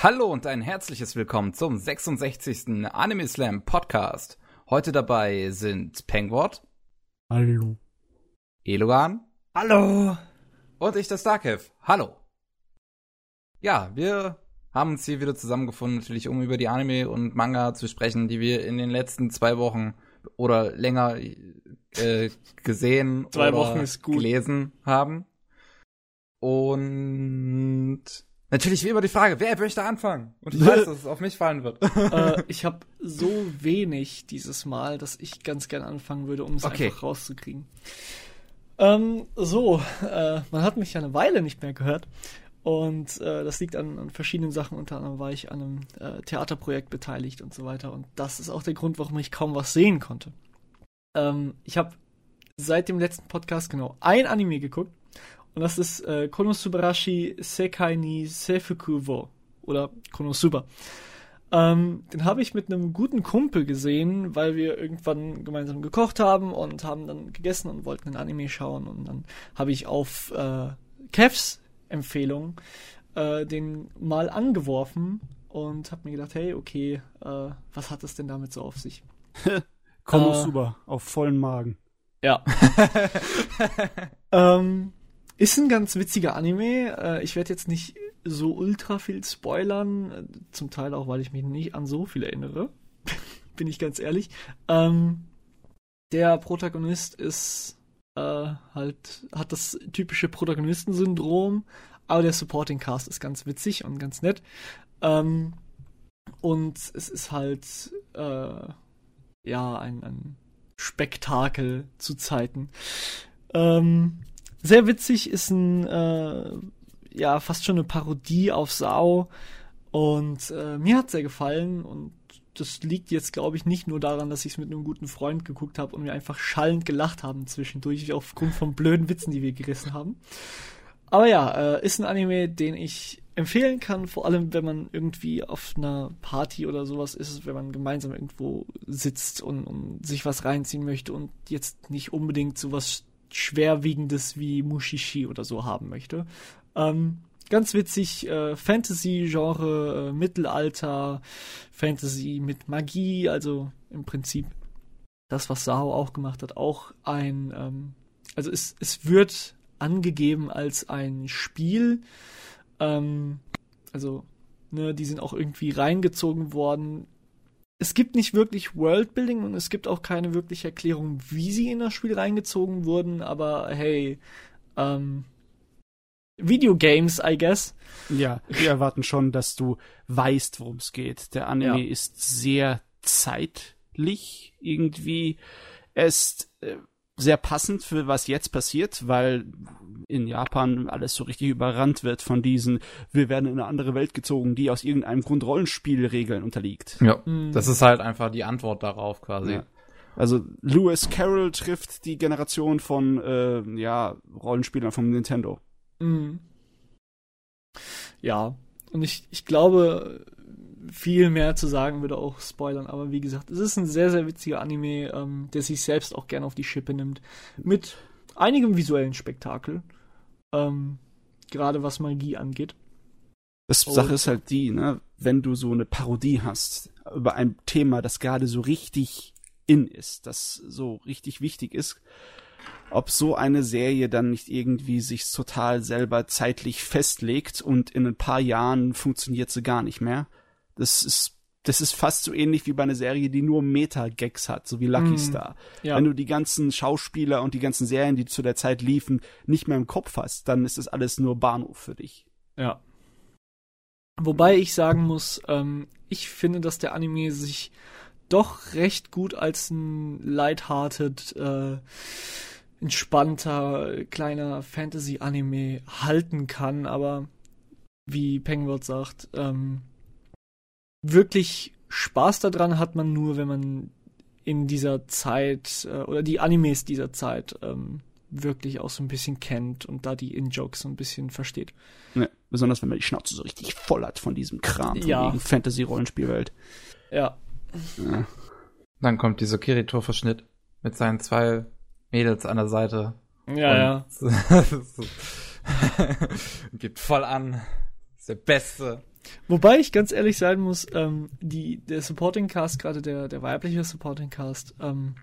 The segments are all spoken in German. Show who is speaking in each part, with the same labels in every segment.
Speaker 1: Hallo und ein herzliches Willkommen zum 66. Anime Slam Podcast. Heute dabei sind Pengwort.
Speaker 2: Hallo.
Speaker 1: Elogan.
Speaker 3: Hallo.
Speaker 1: Und ich, der Starkev. Hallo. Ja, wir haben uns hier wieder zusammengefunden, natürlich um über die Anime und Manga zu sprechen, die wir in den letzten zwei Wochen oder länger äh, gesehen
Speaker 3: zwei
Speaker 1: oder
Speaker 3: Wochen ist gut.
Speaker 1: gelesen haben. Und natürlich wie immer die Frage, wer möchte anfangen? Und ich weiß, dass es auf mich fallen wird.
Speaker 3: äh, ich habe so wenig dieses Mal, dass ich ganz gern anfangen würde, um es
Speaker 1: Okay.
Speaker 3: einfach rauszukriegen. Ähm, so, äh, man hat mich ja eine Weile nicht mehr gehört. Und äh, das liegt an, an verschiedenen Sachen. Unter anderem war ich an einem äh, Theaterprojekt beteiligt und so weiter. Und das ist auch der Grund, warum ich kaum was sehen konnte. Ähm, ich habe seit dem letzten Podcast genau ein Anime geguckt. Und das ist äh, Konosubarashi Sekai ni Seifuku wo. Oder Konosuba. Ähm, den habe ich mit einem guten Kumpel gesehen, weil wir irgendwann gemeinsam gekocht haben und haben dann gegessen und wollten ein Anime schauen. Und dann habe ich auf äh, Kevs Empfehlung äh, den mal angeworfen und habe mir gedacht, hey, okay, äh, was hat es denn damit so auf sich?
Speaker 2: Konosuba auf vollen Magen.
Speaker 3: Ja. ähm, ist ein ganz witziger Anime. Äh, ich werde jetzt nicht so ultra viel spoilern. äh, Zum Teil auch, weil ich mich nicht an so viel erinnere. Bin ich ganz ehrlich. Ähm, der Protagonist ist äh, halt, hat das typische Protagonistensyndrom, aber der Supporting Cast ist ganz witzig und ganz nett. Ähm, und es ist halt, äh, ja, ein, ein Spektakel zu Zeiten. Ähm, sehr witzig ist ein, äh, ja, fast schon eine Parodie auf Sao. Und äh, mir hat sehr gefallen und das liegt jetzt, glaube ich, nicht nur daran, dass ich es mit einem guten Freund geguckt habe und wir einfach schallend gelacht haben zwischendurch, aufgrund von blöden Witzen, die wir gerissen haben. Aber ja, äh, ist ein Anime, den ich empfehlen kann, vor allem wenn man irgendwie auf einer Party oder sowas ist, wenn man gemeinsam irgendwo sitzt und, und sich was reinziehen möchte und jetzt nicht unbedingt so was schwerwiegendes wie Mushishi oder so haben möchte. Ähm, ganz witzig, äh, Fantasy-Genre, äh, Mittelalter, Fantasy mit Magie, also im Prinzip das, was Sao auch gemacht hat, auch ein, ähm, also es, es wird angegeben als ein Spiel, ähm, also, ne, die sind auch irgendwie reingezogen worden. Es gibt nicht wirklich Worldbuilding und es gibt auch keine wirkliche Erklärung, wie sie in das Spiel reingezogen wurden, aber hey, ähm, Videogames, I guess.
Speaker 2: Ja, wir erwarten schon, dass du weißt, worum es geht. Der Anime
Speaker 3: Ja.
Speaker 2: ist sehr zeitlich irgendwie. Er ist äh, sehr passend für was jetzt passiert, weil in Japan alles so richtig überrannt wird von diesen, wir werden in eine andere Welt gezogen, die aus irgendeinem Grund Rollenspielregeln unterliegt.
Speaker 1: Ja,
Speaker 3: Mhm.
Speaker 1: das ist halt einfach die Antwort darauf quasi.
Speaker 2: Ja. Also Lewis Carroll trifft die Generation von äh, ja Rollenspielern vom Nintendo.
Speaker 3: Mhm. Ja, und ich, ich glaube, viel mehr zu sagen würde auch spoilern, aber wie gesagt, es ist ein sehr, sehr witziger Anime, ähm, der sich selbst auch gerne auf die Schippe nimmt. Mit einigem visuellen Spektakel. Ähm, gerade was Magie angeht.
Speaker 2: Das
Speaker 3: Oh.
Speaker 2: Sache ist halt die, ne, wenn du so eine Parodie hast über ein Thema, das gerade so richtig in ist, das so richtig wichtig ist, ob so eine Serie dann nicht irgendwie sich total selber zeitlich festlegt und in ein paar Jahren funktioniert sie gar nicht mehr. Das ist das ist fast so ähnlich wie bei einer Serie, die nur Meta-Gags hat, so wie Lucky
Speaker 3: Mm,
Speaker 2: Star.
Speaker 3: Ja.
Speaker 2: Wenn du die ganzen Schauspieler und die ganzen Serien, die zu der Zeit liefen, nicht mehr im Kopf hast, dann ist das alles nur Bahnhof für dich.
Speaker 3: Ja. Wobei ich sagen muss, ähm, ich finde, dass der Anime sich doch recht gut als ein lighthearted, äh, entspannter, kleiner Fantasy-Anime halten kann, aber wie Penguin sagt, ähm, wirklich Spaß daran hat man nur, wenn man in dieser Zeit äh, oder die Animes dieser Zeit ähm, wirklich auch so ein bisschen kennt und da die In-Jokes so ein bisschen versteht.
Speaker 2: Ja, besonders wenn man die Schnauze so richtig voll hat von diesem Kram, von
Speaker 3: Ja.
Speaker 2: Fantasy-Rollenspielwelt.
Speaker 3: Ja.
Speaker 2: Ja.
Speaker 1: Dann kommt dieser Kirito-Verschnitt mit seinen zwei Mädels an der Seite.
Speaker 3: Ja, ja.
Speaker 1: Und gibt voll an. Ist der Beste.
Speaker 3: Wobei ich ganz ehrlich sein muss, ähm, die, der Supporting Cast, gerade der, der weibliche Supporting Cast, ähm,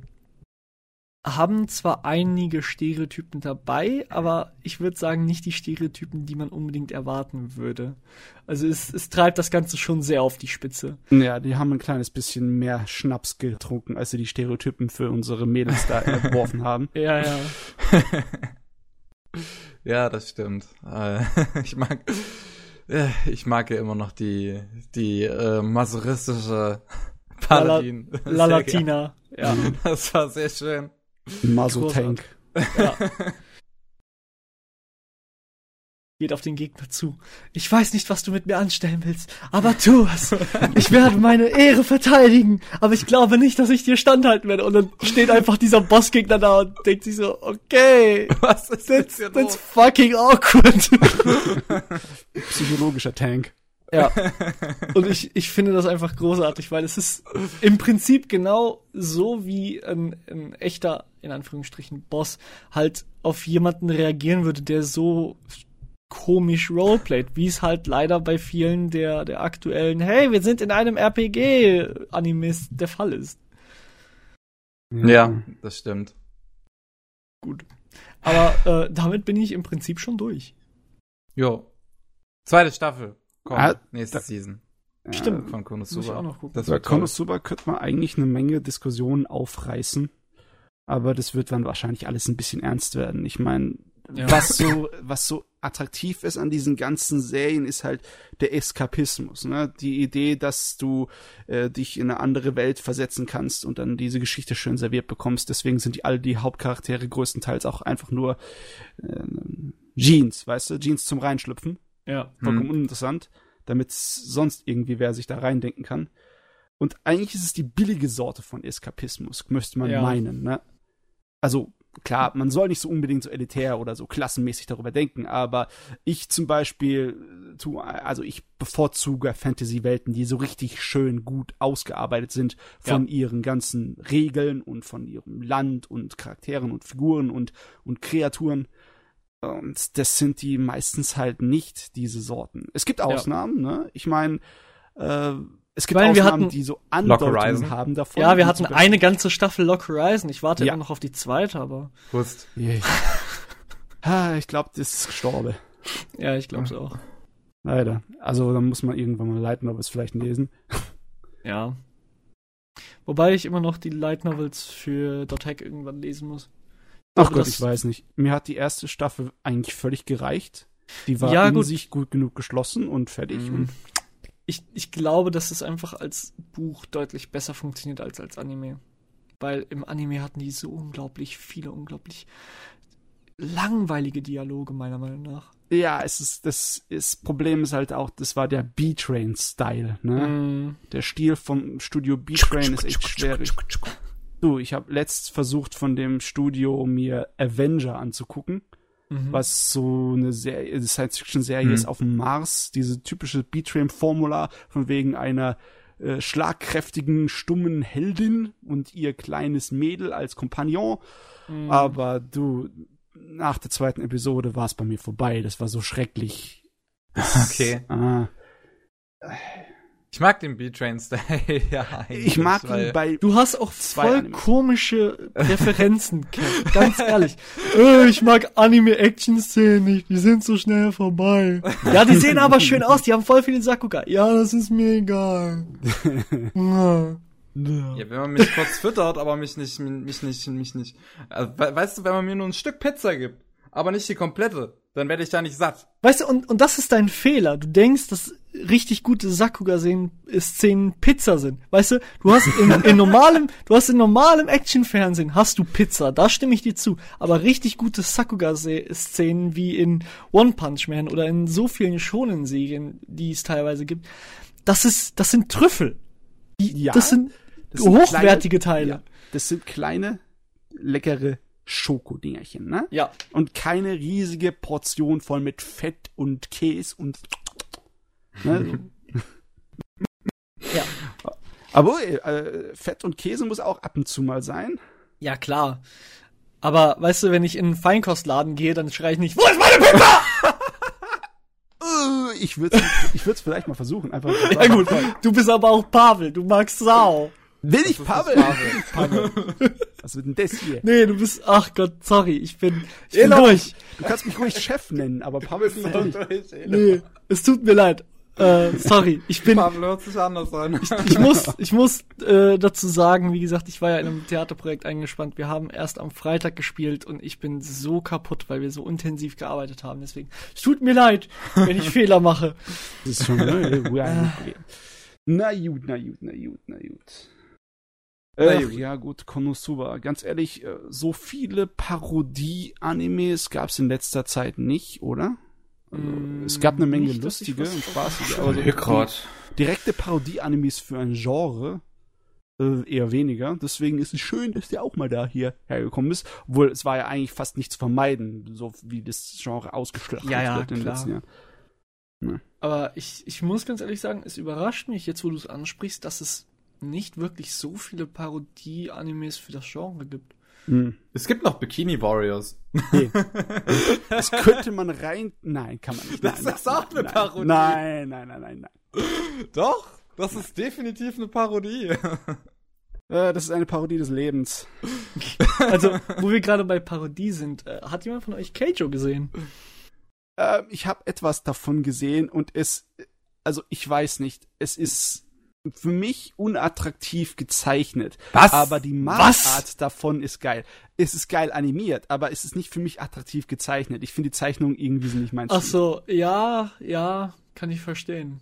Speaker 3: haben zwar einige Stereotypen dabei, aber ich würde sagen, nicht die Stereotypen, die man unbedingt erwarten würde. Also es, es treibt das Ganze schon sehr auf die Spitze.
Speaker 2: Ja, die haben ein kleines bisschen mehr Schnaps getrunken, als sie die Stereotypen für unsere Mädels da entworfen haben.
Speaker 3: Ja, ja.
Speaker 1: ja, das stimmt. Äh, ich mag, ich mag ja immer noch die, die äh, masochistische Paladin.
Speaker 3: La, La Latina.
Speaker 1: Ja. Das war sehr schön.
Speaker 2: Maso-Tank. Ja.
Speaker 3: Geht auf den Gegner zu. Ich weiß nicht, was du mit mir anstellen willst, aber tu es. Ich werde meine Ehre verteidigen, aber ich glaube nicht, dass ich dir standhalten werde. Und dann steht einfach dieser Bossgegner da und denkt sich so, okay,
Speaker 1: was ist
Speaker 3: that's, that's fucking awkward.
Speaker 2: Psychologischer Tank.
Speaker 3: Ja. Und ich, ich finde das einfach großartig, weil es ist im Prinzip genau so, wie ein, ein echter, in Anführungsstrichen, Boss halt auf jemanden reagieren würde, der so komisch roleplayt, wie es halt leider bei vielen der, der aktuellen, hey, wir sind in einem RPG-Animes der Fall ist.
Speaker 1: Ja, das stimmt.
Speaker 3: Gut. Aber äh, damit bin ich im Prinzip schon durch.
Speaker 1: Jo. Zweite Staffel. Kommt,
Speaker 2: Ah,
Speaker 1: nächste
Speaker 2: da-
Speaker 1: Season
Speaker 3: Stimmt.
Speaker 1: von
Speaker 3: Muss ich
Speaker 1: Konosuba. Das
Speaker 2: Bei
Speaker 1: toll.
Speaker 2: Konosuba könnte man eigentlich eine Menge Diskussionen aufreißen, aber das wird dann wahrscheinlich alles ein bisschen ernst werden. Ich meine,
Speaker 3: Ja.
Speaker 2: was so was so attraktiv ist an diesen ganzen Serien ist halt der Eskapismus, ne? Die Idee, dass du äh, dich in eine andere Welt versetzen kannst und dann diese Geschichte schön serviert bekommst. Deswegen sind die alle die Hauptcharaktere größtenteils auch einfach nur äh, Jeans, weißt du, Jeans zum Reinschlüpfen
Speaker 3: Ja.
Speaker 2: vollkommen uninteressant, damit sonst irgendwie wer sich da reindenken kann. Und eigentlich ist es die billige Sorte von Eskapismus, müsste man
Speaker 3: Ja.
Speaker 2: meinen, ne? Also, klar, man soll nicht so unbedingt so elitär oder so klassenmäßig darüber denken, aber ich zum Beispiel, tu, also ich bevorzuge Fantasy-Welten, die so richtig schön gut ausgearbeitet sind von ihren ganzen Regeln und von ihrem Land und Charakteren und Figuren und, und Kreaturen. Und das sind die meistens halt nicht, diese Sorten. Es gibt Ausnahmen, ne? Ich meine, äh, es gibt
Speaker 3: meine, wir
Speaker 2: Ausnahmen,
Speaker 3: hatten-
Speaker 2: die so Andeutungen
Speaker 1: Horizon.
Speaker 2: haben davon.
Speaker 3: Ja, wir hatten eine ganze Staffel Lock Horizon. Ich warte
Speaker 2: Ja.
Speaker 3: immer noch auf die zweite, aber
Speaker 1: Wusst.
Speaker 2: Yeah. Ah, ich glaube, das ist gestorben.
Speaker 3: ja, ich glaube es auch.
Speaker 2: Leider. Also, dann muss man irgendwann mal Light Novels vielleicht lesen.
Speaker 3: Ja. Wobei ich immer noch die Light Novels für Dot Hack irgendwann lesen muss.
Speaker 2: Ach
Speaker 3: Aber
Speaker 2: Gott, ich weiß nicht. Mir hat die erste Staffel eigentlich völlig gereicht. Die war
Speaker 3: Ja,
Speaker 2: in
Speaker 3: gut.
Speaker 2: sich gut genug geschlossen und fertig.
Speaker 1: Mhm.
Speaker 2: Und
Speaker 3: Ich, ich glaube, dass es einfach als Buch deutlich besser funktioniert als als Anime. Weil im Anime hatten die so unglaublich viele, unglaublich langweilige Dialoge, meiner Meinung nach.
Speaker 2: ja, es ist, das ist, Problem ist halt auch, das war der B-Train-Style, ne?
Speaker 3: Mm,
Speaker 2: Der Stil vom Studio B-Train ist echt schwierig. Du, ich habe letzt versucht von dem Studio mir Avenger anzugucken,
Speaker 3: mhm.
Speaker 2: was so eine Serie, Science-Fiction-Serie
Speaker 1: Mhm.
Speaker 2: ist auf dem Mars, diese typische B-Train-Formula von wegen einer äh, schlagkräftigen, stummen Heldin und ihr kleines Mädel als Kompagnon.
Speaker 3: Mm.
Speaker 2: Aber du, nach der zweiten Episode war es bei mir vorbei. Das war so schrecklich.
Speaker 1: Okay.
Speaker 2: Ah,
Speaker 1: Ich mag den B-Train-Style, ja.
Speaker 2: ich mag ihn bei
Speaker 3: Du hast auch
Speaker 2: Zwei
Speaker 3: voll
Speaker 2: Animes.
Speaker 3: komische Präferenzen. Ganz ehrlich. Äh, ich mag Anime-Action-Szenen nicht. Die sind so schnell vorbei. Ja, die sehen aber schön aus. Die haben voll viele Sakuga. Ja, das ist mir egal. Ja.
Speaker 1: Ja, wenn man mich kurz füttert, aber mich nicht, mich nicht, mich nicht. Also, we weißt du, wenn man mir nur ein Stück Pizza gibt, aber nicht die komplette, dann werde ich da nicht satt.
Speaker 3: Weißt du, und, und das ist dein Fehler. Du denkst, dass richtig gute Sakuga-Szenen Pizza sind. Weißt du, du hast in, in normalem, du hast in normalem Action-Fernsehen hast du Pizza, da stimme ich dir zu. Aber richtig gute Sakuga-Szenen wie in One Punch Man oder in so vielen Shonen-Serien, die es teilweise gibt, das ist, das sind Trüffel. Die,
Speaker 2: Ja,
Speaker 3: das sind
Speaker 2: Das sind
Speaker 3: hochwertige
Speaker 2: kleine,
Speaker 3: Teile.
Speaker 2: Ja, das sind kleine, leckere Schokodingerchen, ne?
Speaker 3: Ja.
Speaker 2: Und keine riesige Portion voll mit Fett und Käse und. Ne?
Speaker 3: Ja.
Speaker 2: Aber äh, Fett und Käse muss auch ab und zu mal sein.
Speaker 3: Ja, klar. Aber weißt du, wenn ich in einen Feinkostladen gehe, dann schreie ich nicht, wo ist meine Pizza?
Speaker 2: Uh, ich würde ich würd's vielleicht mal versuchen. Einfach
Speaker 3: Ja gut, du bist aber auch Pavel, du magst Sau.
Speaker 2: Will ich Pavel?
Speaker 1: Pavel.
Speaker 2: Was wird denn das hier?
Speaker 3: Nee, du bist, ach Gott, sorry, ich bin, ich bin durch.
Speaker 2: Du kannst mich ruhig Chef nennen, aber Pavel ist natürlich.
Speaker 3: Nee, es tut mir leid. Äh, sorry, ich bin,
Speaker 1: Pavel hört sich anders an.
Speaker 3: ich muss, ich muss äh, dazu sagen, wie gesagt, ich war ja in einem Theaterprojekt eingespannt. Wir haben erst am Freitag gespielt und ich bin so kaputt, weil wir so intensiv gearbeitet haben. Deswegen, es tut mir leid, wenn ich Fehler mache.
Speaker 2: Das ist schon ne, Problem. Na gut, na gut, na gut, na gut. Ach,
Speaker 1: gut.
Speaker 2: ja gut, Konosuba. Ganz ehrlich, äh, so viele Parodie-Animes gab es in letzter Zeit nicht, oder? Also,
Speaker 3: Mm,
Speaker 2: es gab eine Menge
Speaker 3: nicht,
Speaker 2: lustige
Speaker 3: was
Speaker 2: und spaßige, aber so direkte Parodie-Animes für ein Genre äh, eher weniger. Deswegen ist es schön, dass der auch mal da hier hergekommen ist. Obwohl es war ja eigentlich fast nicht zu vermeiden, so wie das Genre ausgeschlachtet
Speaker 3: Ja, ja,
Speaker 2: wird in den letzten Jahren.
Speaker 3: Aber ich, ich muss ganz ehrlich sagen, es überrascht mich jetzt, wo du es ansprichst, dass es nicht wirklich so viele Parodie-Animes für das Genre gibt.
Speaker 2: Hm.
Speaker 1: Es gibt noch Bikini Warriors.
Speaker 2: Nee. Das könnte man rein. Nein, kann man nicht.
Speaker 1: Das
Speaker 2: nein,
Speaker 1: ist
Speaker 2: nein,
Speaker 1: auch eine
Speaker 2: nein,
Speaker 1: Parodie.
Speaker 2: Nein, nein, nein, nein, nein.
Speaker 1: Doch, das ist definitiv eine Parodie.
Speaker 2: Äh, das ist eine Parodie des Lebens.
Speaker 3: Also, wo wir gerade bei Parodie sind, äh, hat jemand von euch Keijo gesehen?
Speaker 2: Äh, ich habe etwas davon gesehen und es. Also, ich weiß nicht. Es ist für mich unattraktiv gezeichnet.
Speaker 1: Was?
Speaker 2: Aber die Machart davon ist geil. Es ist geil animiert, aber es ist nicht für mich attraktiv gezeichnet. Ich finde die Zeichnung irgendwie sind nicht mein
Speaker 3: Ach so, ja, ja, kann ich verstehen.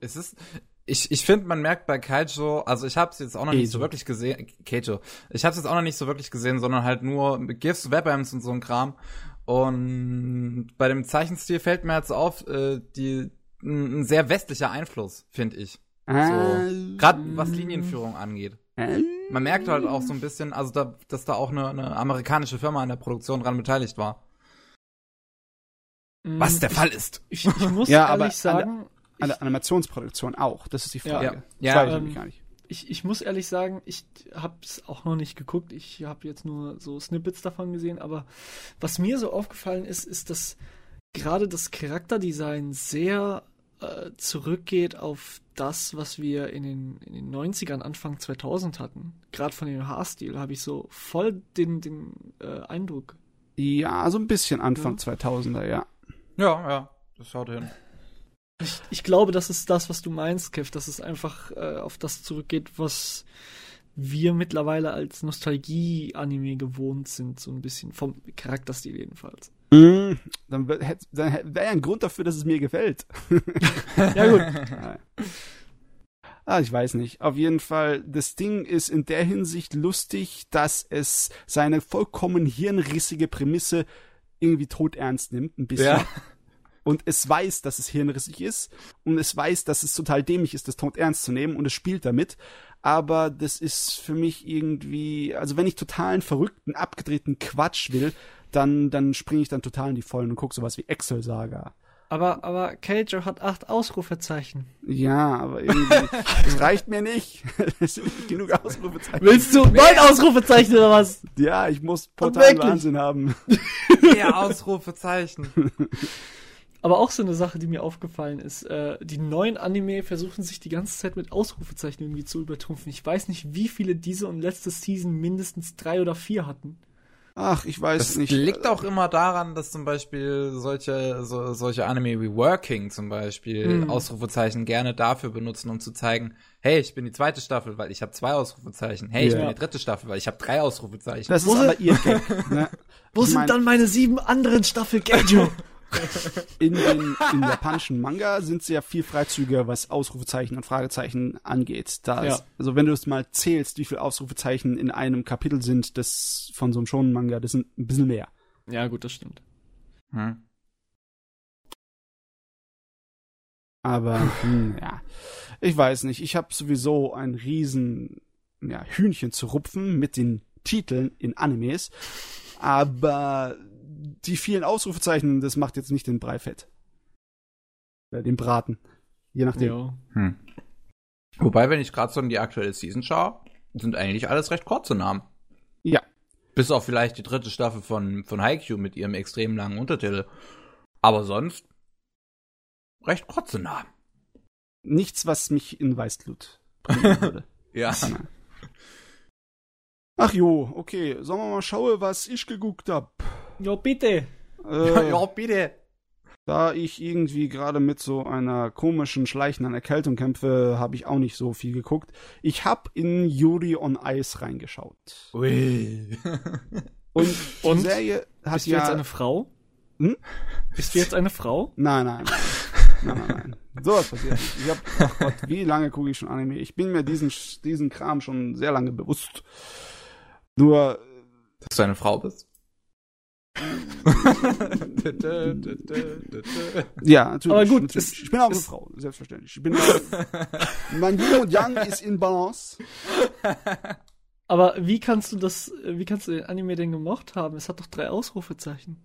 Speaker 1: Es ist, ich, ich finde, man merkt bei Kaijo, also ich habe es jetzt auch noch nicht so
Speaker 2: Keijo.
Speaker 1: wirklich gesehen, Keijo, ich habe es jetzt auch noch nicht so wirklich gesehen, sondern halt nur mit GIFs, Webams und so ein Kram. Und bei dem Zeichenstil fällt mir jetzt auf, äh, die ein sehr westlicher Einfluss, finde ich.
Speaker 2: Ah,
Speaker 1: So, gerade was Linienführung angeht.
Speaker 2: äh,
Speaker 1: Man merkt halt auch so ein bisschen, also da, dass da auch eine, eine amerikanische Firma an der Produktion dran beteiligt war.
Speaker 3: Mm,
Speaker 1: Was der Fall ist.
Speaker 3: Ich, ich muss
Speaker 2: Ja, aber
Speaker 3: ehrlich sagen,
Speaker 2: An der Animationsproduktion auch. Das ist die
Speaker 3: Ja.
Speaker 2: Frage.
Speaker 1: Ja.
Speaker 2: Das weiß ich
Speaker 3: Ähm,
Speaker 2: nämlich gar nicht.
Speaker 3: ich, ich muss ehrlich sagen, ich habe es auch noch nicht geguckt. Ich habe jetzt nur so Snippets davon gesehen. Aber was mir so aufgefallen ist, ist, dass gerade das Charakterdesign sehr äh, zurückgeht auf das, was wir in den, in den 90ern, Anfang 2000 hatten. Gerade von dem Haarstil habe ich so voll den, den äh, Eindruck.
Speaker 2: Ja, so ein bisschen Anfang
Speaker 3: Ja.
Speaker 2: 2000er, ja.
Speaker 1: Ja, ja, das schaut hin.
Speaker 3: Ich, ich glaube, das ist das, was du meinst, Kev, dass es einfach äh, auf das zurückgeht, was wir mittlerweile als Nostalgie-Anime gewohnt sind, so ein bisschen vom Charakterstil jedenfalls.
Speaker 2: Mm, Dann, dann wäre ja ein Grund dafür, dass es mir gefällt.
Speaker 3: Ja gut.
Speaker 2: Ah, ich weiß nicht. Auf jeden Fall, das Ding ist in der Hinsicht lustig, dass es seine vollkommen hirnrissige Prämisse irgendwie todernst nimmt, ein bisschen.
Speaker 1: Ja.
Speaker 2: Und es weiß, dass es hirnrissig ist. Und es weiß, dass es total dämlich ist, das tot ernst zu nehmen. Und es spielt damit. Aber das ist für mich irgendwie, also wenn ich totalen verrückten, abgedrehten Quatsch will, dann, dann springe ich dann total in die Vollen und gucke sowas wie Excel Saga.
Speaker 3: aber, aber Keijo hat acht Ausrufezeichen.
Speaker 2: Ja, aber irgendwie, das reicht mir nicht. Es sind nicht genug Ausrufezeichen.
Speaker 3: Willst du neun Ausrufezeichen oder was?
Speaker 2: Ja, ich muss totalen? Wahnsinn haben.
Speaker 1: Mehr Ausrufezeichen.
Speaker 3: Aber auch so eine Sache, die mir aufgefallen ist, äh, die neuen Anime versuchen sich die ganze Zeit mit Ausrufezeichen irgendwie zu übertrumpfen. Ich weiß nicht, wie viele diese und letzte Season mindestens drei oder vier hatten.
Speaker 2: Ach, ich weiß
Speaker 1: Das
Speaker 2: nicht.
Speaker 1: liegt auch immer daran, dass zum Beispiel solche, so, solche Anime wie Working zum Beispiel
Speaker 3: Hm.
Speaker 1: Ausrufezeichen gerne dafür benutzen, um zu zeigen, hey, ich bin die zweite Staffel, weil ich habe zwei Ausrufezeichen. Hey, ich
Speaker 2: Ja.
Speaker 1: bin die dritte Staffel, weil ich habe drei Ausrufezeichen.
Speaker 2: Das ist
Speaker 3: sind-
Speaker 2: aber ihr Gag. Ne?
Speaker 3: Wo
Speaker 2: Ich
Speaker 3: sind
Speaker 2: mein,
Speaker 3: dann meine sieben anderen Staffel Keijo?
Speaker 2: In den in japanischen Manga sind sie ja viel freizügiger, was Ausrufezeichen und Fragezeichen angeht. Da
Speaker 3: Ja.
Speaker 2: ist, also wenn du es mal zählst, wie viele Ausrufezeichen in einem Kapitel sind, das von so einem schonen Manga, das sind ein bisschen mehr.
Speaker 3: ja, gut, das stimmt.
Speaker 1: Hm.
Speaker 2: Aber hm, ja, ich weiß nicht. Ich habe sowieso ein riesen ja, Hühnchen zu rupfen mit den Titeln in Animes. Aber die vielen Ausrufezeichen, das macht jetzt nicht den Brei fett. Äh, den Braten. Je nachdem.
Speaker 3: Ja.
Speaker 1: Hm. Wobei, wenn ich gerade so in die aktuelle Season schaue, sind eigentlich alles recht kurze Namen.
Speaker 2: Ja.
Speaker 1: Bis auf vielleicht die dritte Staffel von, von Haikyuu mit ihrem extrem langen Untertitel. Aber sonst recht kurze Namen.
Speaker 2: Nichts, was mich in Weißglut bringen würde.
Speaker 1: Ja.
Speaker 2: Ach jo, okay. Sollen wir mal schauen, was ich geguckt hab?
Speaker 3: Ja, bitte.
Speaker 2: Äh,
Speaker 1: ja, bitte.
Speaker 2: Da ich irgendwie gerade mit so einer komischen, schleichenden Erkältung kämpfe, habe ich auch nicht so viel geguckt. Ich hab in Yuri on Ice reingeschaut.
Speaker 1: Ui.
Speaker 2: Und die
Speaker 3: Und?
Speaker 2: Serie hat
Speaker 3: Bist du
Speaker 2: ja...
Speaker 3: jetzt eine Frau?
Speaker 2: Hm?
Speaker 3: Bist du jetzt eine Frau?
Speaker 2: Nein, nein, nein. Nein, nein, nein. Sowas passiert nicht. Ich hab, ach Gott, wie lange gucke ich schon Anime? Ich bin mir diesen, diesen Kram schon sehr lange bewusst. Nur,
Speaker 1: Dass du eine Frau bist.
Speaker 2: Ja, natürlich.
Speaker 3: Aber gut,
Speaker 2: natürlich. ich bin auch eine Frau, selbstverständlich. Ich bin, mein Yin und Yang ist in Balance.
Speaker 3: Aber wie kannst du das, wie kannst du den Anime denn gemocht haben? Es hat doch drei Ausrufezeichen.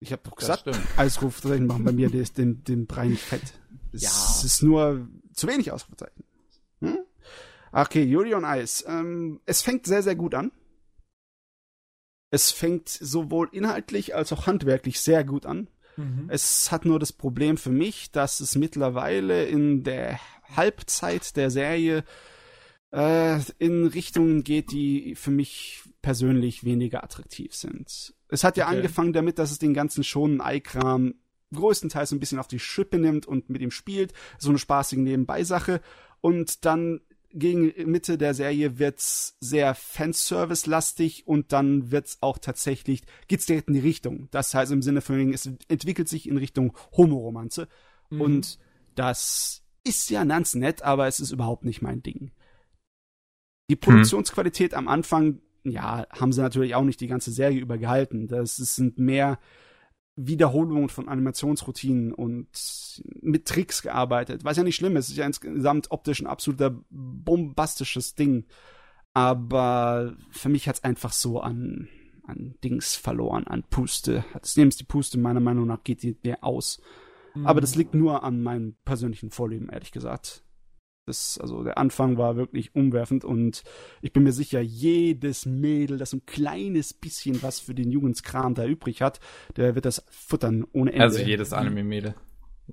Speaker 2: Ich habe doch gesagt. Ausrufezeichen machen bei mir den, den, den Brei nicht fett. Es
Speaker 1: Ja.
Speaker 2: ist nur zu wenig Ausrufezeichen. Hm? Okay, Yuri on Ice. Ähm, es fängt sehr, sehr gut an. Es fängt sowohl inhaltlich als auch handwerklich sehr gut an.
Speaker 3: Mhm.
Speaker 2: Es hat nur das Problem für mich, dass es mittlerweile in der Halbzeit der Serie äh, in Richtungen geht, die für mich persönlich weniger attraktiv sind. Es hat ja
Speaker 3: Okay.
Speaker 2: angefangen damit, dass es den ganzen schonen Ei-Kram größtenteils ein bisschen auf die Schippe nimmt und mit ihm spielt, so eine spaßige Nebenbeisache. Und dann gegen Mitte der Serie wird's sehr Fanservice-lastig und dann wird's auch tatsächlich, geht's direkt in die Richtung. Das heißt im Sinne von, es entwickelt sich in Richtung Homoromanze.
Speaker 3: Mhm.
Speaker 2: Und das ist ja ganz nett, aber es ist überhaupt nicht mein Ding. Die Produktionsqualität am Anfang, ja, haben sie natürlich auch nicht die ganze Serie über gehalten. Das sind mehr Wiederholungen von Animationsroutinen und mit Tricks gearbeitet. Was ja nicht schlimm ist, es ist ja insgesamt optisch ein absoluter bombastisches Ding. Aber für mich hat's einfach so an, an Dings verloren, an Puste. Jetzt nehmen die Puste meiner Meinung nach geht die mehr aus.
Speaker 3: Mhm.
Speaker 2: Aber das liegt nur an meinem persönlichen Vorleben, ehrlich gesagt. Das, also der Anfang war wirklich umwerfend und ich bin mir sicher, jedes Mädel, das ein kleines bisschen was für den Jugendskram da übrig hat, der wird das futtern ohne Ende.
Speaker 1: Also jedes Anime-Mädel.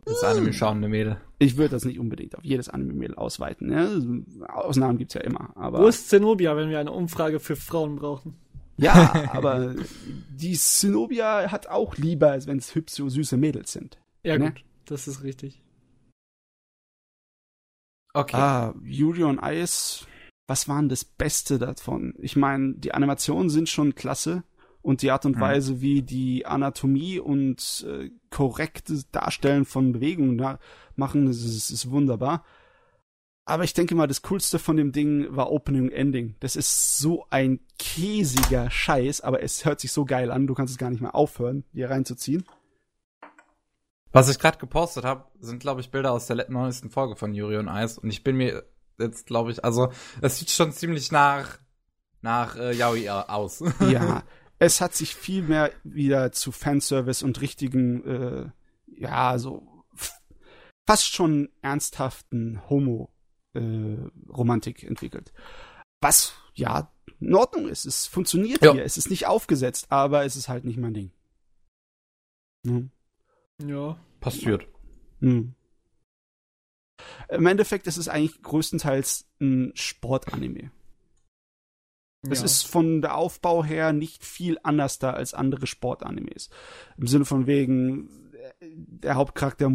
Speaker 1: Das Anime-schauende Mädel.
Speaker 2: ich würde das nicht unbedingt auf jedes Anime-Mädel ausweiten. Ja? Ausnahmen gibt's ja immer. Aber
Speaker 3: Wo ist Zenobia, wenn wir eine Umfrage für Frauen brauchen?
Speaker 2: ja, aber die Zenobia hat auch lieber, als wenn es hübsche, süße Mädels sind.
Speaker 3: Ja,
Speaker 2: Ne?
Speaker 3: gut, das ist richtig.
Speaker 1: Okay.
Speaker 2: Ah, Yuri on Ice, was war denn das Beste davon? Ich meine, die Animationen sind schon klasse und die Art und
Speaker 1: Mhm.
Speaker 2: Weise, wie die Anatomie und äh, korrektes Darstellen von Bewegungen da machen, das ist, ist wunderbar. Aber ich denke mal, das Coolste von dem Ding war Opening und Ending. Das ist so ein käsiger Scheiß, aber es hört sich so geil an, du kannst es gar nicht mehr aufhören, hier reinzuziehen.
Speaker 1: Was ich gerade gepostet habe, sind, glaube ich, Bilder aus der neuesten Folge von Yuri on Ice. Und ich bin mir jetzt, glaube ich, also es sieht schon ziemlich nach nach äh, Yaoi aus.
Speaker 2: ja, es hat sich viel mehr wieder zu Fanservice und richtigen, äh, ja, so fast schon ernsthaften Homo-Romantik entwickelt. Was, ja, in Ordnung ist. Es funktioniert
Speaker 1: Ja.
Speaker 2: hier. Es ist nicht aufgesetzt, aber es ist halt nicht mein Ding. Hm.
Speaker 3: Ja.
Speaker 1: Passiert.
Speaker 2: Hm. Im Endeffekt ist es eigentlich größtenteils ein Sportanime. Es
Speaker 3: ja.
Speaker 2: ist von der Aufbau her nicht viel anders da als andere Sportanimes. Im Sinne von wegen, der Hauptcharakter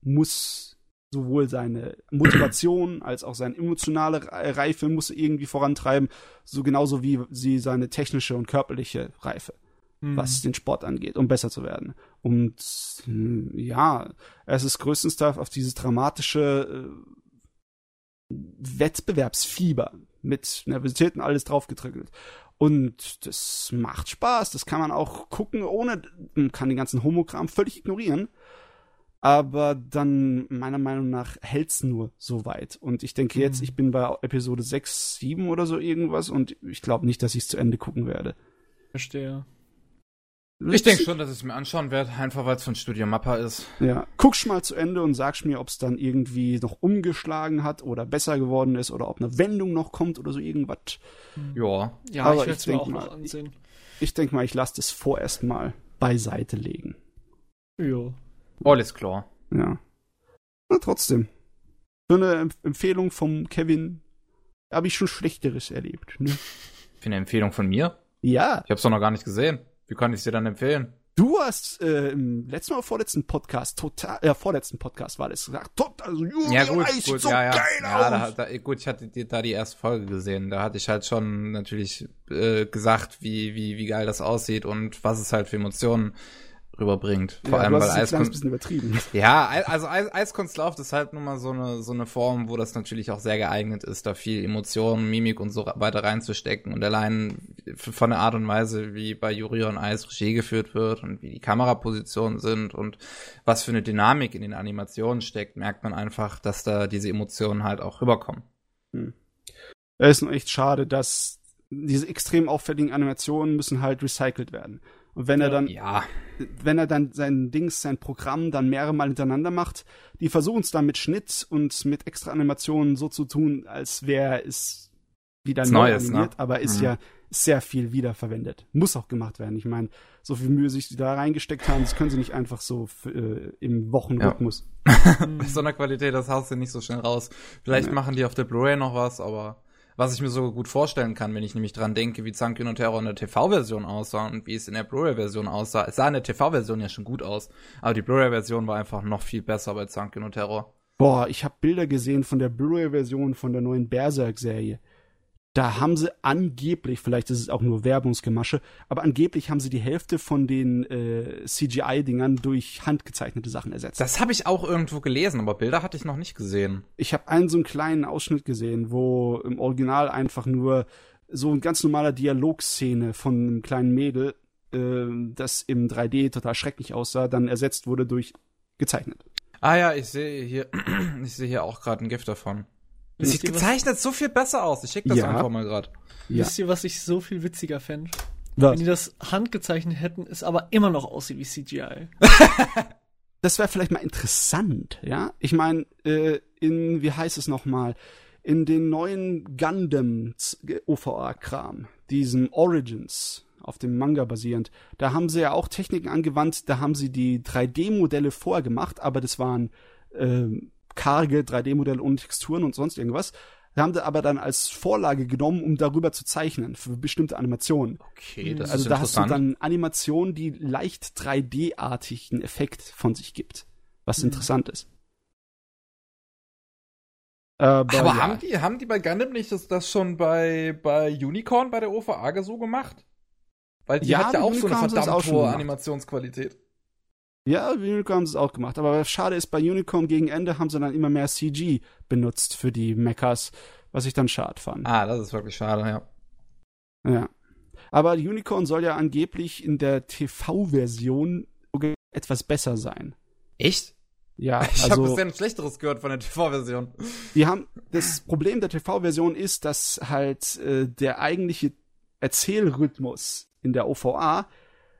Speaker 2: muss sowohl seine Motivation als auch seine emotionale Re- Reife muss er irgendwie vorantreiben, so genauso wie sie seine technische und körperliche Reife,
Speaker 3: Mhm.
Speaker 2: was den Sport angeht, um besser zu werden. Und hm, ja, es ist größtenteils auf dieses dramatische äh, Wettbewerbsfieber mit Nervosität und alles draufgetriggelt. Und das macht Spaß. Das kann man auch gucken, ohne, man kann den ganzen Homokram völlig ignorieren. Aber dann, meiner Meinung nach, hält's nur so weit. Und ich denke jetzt,
Speaker 3: Mhm.
Speaker 2: ich bin bei Episode 6, 7 oder so irgendwas und ich glaube nicht, dass ich es zu Ende gucken werde.
Speaker 3: Verstehe.
Speaker 1: Ich denke schon, dass ich es mir anschauen werde, einfach weil es von Studio Mappa ist.
Speaker 2: Ja, guckst mal zu Ende und sagst mir, ob es dann irgendwie noch umgeschlagen hat oder besser geworden ist oder ob eine Wendung noch kommt oder so irgendwas.
Speaker 1: Ja.
Speaker 3: Ja,
Speaker 2: Aber
Speaker 3: ich
Speaker 2: ich
Speaker 3: werde es mir auch
Speaker 2: mal,
Speaker 3: noch ansehen.
Speaker 2: Ich denke mal, ich lasse das vorerst mal beiseite legen.
Speaker 3: Ja.
Speaker 1: Alles klar.
Speaker 2: Ja. Na, trotzdem. So eine Empf Empfehlung vom Kevin habe ich schon Schlechteres erlebt. Ne?
Speaker 1: Für eine Empfehlung von mir?
Speaker 2: Ja,
Speaker 1: Ich hab's doch noch gar nicht gesehen. Wie kann ich dir dann empfehlen?
Speaker 2: du hast äh, im letzten oder vorletzten Podcast, total, äh, vorletzten Podcast war das gesagt, total, also Yuri
Speaker 1: Ja, gut, gut,
Speaker 2: so
Speaker 1: ja, ja.
Speaker 2: geil
Speaker 1: ja da,
Speaker 2: aus.
Speaker 1: da, gut, ich hatte die, da die erste Folge gesehen. Da hatte ich halt schon natürlich äh, gesagt, wie, wie, wie geil das aussieht und was es halt für Emotionen rüberbringt. Vor
Speaker 2: ja,
Speaker 1: allem, weil Eiskunst. Ja, also Eis, Eiskunstlauf ist halt nun mal so eine, so eine Form, wo das natürlich auch sehr geeignet ist, da viel Emotionen, Mimik und so weiter reinzustecken. Und allein von der Art und Weise, wie bei Juri on Eis Regie geführt wird und wie die Kamerapositionen sind und was für eine Dynamik in den Animationen steckt, merkt man einfach, dass da diese Emotionen halt auch rüberkommen.
Speaker 2: Es ist echt schade, dass diese extrem auffälligen Animationen müssen halt recycelt werden. Und wenn er dann,
Speaker 1: Ja,
Speaker 2: wenn er dann sein Dings, sein Programm dann mehrere Mal hintereinander macht, die versuchen es dann mit Schnitt und mit extra Animationen so zu tun, als wäre es wieder neu
Speaker 1: Neues, ne?
Speaker 2: animiert, aber ist
Speaker 1: Mhm.
Speaker 2: ja sehr viel wiederverwendet. Muss auch gemacht werden. Ich meine, so viel Mühe sich die da reingesteckt haben, das können sie nicht einfach so äh, im Wochenrhythmus.
Speaker 1: bei so einer Qualität, das haust du nicht so schnell raus. Vielleicht
Speaker 2: Nee.
Speaker 1: machen die auf der Blu-ray noch was, aber was ich mir so gut vorstellen kann, wenn ich nämlich dran denke, wie Zankin und Terror in der TV-Version aussah und wie es in der Blu-ray-Version aussah. Es sah in der TV-Version ja schon gut aus, aber die Blu-ray-Version war einfach noch viel besser bei Zankin und Terror.
Speaker 2: Boah, ich habe Bilder gesehen von der Blu-ray-Version von der neuen Berserk-Serie. Da haben sie angeblich, vielleicht ist es auch nur Werbungsgemasche, aber angeblich haben sie die Hälfte von den äh, CGI-Dingern durch handgezeichnete Sachen ersetzt.
Speaker 1: Das habe ich auch irgendwo gelesen, aber Bilder hatte ich noch nicht gesehen.
Speaker 2: ich habe einen so einen kleinen Ausschnitt gesehen, wo im Original einfach nur so ein ganz normaler Dialogszene von einem kleinen Mädel, äh, das im 3D total schrecklich aussah, dann ersetzt wurde durch gezeichnet.
Speaker 1: Ah ja, ich sehe hier, ich sehe hier auch gerade ein Gift davon. Das sieht
Speaker 3: ihr, was-
Speaker 1: gezeichnet so viel besser aus. Ich schick das
Speaker 2: Ja.
Speaker 1: einfach mal gerade.
Speaker 2: Ja.
Speaker 3: Wisst ihr, was ich so viel witziger fände? Wenn die das handgezeichnet hätten, es aber immer noch aussieht wie CGI.
Speaker 2: das wäre vielleicht mal interessant, ja? Ich meine, äh, in, wie heißt es nochmal, in den neuen Gundam OVA-Kram, diesem Origins, auf dem Manga basierend, da haben sie ja auch Techniken angewandt, da haben sie die 3D-Modelle vorgemacht, aber das waren ähm, karge 3D-Modelle ohne Texturen und sonst irgendwas. Da haben sie aber dann als Vorlage genommen, um darüber zu zeichnen, für bestimmte Animationen.
Speaker 1: Okay, das
Speaker 2: Also
Speaker 1: ist
Speaker 2: da hast du dann Animationen, die leicht 3D-artigen Effekt von sich gibt, was
Speaker 3: Mhm.
Speaker 2: interessant ist. Aber,
Speaker 1: Aber
Speaker 2: ja,
Speaker 1: haben die, haben die bei Gundam nicht das, das schon bei, bei Unicorn bei der OVA so gemacht? Weil die
Speaker 2: Ja,
Speaker 1: hat ja auch so eine
Speaker 2: Unicorn sie das
Speaker 1: verdammt
Speaker 2: auch schon
Speaker 1: hohe. Animationsqualität.
Speaker 2: Ja, Unicorn haben sie es auch gemacht. Aber schade ist, bei Unicorn gegen Ende haben sie dann immer mehr CG benutzt für die Mechas, was ich dann schade fand.
Speaker 1: Ah, das ist wirklich schade, ja.
Speaker 2: Ja. Aber Unicorn soll ja angeblich in der TV-Version etwas besser sein.
Speaker 1: Echt?
Speaker 2: Ja,
Speaker 1: Ich habe
Speaker 2: also
Speaker 1: bisher ein schlechteres gehört von der TV-Version.
Speaker 2: die haben das Problem der TV-Version ist, dass halt äh, der eigentliche Erzählrhythmus in der OVA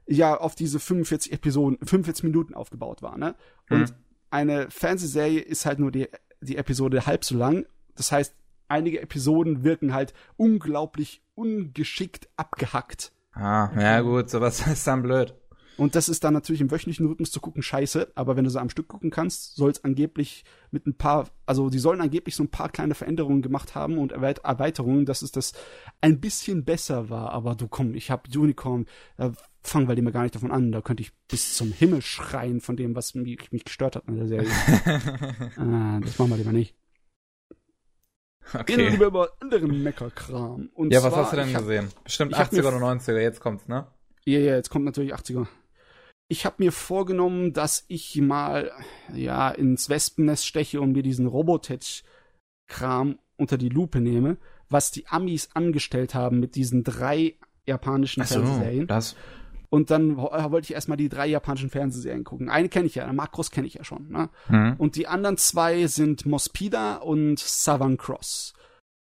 Speaker 2: ja auf diese 45 Episoden, 45 Minuten aufgebaut war, ne? Und
Speaker 1: Hm.
Speaker 2: eine Fernsehserie ist halt nur die, die Episode halb so lang. Das heißt, einige Episoden wirken halt unglaublich ungeschickt abgehackt.
Speaker 1: Ah, ja gut, sowas ist dann blöd.
Speaker 2: Und das ist dann natürlich im wöchentlichen Rhythmus zu gucken scheiße, aber wenn du so am Stück gucken kannst, soll es angeblich mit ein paar, also die sollen angeblich so ein paar kleine Veränderungen gemacht haben und Erweit Erweiterungen, dass es das ein bisschen besser war. Aber du komm, ich hab Unicorn, da fangen wir lieber gar nicht davon an, da könnte ich bis zum Himmel schreien von dem, was mich, mich gestört hat in der Serie. ah, das machen wir lieber nicht. Wir
Speaker 1: okay.
Speaker 2: lieber über anderen Meckerkram. Und
Speaker 1: Ja, was
Speaker 2: zwar,
Speaker 1: hast du denn
Speaker 2: hab-
Speaker 1: gesehen? Bestimmt
Speaker 2: ich hab
Speaker 1: 80er
Speaker 2: mir-
Speaker 1: oder 90er, jetzt kommt's, ne?
Speaker 2: Ja, ja, jetzt kommt natürlich 80er. Ich habe mir vorgenommen, dass ich mal ja ins Wespennest steche und mir diesen Robotech-Kram unter die Lupe nehme, was die Amis angestellt haben mit diesen drei japanischen
Speaker 1: Ach so,
Speaker 2: Fernsehserien.
Speaker 1: das.
Speaker 2: Und dann äh, wollte ich erstmal die drei japanischen Fernsehserien gucken. Eine kenne ich ja, Makros kenne ich ja schon. Ne?
Speaker 1: Hm.
Speaker 2: Und die anderen zwei sind Mospida und Southern Cross.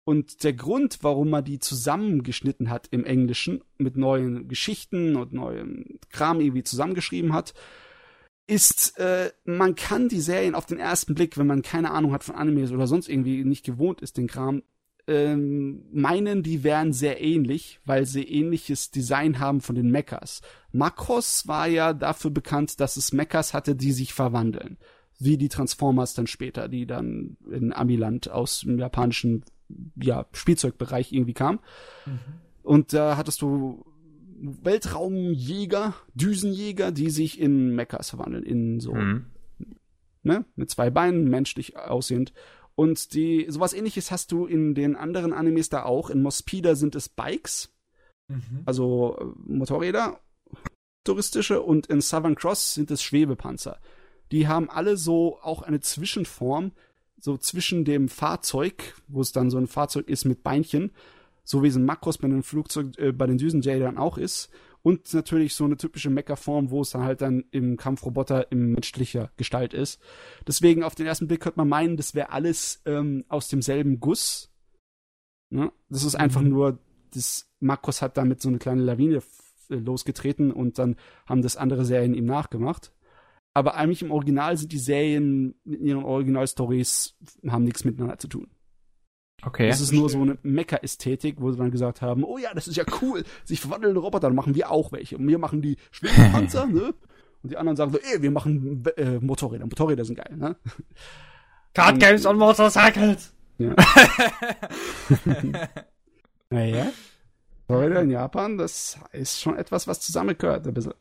Speaker 2: Und der Grund, warum man die zusammengeschnitten hat im Englischen, mit neuen Geschichten und neuem Kram irgendwie zusammengeschrieben hat, ist, äh, man kann die Serien auf den ersten Blick, wenn man keine Ahnung hat von Animes oder sonst irgendwie nicht gewohnt ist, den Kram, ähm, meinen, die wären sehr ähnlich, weil sie ähnliches Design haben von den Mechas. Makros war ja dafür bekannt, dass es Mechas hatte, die sich verwandeln. wie die Transformers dann später, die dann in Amiland aus dem japanischen ja, Spielzeugbereich irgendwie kam. Mhm. Und da hattest du Weltraumjäger, Düsenjäger, die sich in Mechas verwandeln, in so, mhm. ne, mit zwei Beinen, menschlich aussehend. Und die, sowas ähnliches hast du in den anderen Animes da auch. In Mospida sind es Bikes, mhm. also äh, Motorräder, touristische, und in Southern Cross sind es Schwebepanzer. Die haben alle so auch eine Zwischenform, so zwischen dem Fahrzeug, wo es dann so ein Fahrzeug ist mit Beinchen, so wie es ein Makros bei den Flugzeug, äh, bei den Düsenjadern auch ist. Und natürlich so eine typische Mecha-Form, wo es dann halt dann im Kampfroboter in menschlicher Gestalt ist. Deswegen auf den ersten Blick könnte man meinen, das wäre alles ähm, aus demselben Guss. Ne? Das ist einfach mhm. nur, das Makros hat damit so eine kleine Lawine äh, losgetreten und dann haben das andere Serien ihm nachgemacht aber eigentlich im Original sind die Serien in ihren Originalstories haben nichts miteinander zu tun.
Speaker 1: Okay.
Speaker 2: Das ist nur so eine Mecha-Ästhetik, wo sie dann gesagt haben, oh ja, das ist ja cool, sich verwandelnde Roboter, dann machen wir auch welche. Und wir machen die Schwebepanzer, ne? Und die anderen sagen so, ey, wir machen äh, Motorräder. Motorräder sind geil, ne?
Speaker 3: Card Games on Motorcycles! Ja.
Speaker 2: naja. Motorräder in Japan, das ist schon etwas, was zusammengehört, ein bisschen.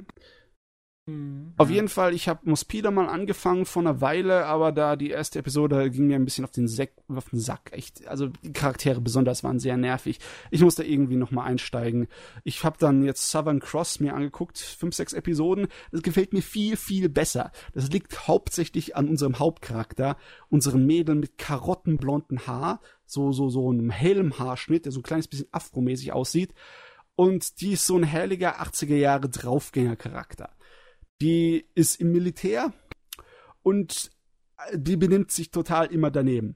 Speaker 2: Mhm. Auf jeden Fall, ich habe Mospida mal angefangen vor einer Weile, aber da die erste Episode ging mir ein bisschen auf den, Sack, auf den Sack. Echt, also die Charaktere besonders waren sehr nervig. Ich musste irgendwie noch mal einsteigen. Ich habe dann jetzt Southern Cross mir angeguckt, fünf, sechs Episoden. Das gefällt mir viel, viel besser. Das liegt hauptsächlich an unserem Hauptcharakter, unseren Mädel mit karottenblonden Haar, so so so einem Helmhaarschnitt, der so ein kleines bisschen afromäßig aussieht. Und die ist so ein herrlicher 80er Jahre Draufgänger-Charakter die ist im Militär und die benimmt sich total immer daneben.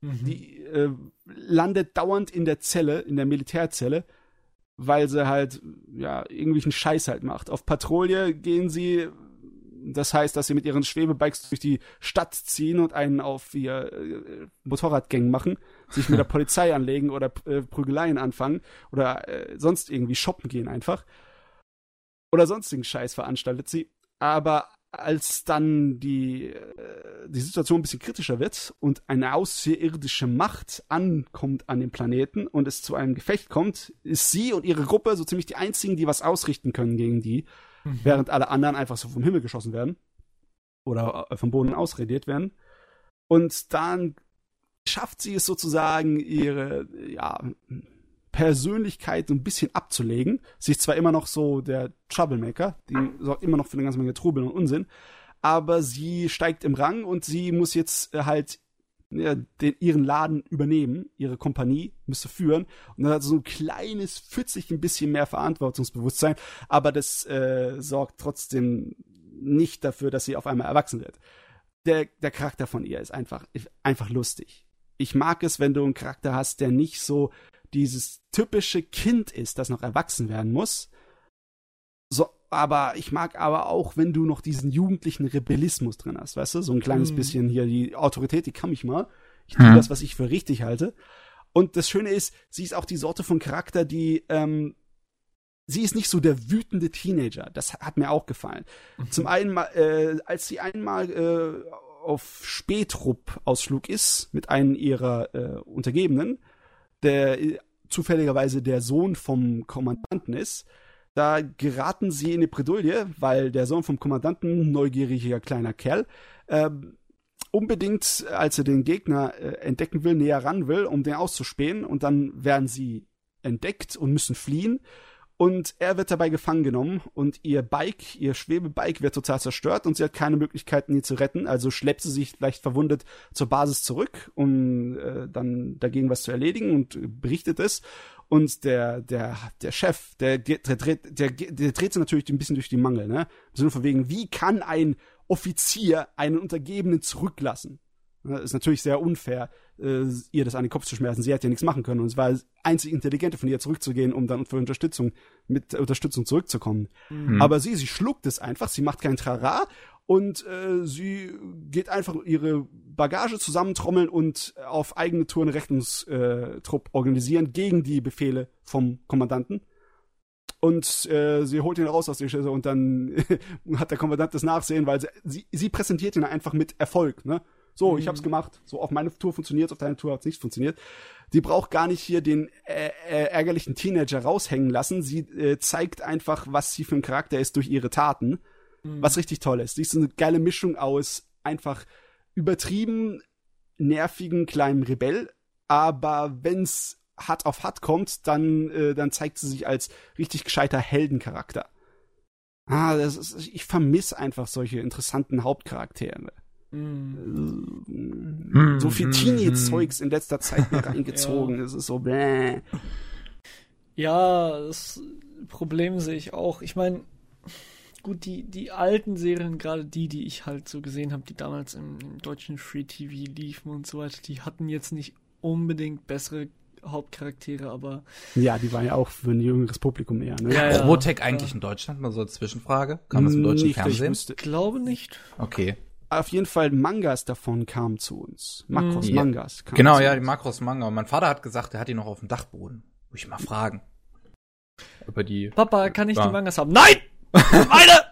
Speaker 2: Mhm. Die äh, landet dauernd in der Zelle, in der Militärzelle, weil sie halt, ja, irgendwelchen Scheiß halt macht. Auf Patrouille gehen sie, das heißt, dass sie mit ihren Schwebebikes durch die Stadt ziehen und einen auf ihr äh, Motorradgang machen, sich mit der Polizei anlegen oder äh, Prügeleien anfangen oder äh, sonst irgendwie shoppen gehen einfach. Oder sonstigen Scheiß veranstaltet sie aber als dann die, äh, die Situation ein bisschen kritischer wird und eine außerirdische Macht ankommt an dem Planeten und es zu einem Gefecht kommt, ist sie und ihre Gruppe so ziemlich die einzigen, die was ausrichten können gegen die, mhm. während alle anderen einfach so vom Himmel geschossen werden oder äh, vom Boden ausradiert werden. Und dann schafft sie es sozusagen, ihre, ja, Persönlichkeit ein bisschen abzulegen. Sie ist zwar immer noch so der Troublemaker, die sorgt immer noch für eine ganze Menge Trubel und Unsinn, aber sie steigt im Rang und sie muss jetzt äh, halt ja, den, ihren Laden übernehmen, ihre Kompanie müsste führen und dann hat sie so ein kleines, pfützig ein bisschen mehr Verantwortungsbewusstsein, aber das äh, sorgt trotzdem nicht dafür, dass sie auf einmal erwachsen wird. Der, der Charakter von ihr ist einfach, einfach lustig. Ich mag es, wenn du einen Charakter hast, der nicht so dieses typische Kind ist, das noch erwachsen werden muss. So, aber ich mag aber auch, wenn du noch diesen jugendlichen Rebellismus drin hast, weißt du? So ein kleines mhm. bisschen hier, die Autorität, die kann mich mal. Ich tue mhm. das, was ich für richtig halte. Und das Schöne ist, sie ist auch die Sorte von Charakter, die, ähm, sie ist nicht so der wütende Teenager. Das hat mir auch gefallen. Mhm. Zum einen, äh, als sie einmal äh, auf Spätrupp-Ausflug ist mit einem ihrer äh, Untergebenen, der zufälligerweise der Sohn vom Kommandanten ist. Da geraten sie in eine Bredouille, weil der Sohn vom Kommandanten, neugieriger kleiner Kerl, äh, unbedingt, als er den Gegner äh, entdecken will, näher ran will, um den auszuspähen. Und dann werden sie entdeckt und müssen fliehen. Und er wird dabei gefangen genommen und ihr Bike, ihr Schwebebike wird total zerstört und sie hat keine Möglichkeiten, ihn zu retten. Also schleppt sie sich leicht verwundet zur Basis zurück, um äh, dann dagegen was zu erledigen und berichtet es. Und der, der, der Chef, der, der, der, der, der dreht sich natürlich ein bisschen durch die Mangel, ne? Im Sinne von wegen, wie kann ein Offizier einen Untergebenen zurücklassen? Das ist natürlich sehr unfair, äh, ihr das an den Kopf zu schmerzen. Sie hat ja nichts machen können und es war das einzig Intelligente von ihr zurückzugehen, um dann für Unterstützung mit Unterstützung zurückzukommen. Mhm. Aber sie, sie schluckt es einfach, sie macht kein Trara und äh, sie geht einfach ihre Bagage zusammentrommeln und auf eigene Tour einen Rettungstrupp organisieren gegen die Befehle vom Kommandanten. und äh, sie holt ihn raus aus der Schüssel und dann hat der Kommandant das Nachsehen, weil sie, sie, sie präsentiert ihn einfach mit Erfolg, ne? So, mhm. ich hab's gemacht. So, auf meine Tour funktioniert, auf deine Tour hat's nicht funktioniert. Die braucht gar nicht hier den äh, äh, ärgerlichen Teenager raushängen lassen. Sie äh, zeigt einfach, was sie für ein Charakter ist durch ihre Taten. Mhm. Was richtig toll ist. Sie ist eine geile Mischung aus einfach übertrieben nervigen kleinen Rebell, aber wenn's hart auf hart kommt, dann, äh, dann zeigt sie sich als richtig gescheiter Heldencharakter. Ah, das ist, ich vermisse einfach solche interessanten Hauptcharaktere. Mm. So viel Teenie-Zeugs in letzter Zeit mir reingezogen. Es ja. ist so bläh.
Speaker 3: Ja, das Problem sehe ich auch. Ich meine, gut, die, die alten Serien, gerade die, die ich halt so gesehen habe, die damals im, im deutschen Free TV liefen und so weiter, die hatten jetzt nicht unbedingt bessere Hauptcharaktere, aber.
Speaker 2: Ja, die waren ja auch für ein jüngeres Publikum eher, ne?
Speaker 1: Ja, ja, Robotech eigentlich in Deutschland? Mal so als Zwischenfrage. Kam das im deutschen nicht, Fernsehen?
Speaker 3: Ich glaube nicht.
Speaker 1: Okay
Speaker 2: auf jeden Fall Mangas davon kamen zu uns. Makros,
Speaker 1: mhm.
Speaker 2: Mangas.
Speaker 1: Genau, ja, die Makros, Manga. Und mein Vater hat gesagt, er hat die noch auf dem Dachboden. Muss ich mal fragen. Über die.
Speaker 3: Papa, kann ich ja. die Mangas haben? Nein! Meine!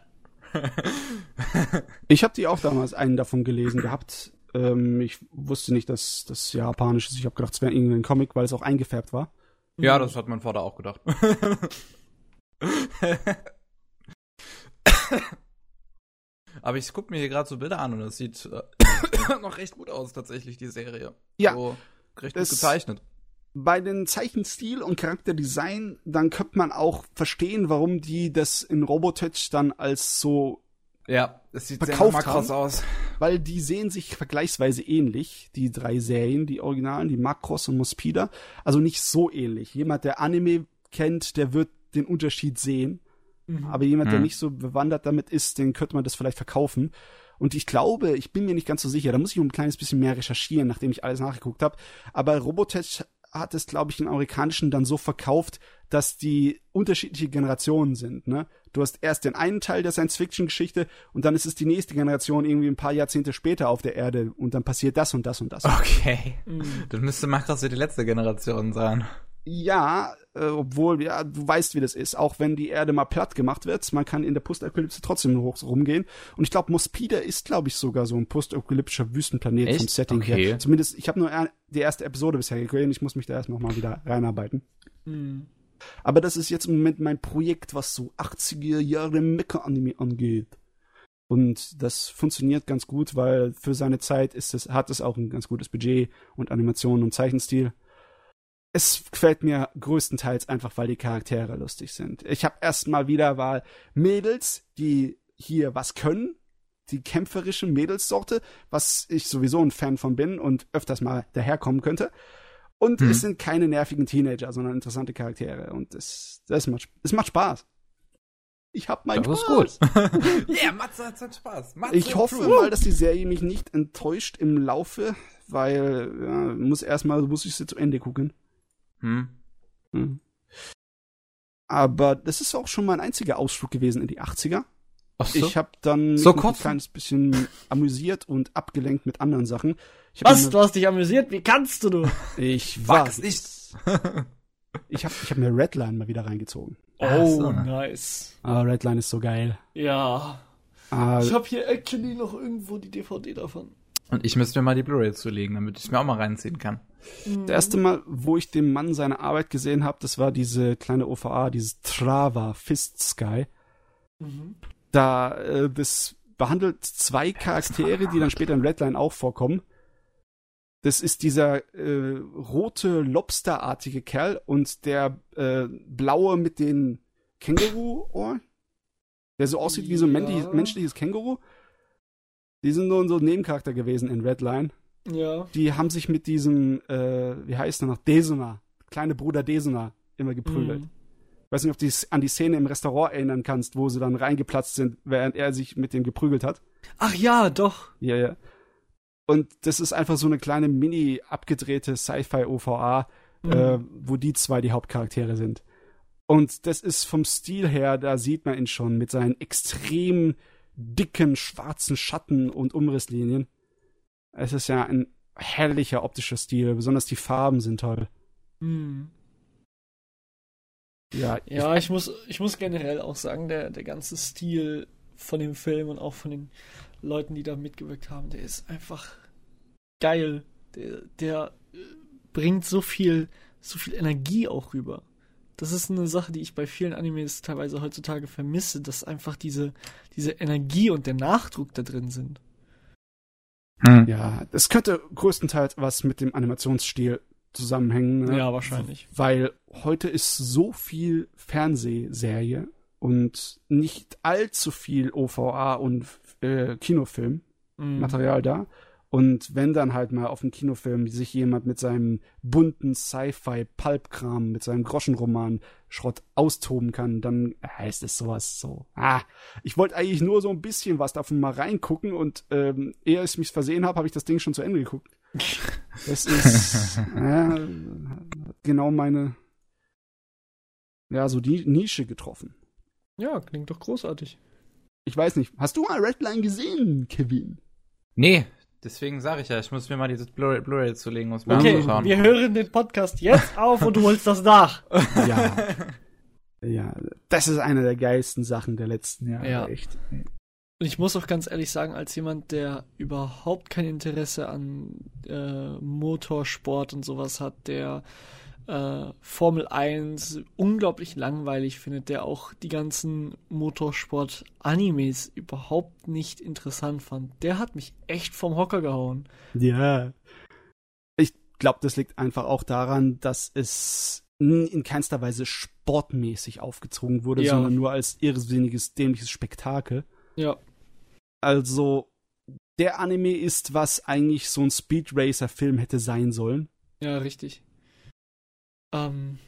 Speaker 2: ich habe die auch damals einen davon gelesen gehabt. Ähm, ich wusste nicht, dass das japanisch ist. Ich habe gedacht, es wäre irgendein Comic, weil es auch eingefärbt war.
Speaker 1: Ja, das hat mein Vater auch gedacht. Aber ich gucke mir hier gerade so Bilder an und es sieht äh, noch recht gut aus, tatsächlich, die Serie.
Speaker 2: Ja.
Speaker 1: So, recht gut gezeichnet.
Speaker 2: Bei den Zeichenstil und Charakterdesign, dann könnte man auch verstehen, warum die das in Robotech dann als so
Speaker 1: ja, es sieht verkauft sehr Makros aus.
Speaker 2: Weil die sehen sich vergleichsweise ähnlich, die drei Serien, die Originalen, die Makros und Mospida. Also nicht so ähnlich. Jemand, der Anime kennt, der wird den Unterschied sehen. Mhm. Aber jemand, der mhm. nicht so bewandert damit ist, den könnte man das vielleicht verkaufen. Und ich glaube, ich bin mir nicht ganz so sicher, da muss ich um ein kleines bisschen mehr recherchieren, nachdem ich alles nachgeguckt habe. Aber Robotech hat es, glaube ich, im Amerikanischen dann so verkauft, dass die unterschiedliche Generationen sind. Ne? Du hast erst den einen Teil der Science-Fiction-Geschichte und dann ist es die nächste Generation irgendwie ein paar Jahrzehnte später auf der Erde und dann passiert das und das und das.
Speaker 1: Okay. Mhm. Das müsste Macross die letzte Generation sein.
Speaker 2: Ja, äh, obwohl, ja, du weißt, wie das ist. Auch wenn die Erde mal platt gemacht wird, man kann in der Postapokalypse trotzdem hoch rumgehen. Und ich glaube, Mospida ist, glaube ich, sogar so ein postapokalyptischer Wüstenplanet Echt? vom Setting okay. her. Zumindest, ich habe nur die erste Episode bisher gesehen. Ich muss mich da erst noch mal wieder reinarbeiten. Mhm. Aber das ist jetzt im Moment mein Projekt, was so 80er Jahre Mecha-Anime angeht. Und das funktioniert ganz gut, weil für seine Zeit ist es, hat es auch ein ganz gutes Budget und Animationen und Zeichenstil es gefällt mir größtenteils einfach, weil die Charaktere lustig sind. Ich habe erstmal wieder mal Mädels, die hier was können, die kämpferische Mädelssorte, was ich sowieso ein Fan von bin und öfters mal daherkommen könnte. Und mhm. es sind keine nervigen Teenager, sondern interessante Charaktere. Und es, das macht, es macht Spaß. Ich hab meinen
Speaker 1: das Spaß. ist gut. yeah, Matze hat seinen Spaß.
Speaker 2: Matze ich hoffe true. mal, dass die Serie mich nicht enttäuscht im Laufe, weil ja, muss erstmal muss ich sie zu Ende gucken. Hm. Hm. Aber das ist auch schon mein einziger Ausflug gewesen in die 80er. Ach so? Ich habe dann
Speaker 1: so
Speaker 2: ein kleines bisschen amüsiert und abgelenkt mit anderen Sachen.
Speaker 3: Was? Du hast dich amüsiert? Wie kannst du nur?
Speaker 2: Ich weiß nicht. ich habe ich hab mir Redline mal wieder reingezogen.
Speaker 3: Oh, so. nice.
Speaker 2: Ah, Redline ist so geil.
Speaker 3: Ja. Ah, ich habe hier actually noch irgendwo die DVD davon.
Speaker 1: Und ich müsste mir mal die Blu-ray zulegen, damit ich es mir auch mal reinziehen kann.
Speaker 2: Das erste Mal, wo ich den Mann seine Arbeit gesehen habe, das war diese kleine OVA, dieses Trava Fist Sky. Mhm. Da äh, das behandelt zwei Charaktere, die dann später in Redline auch vorkommen. Das ist dieser äh, rote Lobsterartige Kerl und der äh, blaue mit den Känguru-Ohren, der so aussieht wie so ein ja. menschliches Känguru. Die sind nur so ein Nebencharakter gewesen in Redline.
Speaker 3: Ja.
Speaker 2: Die haben sich mit diesem, äh, wie heißt er noch, Desuna, kleine Bruder Desuna, immer geprügelt. Mhm. Ich weiß nicht, ob du dich an die Szene im Restaurant erinnern kannst, wo sie dann reingeplatzt sind, während er sich mit dem geprügelt hat.
Speaker 3: Ach ja, doch.
Speaker 2: Ja, ja. Und das ist einfach so eine kleine mini abgedrehte Sci-Fi-OVA, mhm. äh, wo die zwei die Hauptcharaktere sind. Und das ist vom Stil her, da sieht man ihn schon mit seinen extrem dicken schwarzen Schatten und Umrisslinien. Es ist ja ein herrlicher optischer Stil, besonders die Farben sind toll. Hm. Ja,
Speaker 3: Ja, ich muss, ich muss generell auch sagen, der, der ganze Stil von dem Film und auch von den Leuten, die da mitgewirkt haben, der ist einfach geil. Der, der äh, bringt so viel, so viel Energie auch rüber. Das ist eine Sache, die ich bei vielen Animes teilweise heutzutage vermisse, dass einfach diese, diese Energie und der Nachdruck da drin sind.
Speaker 1: Hm.
Speaker 2: ja, das könnte größtenteils was mit dem Animationsstil zusammenhängen. Ne?
Speaker 3: Ja, wahrscheinlich.
Speaker 2: Weil heute ist so viel Fernsehserie und nicht allzu viel OVA und äh, Kinofilmmaterial
Speaker 3: Mhm.
Speaker 2: da. Und wenn dann halt mal auf dem Kinofilm sich jemand mit seinem bunten Sci-Fi-Pulp-Kram, mit seinem Groschenroman Schrott austoben kann, dann heißt es sowas so. Ah, ich wollte eigentlich nur so ein bisschen was davon mal reingucken und ähm, ehe ich mich versehen habe, habe ich das Ding schon zu Ende geguckt. Das ist ja, genau meine ja so die Nische getroffen.
Speaker 3: Ja, klingt doch großartig.
Speaker 2: Ich weiß nicht, hast du mal Redline gesehen, Kevin?
Speaker 1: Nee, deswegen sage ich ja, ich muss mir mal dieses Blu-ray Blu zulegen, um es mir
Speaker 3: Okay,
Speaker 1: anzuschauen.
Speaker 3: wir hören den Podcast jetzt auf und du holst das nach.
Speaker 2: Ja. ja, das ist eine der geilsten Sachen der letzten Jahre,
Speaker 3: Ja.
Speaker 2: echt.
Speaker 3: Und ich muss auch ganz ehrlich sagen, als jemand, der überhaupt kein Interesse an äh, Motorsport und sowas hat, der äh, Formel 1 unglaublich langweilig findet, der auch die ganzen Motorsport-Animes überhaupt nicht interessant fand, der hat mich echt vom Hocker gehauen.
Speaker 2: Ja. Ich glaube, das liegt einfach auch daran, dass es in keinster Weise sportmäßig aufgezogen wurde,
Speaker 3: Ja.
Speaker 2: sondern nur als irrsinniges, dämliches Spektakel.
Speaker 3: Ja,
Speaker 2: Also, der Anime ist, was eigentlich so ein Speed Racer-Film hätte sein sollen.
Speaker 3: ja, richtig. Ähm,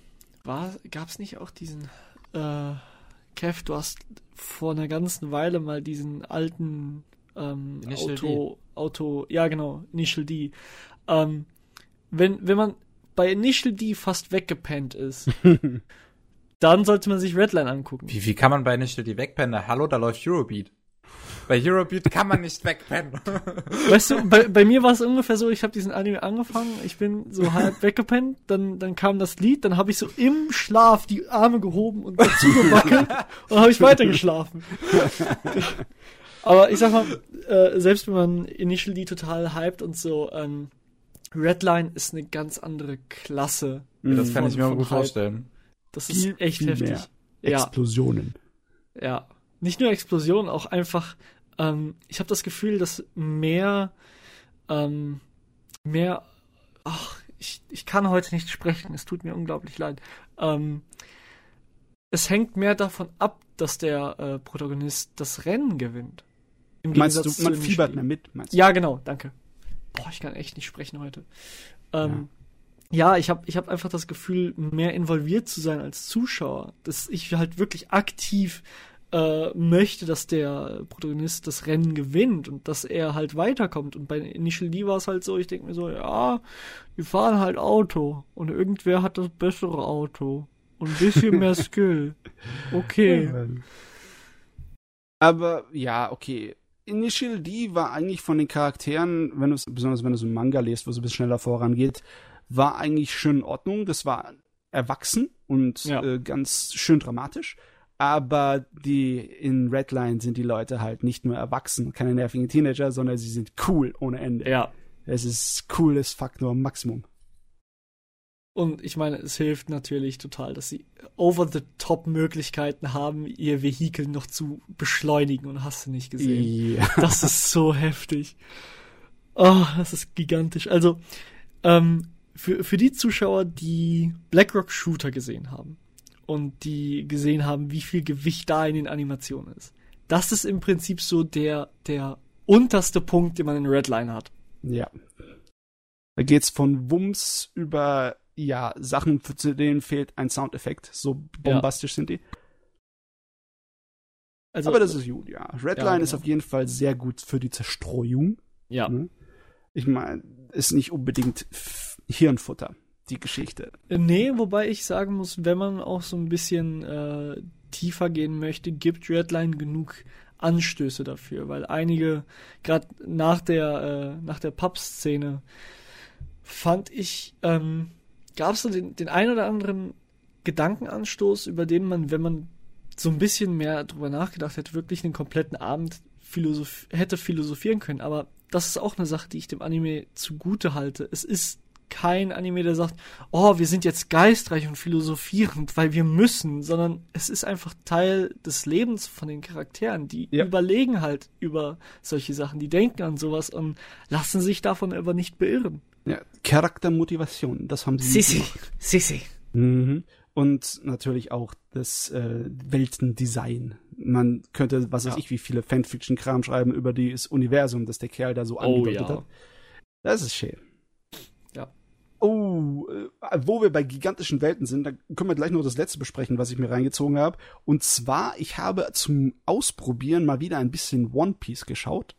Speaker 3: war, gab's nicht auch diesen, äh, Kev, du hast vor einer ganzen Weile mal diesen alten ähm, Auto, Auto, ja genau, Initial D. Ähm, wenn, wenn man bei Initial D fast weggepennt ist, dann sollte man sich Redline angucken.
Speaker 1: Wie, wie kann man bei Initial die wegpennen? Hallo, da läuft Eurobeat. Bei Eurobeat kann man nicht wegpennen.
Speaker 3: Weißt du, bei, bei mir war es ungefähr so, ich habe diesen Anime angefangen, ich bin so halb weggepennt, dann, dann kam das Lied, dann habe ich so im Schlaf die Arme gehoben und dazu gewackelt und habe ich weitergeschlafen. Aber ich sag mal, äh, selbst wenn man Initial D total hyped und so, ähm, Redline ist eine ganz andere Klasse.
Speaker 1: das kann ich mir
Speaker 3: von
Speaker 1: gut
Speaker 3: Hype.
Speaker 1: vorstellen.
Speaker 3: Das ist
Speaker 2: Viel,
Speaker 3: echt
Speaker 2: viel
Speaker 3: heftig.
Speaker 2: mehr.
Speaker 3: Ja.
Speaker 2: Explosionen.
Speaker 3: Ja, nicht nur Explosionen, auch einfach, ähm, ich habe das Gefühl, dass mehr, ähm, mehr, ach, ich, ich kann heute nicht sprechen, es tut mir unglaublich leid. Ähm, es hängt mehr davon ab, dass der äh, Protagonist das Rennen gewinnt. Im
Speaker 2: Meinst du,
Speaker 3: Gegensatz
Speaker 2: man
Speaker 3: zu
Speaker 2: fiebert mehr mit? Meinst du?
Speaker 3: ja, genau, danke. Boah, ich kann echt nicht sprechen heute. Ähm, ja. ich habe ich hab einfach das Gefühl, mehr involviert zu sein als Zuschauer. Dass ich halt wirklich aktiv äh, möchte, dass der Protagonist das Rennen gewinnt und dass er halt weiterkommt. Und bei Initial D war es halt so, ich denke mir so, ja, wir fahren halt Auto und irgendwer hat das bessere Auto. Und ein bisschen mehr Skill. Okay.
Speaker 2: Aber ja, okay. Initial D war eigentlich von den Charakteren, wenn du besonders wenn du so einen Manga liest, wo es ein bisschen schneller vorangeht, war eigentlich schön in Ordnung. Das war erwachsen und
Speaker 3: Ja.
Speaker 2: äh, ganz schön dramatisch. Aber die in Redline sind die Leute halt nicht nur erwachsen, keine nervigen Teenager, sondern sie sind cool ohne Ende.
Speaker 3: Ja.
Speaker 2: Es ist cooles Faktor Maximum.
Speaker 3: Und ich meine, es hilft natürlich total, dass sie over-the-top-Möglichkeiten haben, ihr Vehikel noch zu beschleunigen und hast du nicht gesehen.
Speaker 2: Ja.
Speaker 3: Das ist so heftig. Oh, das ist gigantisch. Also, ähm, für, für die Zuschauer, die Blackrock Shooter gesehen haben und die gesehen haben, wie viel Gewicht da in den Animationen ist, das ist im Prinzip so der, der unterste Punkt, den man in Redline hat.
Speaker 2: Ja. Da geht's von Wumms über, ja, Sachen, zu denen fehlt ein Soundeffekt. So bombastisch sind die.
Speaker 3: Also,
Speaker 2: Aber das ist gut, ja. Redline
Speaker 3: Ja,
Speaker 2: ist
Speaker 3: genau.
Speaker 2: auf jeden Fall sehr gut für die Zerstreuung.
Speaker 3: ja.
Speaker 2: Ne? Ich meine, ist nicht unbedingt Hirnfutter, die Geschichte.
Speaker 3: Nee, wobei ich sagen muss, wenn man auch so ein bisschen äh, tiefer gehen möchte, gibt Redline genug Anstöße dafür, weil einige, gerade nach der, äh, nach der Pub-Szene, fand ich, ähm, gab es so den, den ein oder anderen Gedankenanstoß, über den man, wenn man so ein bisschen mehr drüber nachgedacht hätte, wirklich einen kompletten Abend philosoph hätte philosophieren können. Aber das ist auch eine Sache, die ich dem Anime zugute halte. Es ist kein Anime, der sagt, oh, wir sind jetzt geistreich und philosophierend, weil wir müssen, sondern es ist einfach Teil des Lebens von den Charakteren. Die ja. überlegen halt über solche Sachen, die denken an sowas und lassen sich davon aber nicht beirren.
Speaker 2: Ja, Charaktermotivation, das haben sie.
Speaker 3: Sisi, Sisi.
Speaker 2: Mhm. Und natürlich auch das äh, Weltendesign. Man könnte, was weiß ja. ich, wie viele Fanfiction-Kram schreiben über das Universum, das der Kerl da so oh, angedeutet ja. hat. Das ist schön. Oh, äh, wo wir bei gigantischen Welten sind, da können wir gleich noch das letzte besprechen, was ich mir reingezogen habe. Und zwar, ich habe zum Ausprobieren mal wieder ein bisschen One Piece geschaut.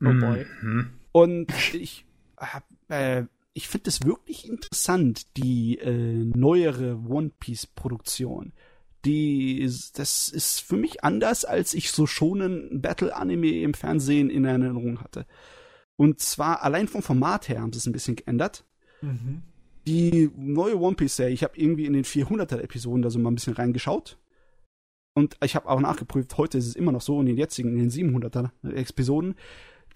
Speaker 3: Oh boy. Mhm.
Speaker 2: Und ich hab, äh, ich finde es wirklich interessant, die äh, neuere One Piece Produktion. Die, das ist für mich anders, als ich so schon ein Battle Anime im Fernsehen in Erinnerung hatte. Und zwar allein vom Format her haben sie es ein bisschen geändert. Mhm. Die neue One Piece Serie, ich habe irgendwie in den 400er Episoden da so mal ein bisschen reingeschaut. Und ich habe auch nachgeprüft, heute ist es immer noch so, in den jetzigen, in den 700er Episoden,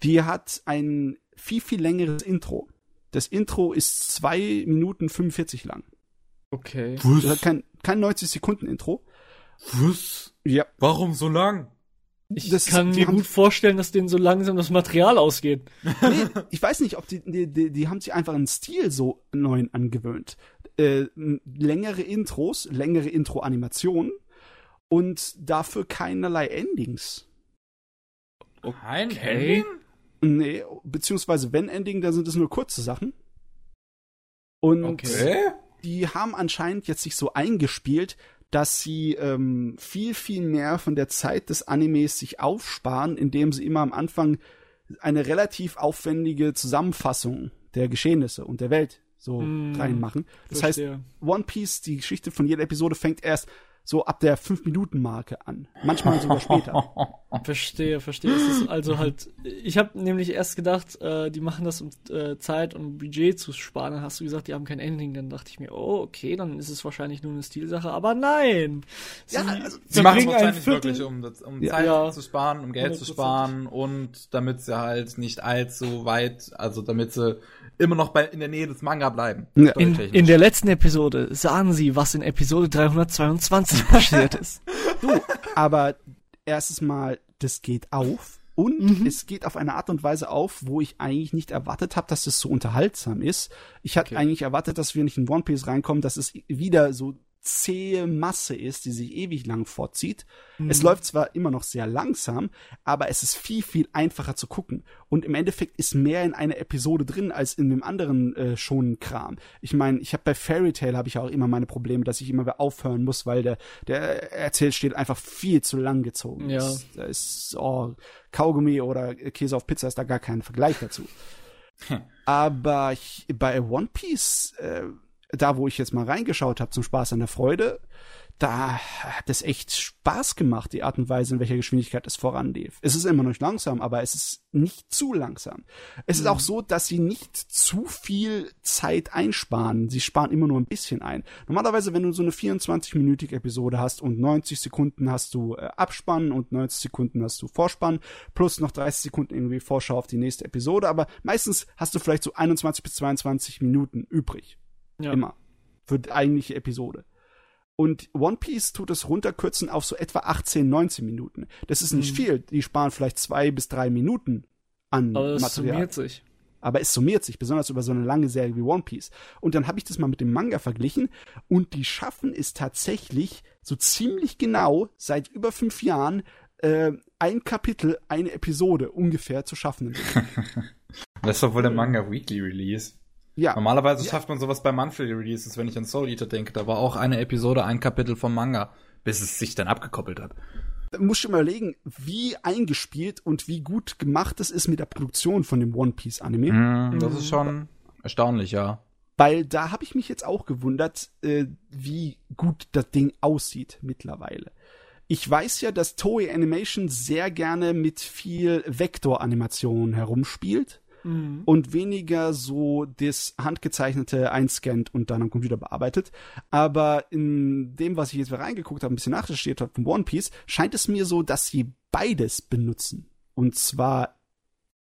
Speaker 2: die hat ein viel, viel längeres Intro. Das Intro ist 2 Minuten 45 lang.
Speaker 3: Okay.
Speaker 2: Das hat kein, kein 90 Sekunden Intro.
Speaker 1: Was?
Speaker 2: Ja.
Speaker 1: Warum so lang?
Speaker 3: Ich das kann mir gut vorstellen, dass denen so langsam das Material ausgeht.
Speaker 2: Nee, ich weiß nicht, ob die, die, die, die haben sich einfach einen Stil so neu angewöhnt. Äh, längere Intros, längere Intro-Animationen und dafür keinerlei Endings.
Speaker 1: Kein okay. Ending?
Speaker 2: Nee, beziehungsweise wenn Ending, dann sind es nur kurze Sachen. Und okay. die haben anscheinend jetzt sich so eingespielt, dass sie ähm, viel, viel mehr von der Zeit des Animes sich aufsparen, indem sie immer am Anfang eine relativ aufwendige Zusammenfassung der Geschehnisse und der Welt so mm, reinmachen. Das verstehe. heißt, One Piece, die Geschichte von jeder Episode fängt erst so ab der 5-Minuten-Marke an. Manchmal sogar später.
Speaker 3: Verstehe, verstehe. Es ist also halt, ich habe nämlich erst gedacht, äh, die machen das, um äh, Zeit und Budget zu sparen. Dann hast du gesagt, die haben kein Ending. Dann dachte ich mir, oh, okay, dann ist es wahrscheinlich nur eine Stilsache. Aber nein!
Speaker 1: Sie, ja, also, sie machen es wahrscheinlich wirklich, um, um ja. Zeit ja. zu sparen, um Geld 100%. zu sparen und damit sie halt nicht allzu weit, also damit sie immer noch bei, in der Nähe des Manga bleiben.
Speaker 3: Ja. In, in der letzten Episode sahen sie, was in Episode 322 passiert ist.
Speaker 2: Du, aber erstes Mal, das geht auf und mhm. es geht auf eine Art und Weise auf, wo ich eigentlich nicht erwartet habe, dass es so unterhaltsam ist. Ich hatte okay. eigentlich erwartet, dass wir nicht in One Piece reinkommen, dass es wieder so zähe Masse ist, die sich ewig lang vorzieht. Mhm. Es läuft zwar immer noch sehr langsam, aber es ist viel, viel einfacher zu gucken. Und im Endeffekt ist mehr in einer Episode drin als in dem anderen äh, schonen Kram. Ich meine, ich habe bei Fairy Tale habe ich auch immer meine Probleme, dass ich immer wieder aufhören muss, weil der, der Erzählstil einfach viel zu lang gezogen ja. ist. Da ist oh, Kaugummi oder Käse auf Pizza ist da gar kein Vergleich dazu. Hm. Aber ich, bei One Piece äh, da wo ich jetzt mal reingeschaut habe zum Spaß an der Freude, da hat es echt Spaß gemacht, die Art und Weise, in welcher Geschwindigkeit es voranlief. Es ist immer noch langsam, aber es ist nicht zu langsam. Es mhm. ist auch so, dass sie nicht zu viel Zeit einsparen. Sie sparen immer nur ein bisschen ein. Normalerweise, wenn du so eine 24-minütige Episode hast und 90 Sekunden hast du äh, Abspann und 90 Sekunden hast du Vorspann, plus noch 30 Sekunden irgendwie Vorschau auf die nächste Episode, aber meistens hast du vielleicht so 21 bis 22 Minuten übrig. Ja. Immer. Für die eigentliche Episode. Und One Piece tut es runterkürzen auf so etwa 18, 19 Minuten. Das ist nicht mhm. viel. Die sparen vielleicht zwei bis drei Minuten an
Speaker 3: Aber es Material. summiert sich.
Speaker 2: Aber es summiert sich, besonders über so eine lange Serie wie One Piece. Und dann habe ich das mal mit dem Manga verglichen und die schaffen es tatsächlich so ziemlich genau seit über fünf Jahren äh, ein Kapitel, eine Episode ungefähr zu schaffen.
Speaker 1: das ist doch wohl der Manga Weekly Release. Ja. Normalerweise ja. schafft man sowas bei Monthly Releases, wenn ich an Soul Eater denke. Da war auch eine Episode, ein Kapitel vom Manga, bis es sich dann abgekoppelt hat.
Speaker 2: Da musst du mal überlegen, wie eingespielt und wie gut gemacht es ist mit der Produktion von dem One Piece Anime.
Speaker 1: Mm, das ist schon erstaunlich, ja.
Speaker 2: Weil da habe ich mich jetzt auch gewundert, äh, wie gut das Ding aussieht mittlerweile. Ich weiß ja, dass Toei Animation sehr gerne mit viel Vektoranimationen herumspielt
Speaker 3: Mhm.
Speaker 2: und weniger so das handgezeichnete einscannt und dann am Computer bearbeitet. Aber in dem, was ich jetzt reingeguckt habe, ein bisschen nachrecherchiert habe von One Piece, scheint es mir so, dass sie beides benutzen. Und zwar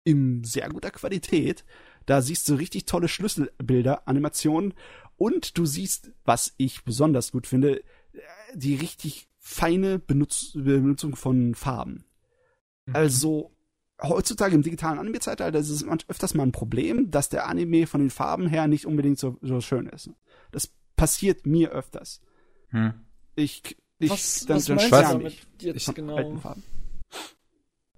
Speaker 2: in sehr guter Qualität. Da siehst du richtig tolle Schlüsselbilder, Animationen und du siehst, was ich besonders gut finde, die richtig feine Benutz Benutzung von Farben. Also heutzutage im digitalen Anime-Zeitalter ist es öfters mal ein Problem, dass der Anime von den Farben her nicht unbedingt so, so schön ist. Das passiert mir öfters.
Speaker 1: Hm.
Speaker 2: Ich, ich
Speaker 3: was
Speaker 2: dann,
Speaker 3: was
Speaker 2: dann
Speaker 3: meinst du
Speaker 2: schwärme
Speaker 3: damit
Speaker 2: ich
Speaker 3: jetzt genau?
Speaker 2: alten Farben.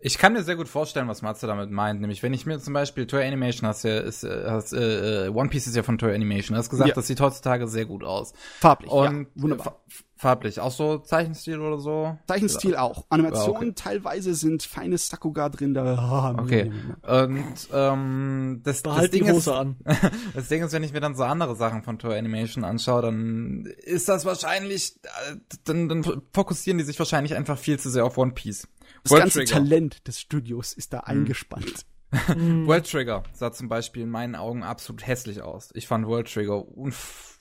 Speaker 1: Ich kann mir sehr gut vorstellen, was Matze damit meint. Nämlich, wenn ich mir zum Beispiel Toy Animation hast ja, ist, äh, hast, äh, äh, One Piece ist ja von Toy Animation. Du hast gesagt,
Speaker 2: Ja.
Speaker 1: das sieht heutzutage sehr gut aus.
Speaker 2: Farblich,
Speaker 1: Und
Speaker 2: ja, wunderbar.
Speaker 1: Fa- farblich. Auch so Zeichenstil oder so?
Speaker 2: Zeichenstil auch. Animationen
Speaker 1: Ja, okay.
Speaker 2: teilweise sind feine Sakuga drin. Da, ah,
Speaker 1: Okay. Und ähm, das, das
Speaker 3: Behalt die
Speaker 1: Ding ist,
Speaker 3: Hose an.
Speaker 1: Das Ding ist, wenn ich mir dann so andere Sachen von Toy Animation anschaue, dann ist das wahrscheinlich, äh, dann, dann fokussieren die sich wahrscheinlich einfach viel zu sehr auf One Piece.
Speaker 2: Das
Speaker 1: World
Speaker 2: ganze
Speaker 1: Trigger.
Speaker 2: Talent des Studios ist da eingespannt.
Speaker 1: World Trigger sah zum Beispiel in meinen Augen absolut hässlich aus. Ich fand World Trigger unf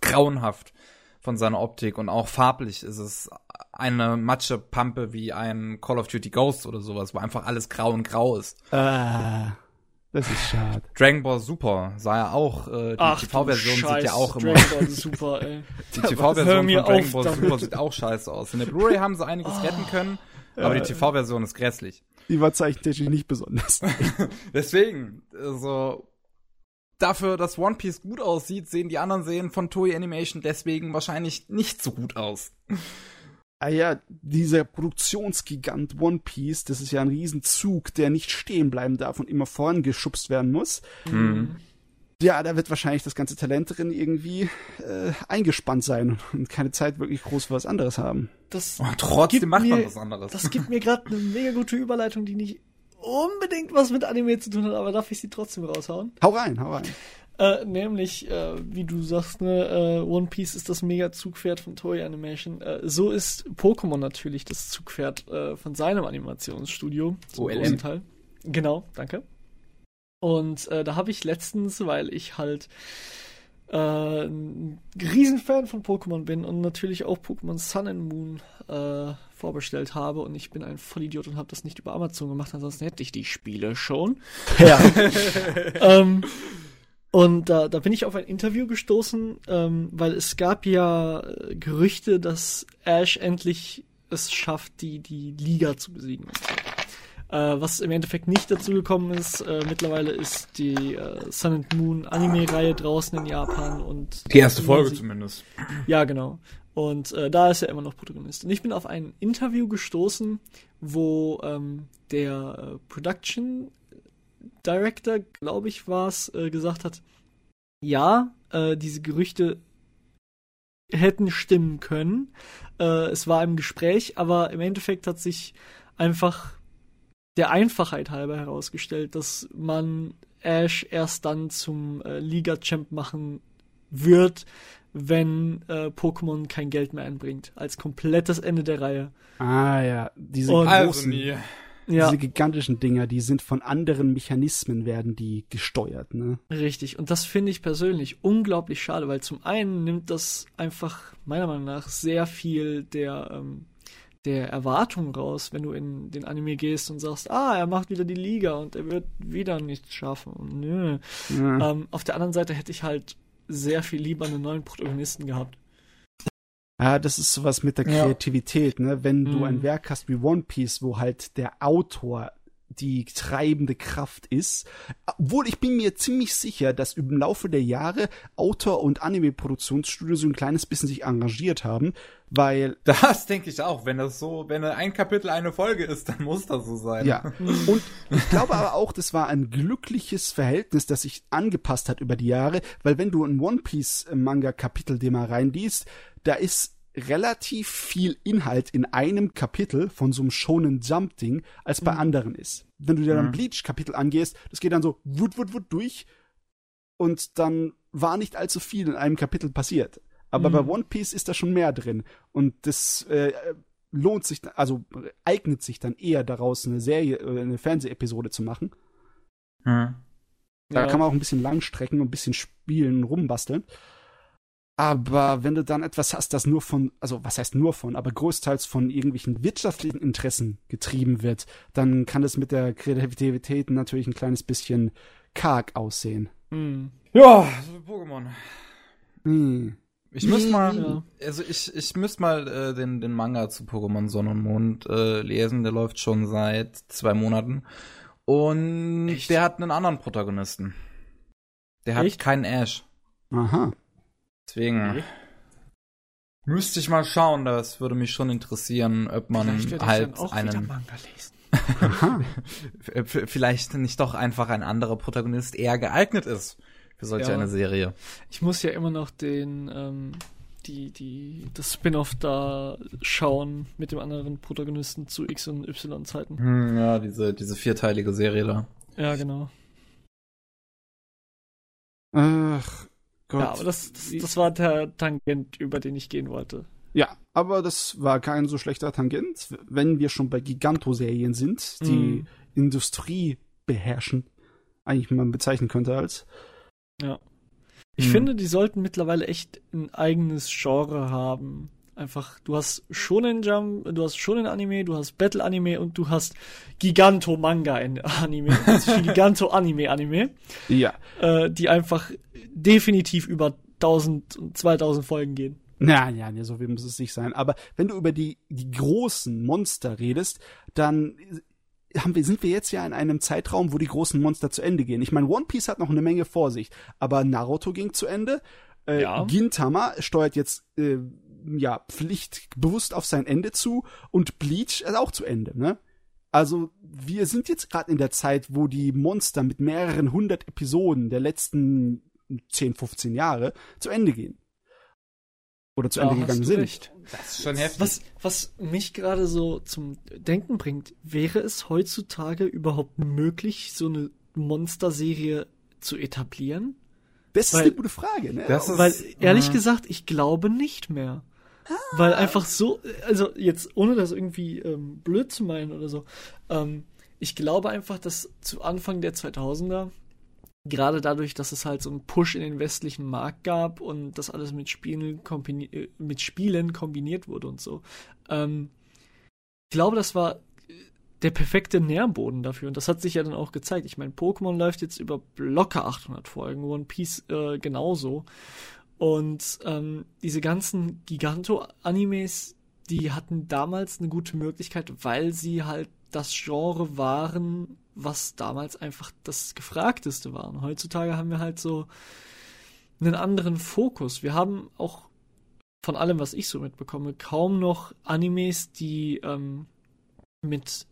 Speaker 1: grauenhaft von seiner Optik und auch farblich ist es eine Matschepampe wie ein Call of Duty Ghost oder sowas, wo einfach alles grau und grau ist.
Speaker 2: Ah, das ist schade.
Speaker 1: Dragon Ball Super sah ja auch, äh, die TV-Version sieht ja auch immer
Speaker 3: Dragon Ball super, ey.
Speaker 1: Die TV-Version von Dragon Ball
Speaker 3: damit.
Speaker 1: Super sieht auch scheiße aus. In der Blu-ray haben sie einiges
Speaker 3: Oh.
Speaker 1: retten können, aber die TV-Version ist grässlich.
Speaker 2: Die war zeichentechnisch nicht besonders.
Speaker 1: Deswegen, also dafür, dass One Piece gut aussieht, sehen die anderen Serien von Toei Animation deswegen wahrscheinlich nicht so gut aus.
Speaker 2: Ah ja, dieser Produktionsgigant One Piece, das ist ja ein Riesenzug, der nicht stehen bleiben darf und immer vorangeschubst werden muss.
Speaker 1: Mhm.
Speaker 2: Ja, da wird wahrscheinlich das ganze Talent drin irgendwie äh, eingespannt sein und keine Zeit wirklich groß für was anderes haben.
Speaker 3: Das,
Speaker 1: Und trotzdem macht man
Speaker 3: mir-
Speaker 1: was anderes.
Speaker 3: das gibt mir gerade eine mega gute Überleitung, die nicht unbedingt was mit Anime zu tun hat, aber darf ich sie trotzdem raushauen?
Speaker 2: Hau rein, hau rein.
Speaker 3: Äh, nämlich, äh, wie du sagst, ne, äh, One Piece ist das mega Zugpferd von Toei Animation. Äh, so ist Pokémon natürlich das Zugpferd äh, von seinem Animationsstudio. Zum
Speaker 1: OLM.
Speaker 3: großen Teil. Genau, danke. Und äh, da habe ich letztens, weil ich halt äh, ein Riesenfan von Pokémon bin und natürlich auch Pokémon Sun and Moon äh, vorbestellt habe und ich bin ein Vollidiot und habe das nicht über Amazon gemacht, ansonsten hätte ich die Spiele schon.
Speaker 2: Ja.
Speaker 3: ähm, und da, da bin ich auf ein Interview gestoßen, ähm, weil es gab ja äh, Gerüchte, dass Ash endlich es schafft, die, die Liga zu besiegen. Äh, was im Endeffekt nicht dazu gekommen ist, äh, mittlerweile ist die äh, Sun and Moon Anime-Reihe draußen in Japan und
Speaker 1: Die erste Folge
Speaker 3: Sie-
Speaker 1: zumindest.
Speaker 3: ja, genau. Und äh, da ist er immer noch Protagonist. Und ich bin auf ein Interview gestoßen, wo ähm, der äh, Production Director, glaube ich, war es, äh, gesagt hat, ja, äh, diese Gerüchte hätten stimmen können. Äh, es war im Gespräch, aber im Endeffekt hat sich einfach der Einfachheit halber herausgestellt, dass man Ash erst dann zum äh, Liga-Champ machen wird, wenn äh, Pokémon kein Geld mehr einbringt. Als komplettes Ende der Reihe.
Speaker 2: Ah ja, diese
Speaker 3: Und-
Speaker 1: Also
Speaker 2: großen,
Speaker 1: nie.
Speaker 3: Ja,
Speaker 2: diese gigantischen Dinger, die sind von anderen Mechanismen werden die gesteuert, ne?
Speaker 3: richtig. Und das finde ich persönlich unglaublich schade, weil zum einen nimmt das einfach meiner Meinung nach sehr viel der ähm, der Erwartung raus, wenn du in den Anime gehst und sagst, ah, er macht wieder die Liga und er wird wieder nichts schaffen. Und nö.
Speaker 2: Ja.
Speaker 3: Ähm, auf der anderen Seite hätte ich halt sehr viel lieber einen neuen Protagonisten gehabt.
Speaker 2: Ja, das ist sowas mit der
Speaker 3: Ja.
Speaker 2: Kreativität, ne? Wenn du
Speaker 3: Mhm.
Speaker 2: ein Werk hast wie One Piece, wo halt der Autor die treibende Kraft ist. Obwohl ich bin mir ziemlich sicher, dass im Laufe der Jahre Autor und Anime-Produktionsstudio so ein kleines bisschen sich engagiert haben, weil
Speaker 1: Das denke ich auch. Wenn das so, wenn ein Kapitel eine Folge ist, dann muss das so sein.
Speaker 2: Ja. Und ich glaube aber auch, das war ein glückliches Verhältnis, das sich angepasst hat über die Jahre, weil wenn du ein One Piece Manga Kapitel dir mal reinliest, da ist relativ viel Inhalt in einem Kapitel von so einem Shonen Jump Ding, als bei anderen ist. Wenn du dir dann
Speaker 1: Mhm.
Speaker 2: Bleach Kapitel angehst, das geht dann so wut wut wut durch und dann war nicht allzu viel in einem Kapitel passiert. Aber
Speaker 3: Mhm.
Speaker 2: bei One Piece ist da schon mehr drin und das äh, lohnt sich, also eignet sich dann eher daraus, eine Serie, äh, eine Fernsehepisode zu machen.
Speaker 1: Hm.
Speaker 2: Da
Speaker 3: Ja.
Speaker 2: kann man auch ein bisschen langstrecken und ein bisschen spielen, rumbasteln. Aber wenn du dann etwas hast, das nur von, also was heißt nur von, aber größtenteils von irgendwelchen wirtschaftlichen Interessen getrieben wird, dann kann es mit der Kreativität natürlich ein kleines bisschen karg aussehen.
Speaker 3: Hm.
Speaker 1: Ja, so Pokémon.
Speaker 2: Hm.
Speaker 1: Ich müsste mal,
Speaker 3: Ja.
Speaker 1: also ich, ich müsste mal äh, den, den Manga zu Pokémon Sonne und Mond äh, lesen. Der läuft schon seit zwei Monaten. Und
Speaker 3: Echt?
Speaker 1: der hat einen anderen Protagonisten. Der hat
Speaker 3: Echt?
Speaker 1: keinen Ash.
Speaker 2: Aha.
Speaker 1: Deswegen
Speaker 3: Nee.
Speaker 1: müsste ich mal schauen. Das würde mich schon interessieren, ob man
Speaker 3: Vielleicht
Speaker 1: halt
Speaker 3: auch
Speaker 1: einen,
Speaker 3: Manga lesen.
Speaker 1: Vielleicht nicht doch einfach ein anderer Protagonist eher geeignet ist für solch
Speaker 3: Ja.
Speaker 1: eine Serie.
Speaker 3: Ich muss ja immer noch den, ähm, die, die, das Spin-off da schauen mit dem anderen Protagonisten zu X- und Y-Zeiten.
Speaker 1: Hm, ja, diese, diese vierteilige Serie da.
Speaker 3: Ja, genau.
Speaker 2: Ach Gott.
Speaker 3: Ja, aber das, das, das war der Tangent, über den ich gehen wollte.
Speaker 2: Ja, aber das war kein so schlechter Tangent, wenn wir schon bei Giganto-Serien sind, die
Speaker 3: Mhm.
Speaker 2: Industrie beherrschen, eigentlich man bezeichnen könnte als.
Speaker 3: Ich
Speaker 1: Hm.
Speaker 3: finde, die sollten mittlerweile echt ein eigenes Genre haben. Einfach, du hast Shonen Jump, du hast Shonen Anime, du hast Battle Anime und du hast Giganto Manga Anime, also Giganto Anime Anime,
Speaker 2: Ja.
Speaker 3: äh, die einfach definitiv über 1000 und 2000 Folgen gehen.
Speaker 2: Na, ja, ja, so wie muss es nicht sein. Aber wenn du über die, die großen Monster redest, dann haben wir, sind wir jetzt ja in einem Zeitraum, wo die großen Monster zu Ende gehen. Ich meine, One Piece hat noch eine Menge vor sich, aber Naruto ging zu Ende. Äh,
Speaker 3: Ja.
Speaker 2: Gintama steuert jetzt äh, ja pflichtbewusst auf sein Ende zu und Bleach ist auch zu Ende, ne? Also wir sind jetzt gerade in der Zeit, wo die Monster mit mehreren hundert Episoden der letzten 10, 15 Jahre zu Ende gehen. Oder zu Ende
Speaker 3: Da
Speaker 2: gegangen sind.
Speaker 3: recht.
Speaker 1: Das ist schon heftig.
Speaker 3: Was, was mich gerade so zum Denken bringt, wäre es heutzutage überhaupt möglich, so eine Monsterserie zu etablieren?
Speaker 2: Das ist
Speaker 3: Weil-
Speaker 2: eine gute Frage, ne?
Speaker 1: Das ist-
Speaker 3: Weil ehrlich
Speaker 1: äh,
Speaker 3: gesagt, ich glaube nicht mehr. Weil einfach so, also jetzt ohne das irgendwie ähm, blöd zu meinen oder so, ähm, ich glaube einfach, dass zu Anfang der 2000er, gerade dadurch, dass es halt so einen Push in den westlichen Markt gab und das alles mit Spielen, kombini äh, mit Spielen kombiniert wurde und so, ähm, ich glaube, das war der perfekte Nährboden dafür und das hat sich ja dann auch gezeigt. Ich meine, Pokémon läuft jetzt über locker 800 Folgen, One Piece äh, genauso. Und ähm, diese ganzen Giganto-Animes, die hatten damals eine gute Möglichkeit, weil sie halt das Genre waren, was damals einfach das gefragteste war. Und heutzutage haben wir halt so einen anderen Fokus. Wir haben auch von allem, was ich so mitbekomme, kaum noch Animes, die ähm, mit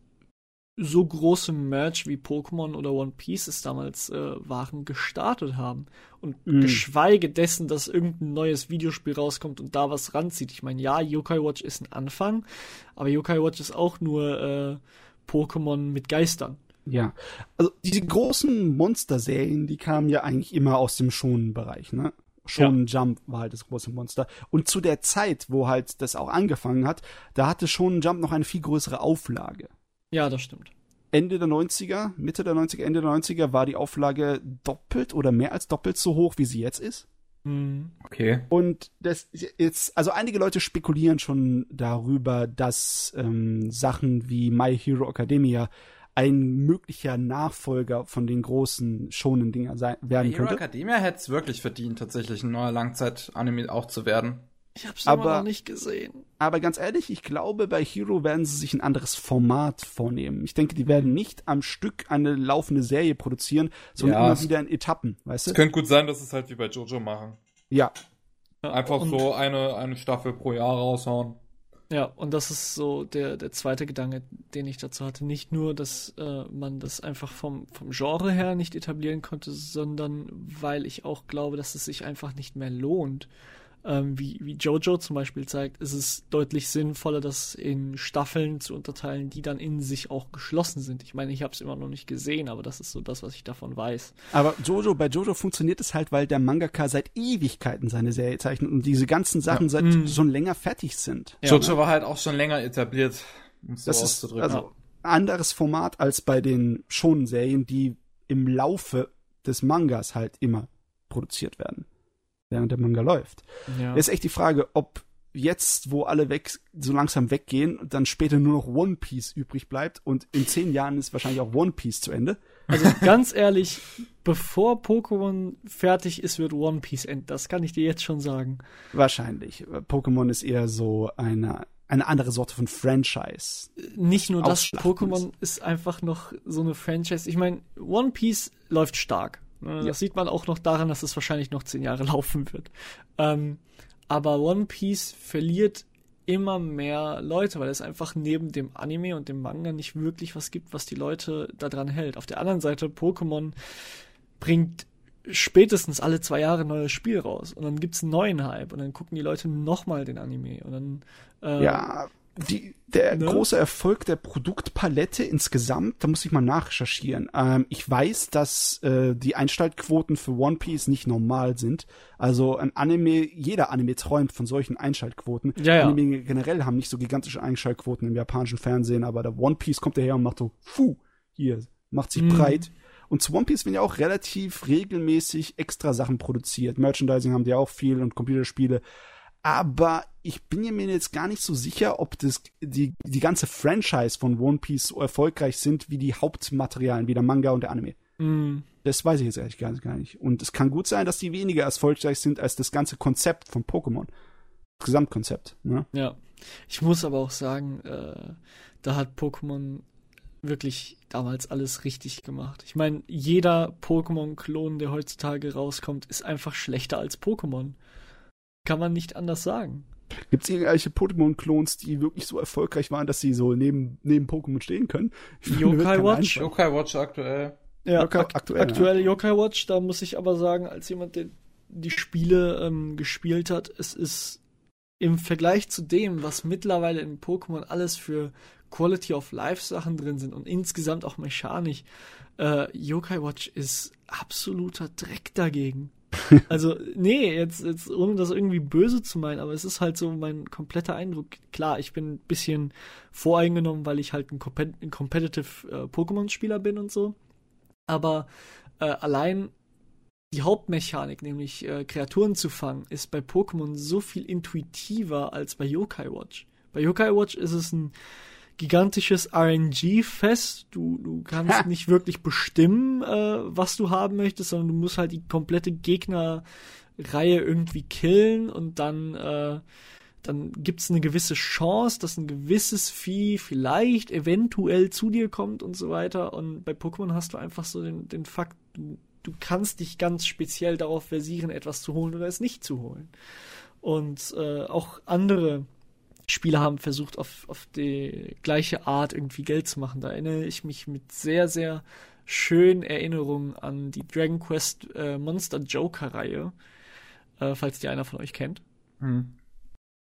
Speaker 3: so großem Merch wie Pokémon oder One Piece es damals äh, waren, gestartet haben. Und
Speaker 2: Mhm.
Speaker 3: geschweige dessen, dass irgendein neues Videospiel rauskommt und da was ranzieht. Ich meine, ja, Yokai Watch ist ein Anfang, aber Yokai Watch ist auch nur äh, Pokémon mit Geistern.
Speaker 2: Ja. Also diese großen Monster-Serien, die kamen ja eigentlich immer aus dem Shonen-Bereich, ne? Shonen Jump war halt das große Monster. Und zu der Zeit, wo halt das auch angefangen hat, da hatte Shonen Jump noch eine viel größere Auflage.
Speaker 3: Ja, das stimmt.
Speaker 2: Ende der 90er, Mitte der 90er, Ende der 90er war die Auflage doppelt oder mehr als doppelt so hoch, wie sie jetzt ist.
Speaker 3: Mhm.
Speaker 1: Okay.
Speaker 2: Und das jetzt, also einige Leute spekulieren schon darüber, dass ähm, Sachen wie My Hero Academia ein möglicher Nachfolger von den großen schonen Dinger sein, werden
Speaker 1: Hero
Speaker 2: könnte.
Speaker 1: Academia hätte es wirklich verdient, tatsächlich ein neuer Langzeit-Anime auch zu werden.
Speaker 3: Ich hab's
Speaker 2: Aber-
Speaker 3: immer noch nicht gesehen.
Speaker 2: Aber ganz ehrlich, ich glaube, bei Hero werden sie sich ein anderes Format vornehmen. Ich denke, die werden nicht am Stück eine laufende Serie produzieren, sondern
Speaker 1: Ja,
Speaker 2: immer wieder in Etappen, weißt du?
Speaker 1: Es könnte gut sein, dass es halt wie bei Jojo machen.
Speaker 2: Ja,
Speaker 3: Ja,
Speaker 1: Einfach
Speaker 3: und,
Speaker 1: so eine, eine Staffel pro Jahr raushauen.
Speaker 3: Ja, und das ist so der, der zweite Gedanke, den ich dazu hatte. Nicht nur, dass äh, man das einfach vom, vom Genre her nicht etablieren konnte, sondern weil ich auch glaube, dass es sich einfach nicht mehr lohnt. Ähm, wie, wie Jojo zum Beispiel zeigt, ist es deutlich sinnvoller, das in Staffeln zu unterteilen, die dann in sich auch geschlossen sind. Ich meine, ich habe es immer noch nicht gesehen, aber das ist so das, was ich davon weiß.
Speaker 2: aber Jojo, bei Jojo funktioniert es halt, weil der Mangaka seit Ewigkeiten seine Serie zeichnet und diese ganzen Sachen
Speaker 1: Ja.
Speaker 2: seit
Speaker 3: Mhm.
Speaker 2: schon länger fertig sind.
Speaker 3: Ja,
Speaker 1: Jojo war halt auch schon länger etabliert, um es so
Speaker 2: Das ist
Speaker 1: auszudrücken.
Speaker 2: also anderes Format als bei den Shonen-Serien, die im Laufe des Mangas halt immer produziert werden, während der Manga läuft.
Speaker 3: Ja.
Speaker 2: Ist echt die Frage, ob jetzt, wo alle weg, so langsam weggehen, dann später nur noch One Piece übrig bleibt und in zehn Jahren ist wahrscheinlich auch One Piece zu Ende.
Speaker 3: Also ganz ehrlich, bevor Pokémon fertig ist, wird One Piece enden. Das kann ich dir jetzt schon sagen.
Speaker 2: Wahrscheinlich. Pokémon ist eher so eine, eine andere Sorte von Franchise.
Speaker 3: Nicht nur das, Pokémon ist einfach noch so eine Franchise. Ich meine, One Piece läuft stark. Ne, Das
Speaker 2: Ja.
Speaker 3: sieht man auch noch daran, dass es wahrscheinlich noch zehn Jahre laufen wird. Ähm, aber One Piece verliert immer mehr Leute, weil es einfach neben dem Anime und dem Manga nicht wirklich was gibt, was die Leute daran hält. Auf der anderen Seite, Pokémon bringt spätestens alle zwei Jahre ein neues Spiel raus und dann gibt's einen neuen Hype und dann gucken die Leute nochmal den Anime und dann äh,
Speaker 2: Ja, die, der
Speaker 3: Ne?
Speaker 2: große Erfolg der Produktpalette insgesamt, da muss ich mal nachrecherchieren. Ähm, ich weiß, dass äh, die Einschaltquoten für One Piece nicht normal sind. Also ein Anime, jeder Anime träumt von solchen Einschaltquoten.
Speaker 3: Ja, ja.
Speaker 2: Anime generell haben nicht so gigantische Einschaltquoten im japanischen Fernsehen, aber der One Piece kommt daher und macht so, puh, hier, macht sich
Speaker 3: Mhm.
Speaker 2: breit. Und zu One Piece werden ja auch relativ regelmäßig extra Sachen produziert. Merchandising haben die auch viel und Computerspiele. Aber ich bin mir jetzt gar nicht so sicher, ob das, die, die ganze Franchise von One Piece so erfolgreich sind wie die Hauptmaterialien, wie der Manga und der Anime.
Speaker 3: mh,
Speaker 2: Das weiß ich jetzt ehrlich gar gar nicht. Und es kann gut sein, dass die weniger erfolgreich sind als das ganze Konzept von Pokémon. Das Gesamtkonzept. Ne?
Speaker 3: Ja, ich muss aber auch sagen, äh, da hat Pokémon wirklich damals alles richtig gemacht. Ich meine, jeder Pokémon-Klon, der heutzutage rauskommt, ist einfach schlechter als Pokémon. Kann man nicht anders sagen.
Speaker 2: Gibt es irgendwelche Pokémon-Klons, die wirklich so erfolgreich waren, dass sie so neben, neben Pokémon stehen können?
Speaker 3: Yokai Watch?
Speaker 1: Yokai Watch aktuell.
Speaker 3: Ja,
Speaker 2: Yokai-
Speaker 3: ak
Speaker 2: aktuell,
Speaker 3: aktuell, Yokai Watch, da muss ich aber sagen, als jemand, der die Spiele ähm, gespielt hat, es ist im Vergleich zu dem, was mittlerweile in Pokémon alles für Quality of Life Sachen drin sind und insgesamt auch mechanisch, äh, Yokai Watch ist absoluter Dreck dagegen. Also, nee, jetzt, jetzt ohne das irgendwie böse zu meinen, aber es ist halt so mein kompletter Eindruck. Klar, ich bin ein bisschen voreingenommen, weil ich halt ein, ein Competitive äh, Pokémon-Spieler bin und so. Aber äh, allein die Hauptmechanik, nämlich äh, Kreaturen zu fangen, ist bei Pokémon so viel intuitiver als bei Yokai Watch. Bei Yokai Watch ist es ein gigantisches RNG-Fest. Du, du kannst
Speaker 2: Ha.
Speaker 3: nicht wirklich bestimmen, äh, was du haben möchtest, sondern du musst halt die komplette Gegnerreihe irgendwie killen und dann, äh, dann gibt's eine gewisse Chance, dass ein gewisses Vieh vielleicht eventuell zu dir kommt und so weiter. Und bei Pokémon hast du einfach so den, den Fakt, du, du kannst dich ganz speziell darauf versieren, etwas zu holen oder es nicht zu holen. Und äh, auch andere Spieler haben versucht, auf, auf die gleiche Art irgendwie Geld zu machen. Da erinnere ich mich mit sehr, sehr schönen Erinnerungen an die Dragon Quest äh, Monster Joker Reihe, äh, falls die einer von euch kennt.
Speaker 1: Hm.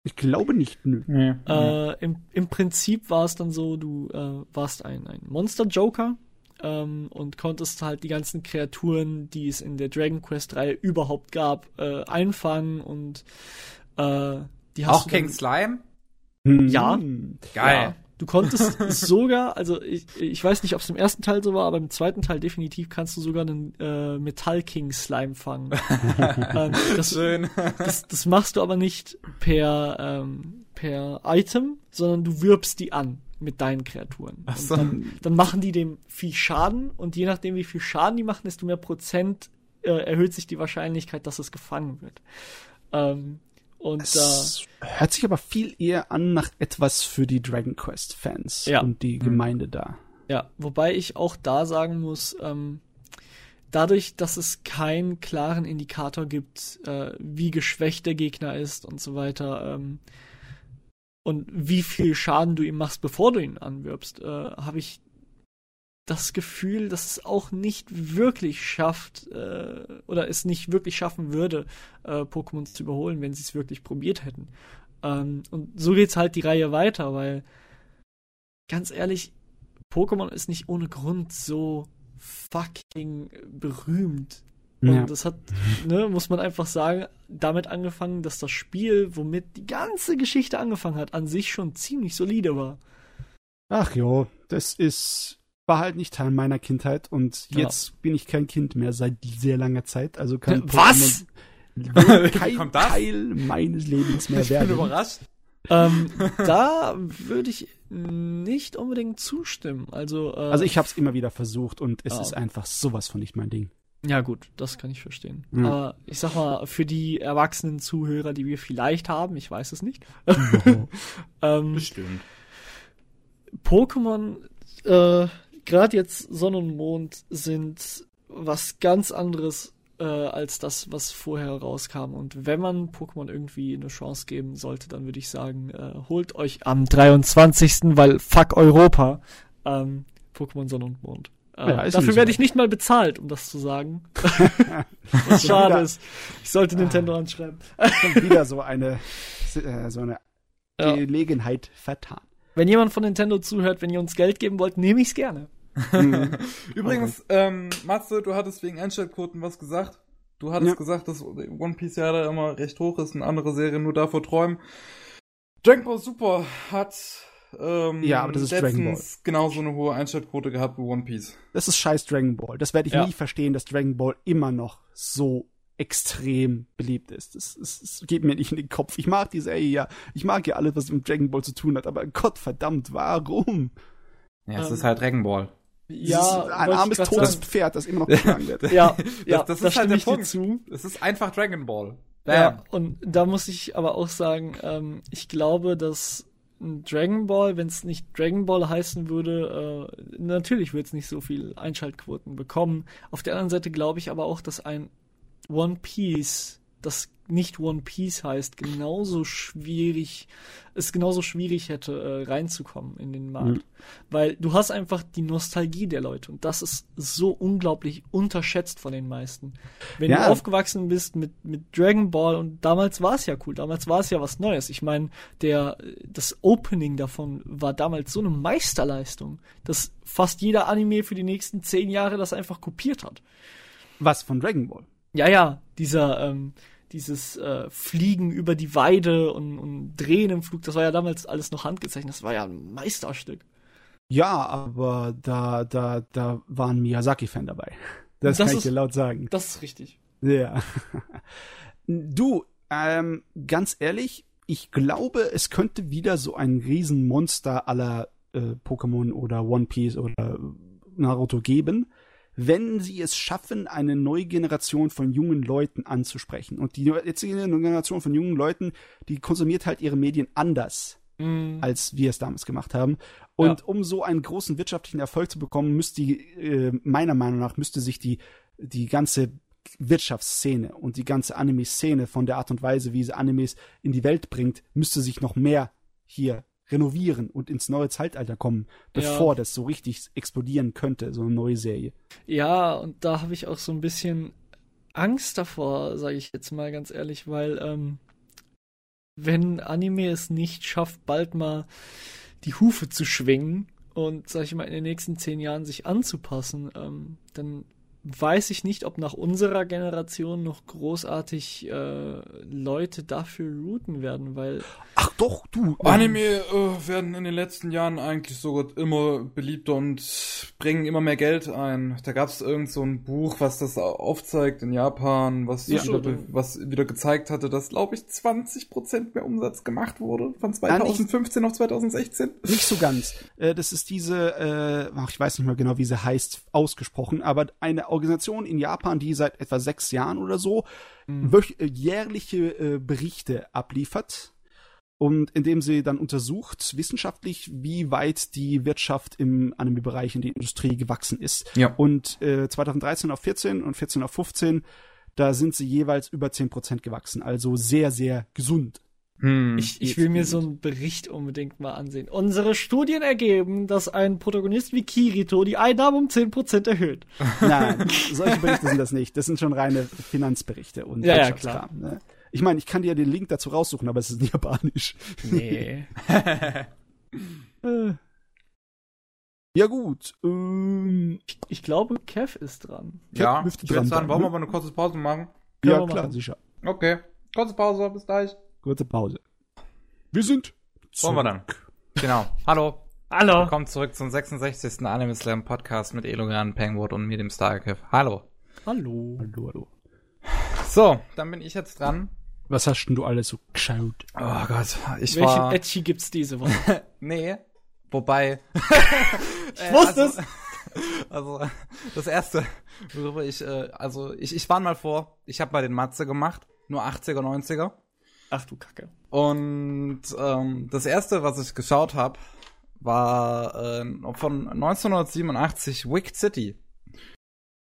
Speaker 2: Ich glaube nicht, nö.
Speaker 1: Nee.
Speaker 3: Äh, im, Im Prinzip war es dann so, du äh, warst ein, ein Monster-Joker ähm, und konntest halt die ganzen Kreaturen, die es in der Dragon Quest-Reihe überhaupt gab, äh, einfangen und äh, die hast
Speaker 1: Auch
Speaker 3: du
Speaker 1: King
Speaker 3: dann, Ja.
Speaker 2: Hm.
Speaker 1: Geil.
Speaker 3: Ja, du konntest sogar, also ich, ich weiß nicht, ob es im ersten Teil so war, aber im zweiten Teil definitiv kannst du sogar einen äh, Metall King Slime fangen. ähm, das,
Speaker 1: Schön.
Speaker 3: das, das machst du aber nicht per, ähm, per Item, sondern du wirbst die an mit deinen Kreaturen.
Speaker 1: Ach
Speaker 3: Und
Speaker 1: so.
Speaker 3: Dann, dann machen die dem Vieh Schaden und je nachdem, wie viel Schaden die machen, desto mehr Prozent äh, erhöht sich die Wahrscheinlichkeit, dass es gefangen wird. Ähm, und da.
Speaker 2: Es hört sich aber viel eher an nach etwas für die Dragon Quest Fans
Speaker 3: Ja.
Speaker 2: und die Gemeinde da.
Speaker 3: Ja, wobei ich auch da sagen muss, ähm, dadurch, dass es keinen klaren Indikator gibt, äh, wie geschwächt der Gegner ist und so weiter, ähm, und wie viel Schaden du ihm machst, bevor du ihn anwirbst, äh, habe ich das Gefühl, dass es auch nicht wirklich schafft, äh, oder es nicht wirklich schaffen würde, äh, Pokémon zu überholen, wenn sie es wirklich probiert hätten. Ähm, und so geht's halt die Reihe weiter, weil ganz ehrlich, Pokémon ist nicht ohne Grund so fucking berühmt. Und
Speaker 2: Ja.
Speaker 3: das hat, ne, muss man einfach sagen, damit angefangen, dass das Spiel, womit die ganze Geschichte angefangen hat, an sich schon ziemlich solide war.
Speaker 2: Ach jo, das ist war halt nicht Teil meiner Kindheit und
Speaker 3: Ja.
Speaker 2: jetzt bin ich kein Kind mehr seit sehr langer Zeit. Also kann
Speaker 3: Was?
Speaker 2: Kein
Speaker 1: kommt das?
Speaker 2: Teil meines Lebens mehr
Speaker 1: Ich bin
Speaker 2: werden.
Speaker 1: überrascht.
Speaker 3: ähm, da würde ich nicht unbedingt zustimmen. Also, äh,
Speaker 2: Also ich habe es immer wieder versucht und es
Speaker 3: Ah.
Speaker 2: ist einfach sowas von nicht mein Ding.
Speaker 3: Ja, gut, das kann ich verstehen.
Speaker 2: Ja.
Speaker 3: Aber ich sag mal, für die erwachsenen Zuhörer, die wir vielleicht haben, ich weiß es nicht. ähm,
Speaker 1: Bestimmt.
Speaker 3: Pokémon, äh, gerade jetzt Sonne und Mond sind was ganz anderes äh, als das, was vorher rauskam. Und wenn man Pokémon irgendwie eine Chance geben sollte, dann würde ich sagen, äh, holt euch am 23., weil fuck Europa, ähm, Pokémon Sonne und Mond. Äh,
Speaker 2: Ja,
Speaker 3: dafür werde ich nicht mal bezahlt, um das zu sagen. Was schade ist. Ich sollte Nintendo anschreiben.
Speaker 2: Schon wieder so eine äh, so eine
Speaker 3: Ja.
Speaker 2: Gelegenheit vertan.
Speaker 3: Wenn jemand von Nintendo zuhört, wenn ihr uns Geld geben wollt, nehme ich's gerne.
Speaker 1: Übrigens, ähm, Matze, du hattest wegen Einschaltquoten was gesagt. Du hattest
Speaker 2: Ja.
Speaker 1: gesagt, dass One Piece ja da immer recht hoch ist und andere Serien nur davor träumen. Dragon Ball Super hat ähm,
Speaker 2: Ja, aber das ist Dragon
Speaker 1: letztens genauso eine hohe Einschaltquote gehabt wie One Piece.
Speaker 2: Das ist scheiß Dragon Ball. Das werde ich
Speaker 3: Ja.
Speaker 2: nie verstehen, dass Dragon Ball immer noch so extrem beliebt ist. Das, das, das geht mir nicht in den Kopf. Ich mag die Serie ja. Ich mag ja alles, was mit Dragon Ball zu tun hat. Aber Gott verdammt, warum?
Speaker 1: Ja, es
Speaker 3: Ähm,
Speaker 1: ist halt Dragon Ball.
Speaker 2: Das ist ein armes, totes
Speaker 3: sagen.
Speaker 2: Pferd, das immer noch geschlagen wird.
Speaker 3: Ja, ja,
Speaker 1: das
Speaker 3: da
Speaker 1: ist halt der Punkt.
Speaker 3: zu.
Speaker 1: Es ist einfach Dragon Ball. Bam.
Speaker 3: Ja, und da muss ich aber auch sagen, ähm, ich glaube, dass ein Dragon Ball, wenn es nicht Dragon Ball heißen würde, äh, natürlich wird es nicht so viel Einschaltquoten bekommen. Auf der anderen Seite glaube ich aber auch, dass ein One Piece, das nicht One Piece heißt, genauso schwierig, es genauso schwierig hätte, äh, reinzukommen in den Markt.
Speaker 2: Mhm.
Speaker 3: Weil du hast einfach die Nostalgie der Leute und das ist so unglaublich unterschätzt von den meisten. Wenn
Speaker 2: Ja.
Speaker 3: du aufgewachsen bist mit, mit Dragon Ball und damals war es ja cool, damals war es ja was Neues. Ich meine, der, das Opening davon war damals so eine Meisterleistung, dass fast jeder Anime für die nächsten zehn Jahre das einfach kopiert hat.
Speaker 2: Was von Dragon Ball?
Speaker 3: Ja, ja, dieser, ähm, dieses äh, Fliegen über die Weide und, und Drehen im Flug, das war ja damals alles noch handgezeichnet, das war ja ein Meisterstück.
Speaker 2: Ja, aber da, da, da war ein Miyazaki-Fan dabei. Das,
Speaker 3: Das
Speaker 2: kann ich dir laut sagen.
Speaker 3: Das ist richtig.
Speaker 2: Ja. Du, ähm, ganz ehrlich, ich glaube, es könnte wieder so ein Riesenmonster aller äh, Pokémon oder One Piece oder Naruto geben, wenn sie es schaffen, eine neue Generation von jungen Leuten anzusprechen. Und die jetzige Generation von jungen Leuten, die konsumiert halt ihre Medien anders
Speaker 3: Mm,
Speaker 2: als wir es damals gemacht haben. Und
Speaker 3: Ja.
Speaker 2: um so einen großen wirtschaftlichen Erfolg zu bekommen, müsste die, äh, meiner Meinung nach, müsste sich die, die ganze Wirtschaftsszene und die ganze Anime-Szene von der Art und Weise, wie sie Animes in die Welt bringt, müsste sich noch mehr hier renovieren und ins neue Zeitalter kommen, bevor das so richtig explodieren könnte, so eine neue Serie.
Speaker 3: Ja, und da habe ich auch so ein bisschen Angst davor, sage ich jetzt mal ganz ehrlich, weil ähm, wenn Anime es nicht schafft, bald mal die Hufe zu schwingen und, sag ich mal, in den nächsten zehn Jahren sich anzupassen, ähm, dann weiß ich nicht, ob nach unserer Generation noch großartig äh, Leute dafür routen werden, weil
Speaker 2: Ach doch, du.
Speaker 1: Anime äh, werden in den letzten Jahren eigentlich sogar immer beliebter und bringen immer mehr Geld ein. Da gab es irgend so ein Buch, was das aufzeigt in Japan, was,
Speaker 2: Ja.
Speaker 1: wieder, was wieder gezeigt hatte, dass, glaube ich, 20% mehr Umsatz gemacht wurde von
Speaker 2: Ja, nicht-
Speaker 1: 2015 auf 2016.
Speaker 2: Nicht so ganz. Äh, das ist diese, äh, ach, ich weiß nicht mehr genau, wie sie heißt, ausgesprochen, aber eine Organisation in Japan, die seit etwa sechs Jahren oder so äh, jährliche äh, Berichte abliefert. Und indem sie dann untersucht, wissenschaftlich, wie weit die Wirtschaft im Anime-Bereich in die Industrie gewachsen ist.
Speaker 1: Ja.
Speaker 2: Und äh, 2013 auf 14 und 14 auf 15, da sind sie jeweils über 10% gewachsen. Also sehr, sehr gesund.
Speaker 1: Hm.
Speaker 3: Ich, ich will mir
Speaker 2: gut.
Speaker 3: so einen Bericht unbedingt mal ansehen. Unsere Studien ergeben, dass ein Protagonist wie Kirito die Einnahmen um 10% erhöht.
Speaker 2: Nein, solche Berichte sind das nicht. Das sind schon reine Finanzberichte und
Speaker 3: Ja, ja,
Speaker 2: Wirtschaftskram, Ne? Ich meine, ich kann dir den Link dazu raussuchen, aber es ist in Japanisch.
Speaker 3: Nee.
Speaker 2: Äh. Ja gut. Ähm,
Speaker 3: ich, ich glaube, Kev ist dran.
Speaker 1: ja,
Speaker 2: müsste
Speaker 1: ich würde
Speaker 2: dran
Speaker 1: sagen, wollen wir
Speaker 2: ne?
Speaker 1: mal eine kurze Pause machen?
Speaker 2: Ja
Speaker 3: wir
Speaker 2: klar,
Speaker 3: machen.
Speaker 2: sicher.
Speaker 1: Okay, kurze Pause, bis gleich.
Speaker 2: Kurze Pause. Wir sind.
Speaker 1: Wollen wir dann? Genau. Hallo.
Speaker 3: Hallo.
Speaker 1: Willkommen zurück zum 66. Anime Slam Podcast mit Elogan, Penguin und mir, dem Starkiff. Hallo.
Speaker 3: Hallo.
Speaker 2: Hallo, hallo.
Speaker 1: So, dann bin ich jetzt dran.
Speaker 2: Was hast denn du alles so geschaut?
Speaker 1: Oh Gott, ich
Speaker 3: Welchen
Speaker 1: war...
Speaker 3: Edgy gibt's diese Woche?
Speaker 1: Nee, wobei...
Speaker 3: Ich wusste es.
Speaker 1: Also, das erste, worüber ich, äh, also ich, ich war mal vor, ich habe mal den Matze gemacht, nur 80er, 90er.
Speaker 3: Ach du Kacke.
Speaker 1: Und ähm, das erste, was ich geschaut habe, war äh, von 1987 Wicked City.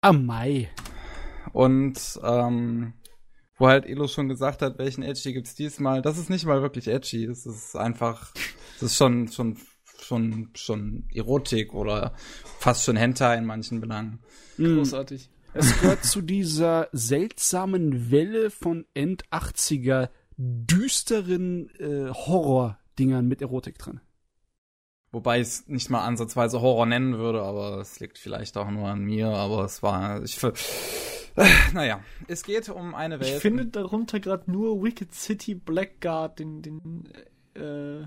Speaker 2: Ah, Mai.
Speaker 1: Und ähm, wo halt Elo schon gesagt hat, welchen Edgy gibt's diesmal. Das ist nicht mal wirklich edgy. Es ist einfach, es ist schon, schon, schon, schon Erotik oder fast schon Hentai in manchen Belangen.
Speaker 2: Hm.
Speaker 3: Großartig.
Speaker 2: Es gehört zu dieser seltsamen Welle von End-80er düsteren äh, Horror-Dingern mit Erotik drin.
Speaker 1: Wobei ich es nicht mal ansatzweise Horror nennen würde, aber es liegt vielleicht auch nur an mir, aber es war, ich, ver- naja, es geht um eine Welt.
Speaker 3: Ich finde darunter gerade nur Wicked City Blackguard, den, den, äh,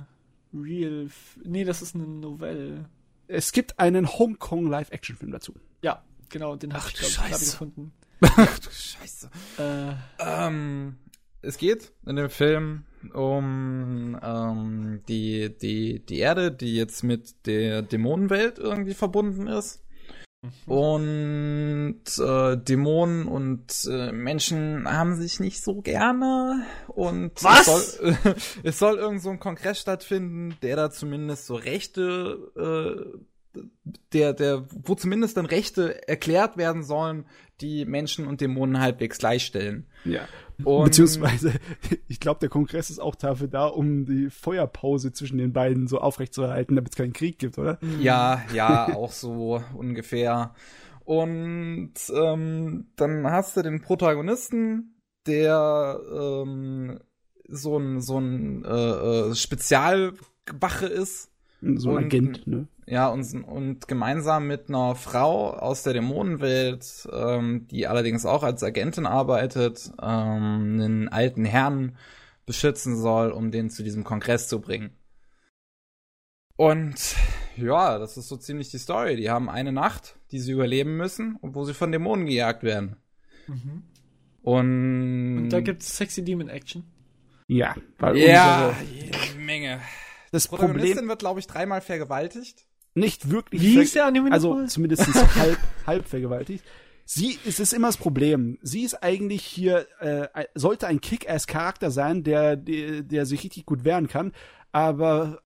Speaker 3: Real, F nee, das ist eine Novelle.
Speaker 2: Es gibt einen Hongkong Live-Action-Film dazu.
Speaker 3: Ja, genau, den habe
Speaker 1: Ach
Speaker 3: ich,
Speaker 1: du
Speaker 3: glaube ich, gefunden.
Speaker 1: Ach du Scheiße.
Speaker 3: Äh,
Speaker 1: Ähm, es geht in dem Film um ähm, die, die, die Erde, die jetzt mit der Dämonenwelt irgendwie verbunden ist. Und äh, Dämonen und äh, Menschen haben sich nicht so gerne. Und
Speaker 3: Was?
Speaker 1: es soll, äh, es soll irgend so ein Kongress stattfinden, der da zumindest so Rechte, äh, der, der, wo zumindest dann Rechte erklärt werden sollen, die Menschen und Dämonen halbwegs gleichstellen.
Speaker 2: Ja.
Speaker 1: Und-
Speaker 2: Beziehungsweise, ich glaube, der Kongress ist auch dafür da, um die Feuerpause zwischen den beiden so aufrechtzuerhalten, damit es keinen Krieg gibt, oder?
Speaker 1: Ja, ja, auch so ungefähr. Und ähm, dann hast du den Protagonisten, der ähm, so ein so ein äh, äh, Spezialwache ist.
Speaker 2: So ein
Speaker 1: Und-
Speaker 2: Agent, ne?
Speaker 1: Ja, und, und gemeinsam mit einer Frau aus der Dämonenwelt, ähm, die allerdings auch als Agentin arbeitet, ähm, einen alten Herrn beschützen soll, um den zu diesem Kongress zu bringen. Und ja, das ist so ziemlich die Story. Die haben eine Nacht, die sie überleben müssen und wo sie von Dämonen gejagt werden.
Speaker 3: mhm.
Speaker 1: Und,
Speaker 3: Und da gibt's Sexy Demon Action.
Speaker 2: Ja, weil
Speaker 1: ja
Speaker 2: unsere,
Speaker 1: jede Menge.
Speaker 2: Das
Speaker 1: Protagonistin
Speaker 2: Problem
Speaker 1: wird, glaube ich, dreimal vergewaltigt.
Speaker 2: nicht wirklich
Speaker 3: Wie hieß der Anime
Speaker 2: also
Speaker 3: nochmal?
Speaker 2: zumindest halb, halb vergewaltigt. Sie, es ist immer das Problem. Sie ist eigentlich hier, äh, sollte ein Kick-Ass-Charakter sein, der, der, der sich richtig gut wehren kann, aber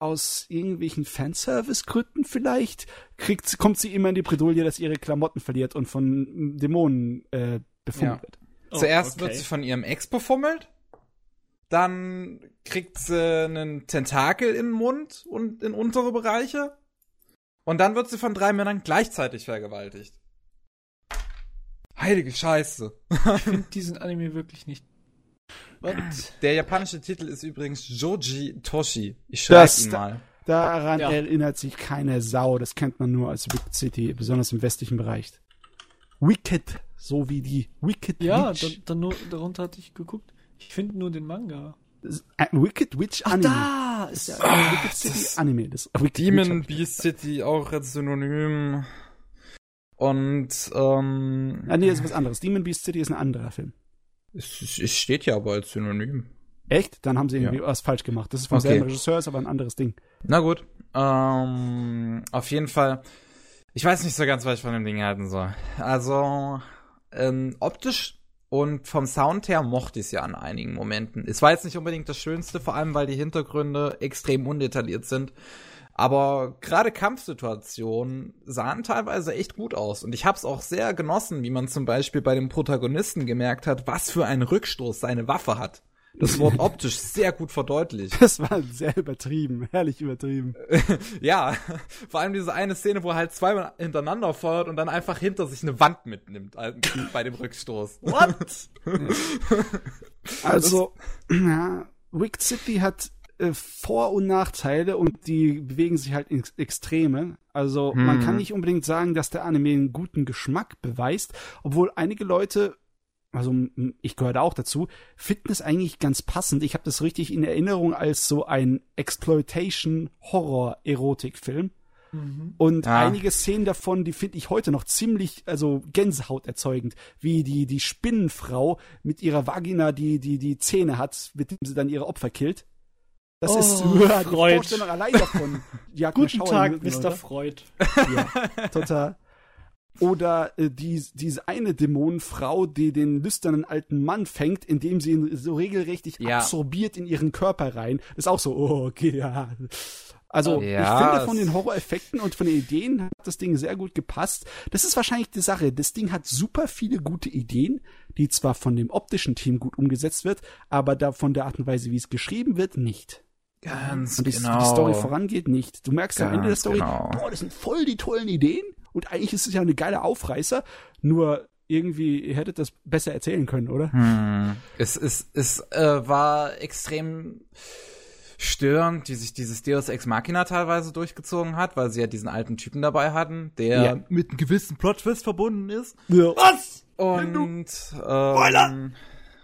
Speaker 2: aus irgendwelchen Fanservice-Gründen vielleicht kriegt, kommt sie immer in die Bredouille, dass ihre Klamotten verliert und von Dämonen äh, befummelt
Speaker 1: Ja.
Speaker 2: wird.
Speaker 3: Oh,
Speaker 1: Zuerst
Speaker 3: okay.
Speaker 1: wird sie von ihrem Ex befummelt, dann kriegt sie einen Tentakel in den Mund und in untere Bereiche und dann wird sie von drei Männern gleichzeitig vergewaltigt. Heilige Scheiße.
Speaker 3: Ich finde diesen Anime wirklich nicht. What?
Speaker 1: Der japanische Titel ist übrigens Joji Toshi. Ich schreibe
Speaker 2: Das-
Speaker 1: ihn mal.
Speaker 2: Daran
Speaker 3: Ja.
Speaker 2: erinnert sich keine Sau. Das kennt man nur als Wicked City, besonders im westlichen Bereich. Wicked, so wie die Wicked
Speaker 3: Ja,
Speaker 2: Witch.
Speaker 3: da, dann nur, darunter hatte ich geguckt. Ich finde nur den Manga.
Speaker 2: Ein Wicked Witch Anime.
Speaker 3: da ist der
Speaker 2: Ein Wicked City
Speaker 1: das-
Speaker 2: Anime. Das Wicked
Speaker 1: Demon
Speaker 2: Witch.
Speaker 1: Beast City auch als Synonym. Und ähm,
Speaker 2: Ah, nee, das ist was anderes. Demon Beast City ist ein anderer Film.
Speaker 1: es, es steht ja aber als Synonym.
Speaker 2: Echt? Dann haben sie irgendwie
Speaker 1: Ja.
Speaker 2: was falsch gemacht. Das ist vom
Speaker 1: Okay.
Speaker 2: selben Regisseur, ist aber ein anderes Ding.
Speaker 1: Na gut. Ähm, auf jeden Fall. Ich weiß nicht so ganz, was ich von dem Ding halten soll. Also, ähm, optisch und vom Sound her mochte ich es ja an einigen Momenten. Es war jetzt nicht unbedingt das Schönste, vor allem weil die Hintergründe extrem undetailliert sind. Aber gerade Kampfsituationen sahen teilweise echt gut aus. Und ich habe es auch sehr genossen, wie man zum Beispiel bei dem Protagonisten gemerkt hat, was für einen Rückstoß seine Waffe hat. Das wurde optisch sehr gut verdeutlicht.
Speaker 2: Das war sehr übertrieben, herrlich übertrieben.
Speaker 1: Ja, vor allem diese eine Szene, wo er halt zweimal hintereinander feuert und dann einfach hinter sich eine Wand mitnimmt bei dem Rückstoß.
Speaker 3: What?
Speaker 2: Also, ja, Wicked City hat äh, Vor- und Nachteile und die bewegen sich halt ins Extreme. Also man
Speaker 1: Hm.
Speaker 2: kann nicht unbedingt sagen, dass der Anime einen guten Geschmack beweist, obwohl einige Leute also ich gehöre da auch dazu, finden es eigentlich ganz passend. Ich habe das richtig in Erinnerung als so ein Exploitation-Horror-Erotik-Film. Mhm. Und ja. einige Szenen davon, die finde ich heute noch ziemlich, also Gänsehaut erzeugend, wie die, die Spinnenfrau mit ihrer Vagina, die, die, die Zähne hat, mit dem sie dann ihre Opfer killt. Das oh, ist ja, die Freud. Vorstellung allein davon.
Speaker 3: Guten Tag, Mr. Freud.
Speaker 2: Ja, total. Oder äh, die, diese eine Dämonenfrau, die den lüsternen alten Mann fängt, indem sie ihn so regelrecht ja. absorbiert in ihren Körper rein. Ist auch so, oh, okay, ja. Also ja, ich finde von den Horror-Effekten und von den Ideen hat das Ding sehr gut gepasst. Das ist wahrscheinlich die Sache. Das Ding hat super viele gute Ideen, die zwar von dem optischen Team gut umgesetzt wird, aber da von der Art und Weise, wie es geschrieben wird, nicht.
Speaker 1: Ganz
Speaker 2: und die,
Speaker 1: genau.
Speaker 2: die Story vorangeht nicht. Du merkst Ganz am Ende der Story, genau. boah, das sind voll die tollen Ideen und eigentlich ist es ja eine geile Aufreißer, nur irgendwie, ihr hättet das besser erzählen können, oder?
Speaker 1: Hm. Es, es, es äh, war extrem störend, die sich dieses Deus Ex Machina teilweise durchgezogen hat, weil sie ja diesen alten Typen dabei hatten, der ja. mit einem gewissen Plot-Twist verbunden ist.
Speaker 2: Ja.
Speaker 1: Was? Und ähm,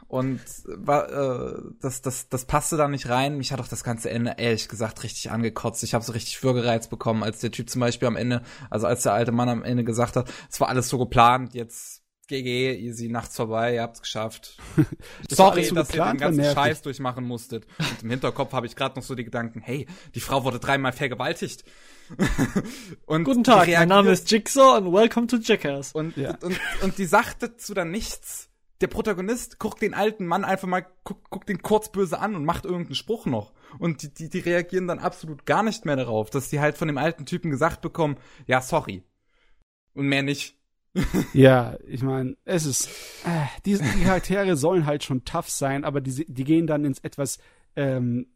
Speaker 1: und war, äh, das, das, das passte da nicht rein. Mich hat auch das ganze Ende ehrlich gesagt richtig angekotzt. Ich habe so richtig Würgereiz bekommen, als der Typ zum Beispiel am Ende, also als der alte Mann am Ende gesagt hat, es war alles so geplant, jetzt GG, easy, nachts vorbei, ihr habt's geschafft. Sorry, so dass ihr den ganzen Scheiß durchmachen musstet. Und im Hinterkopf habe ich gerade noch so die Gedanken, hey, die Frau wurde dreimal vergewaltigt.
Speaker 3: und Guten Tag, mein Name ist Jigsaw und welcome to Jackass.
Speaker 1: Und, ja. und, und, und die sagte zu dann nichts der Protagonist guckt den alten Mann einfach mal, guckt, guckt den kurz an und macht irgendeinen Spruch noch. Und die, die, die reagieren dann absolut gar nicht mehr darauf, dass die halt von dem alten Typen gesagt bekommen, ja, sorry. Und mehr nicht.
Speaker 2: ja, ich meine, es ist, äh, die Charaktere sollen halt schon tough sein, aber die, die gehen dann ins etwas ähm,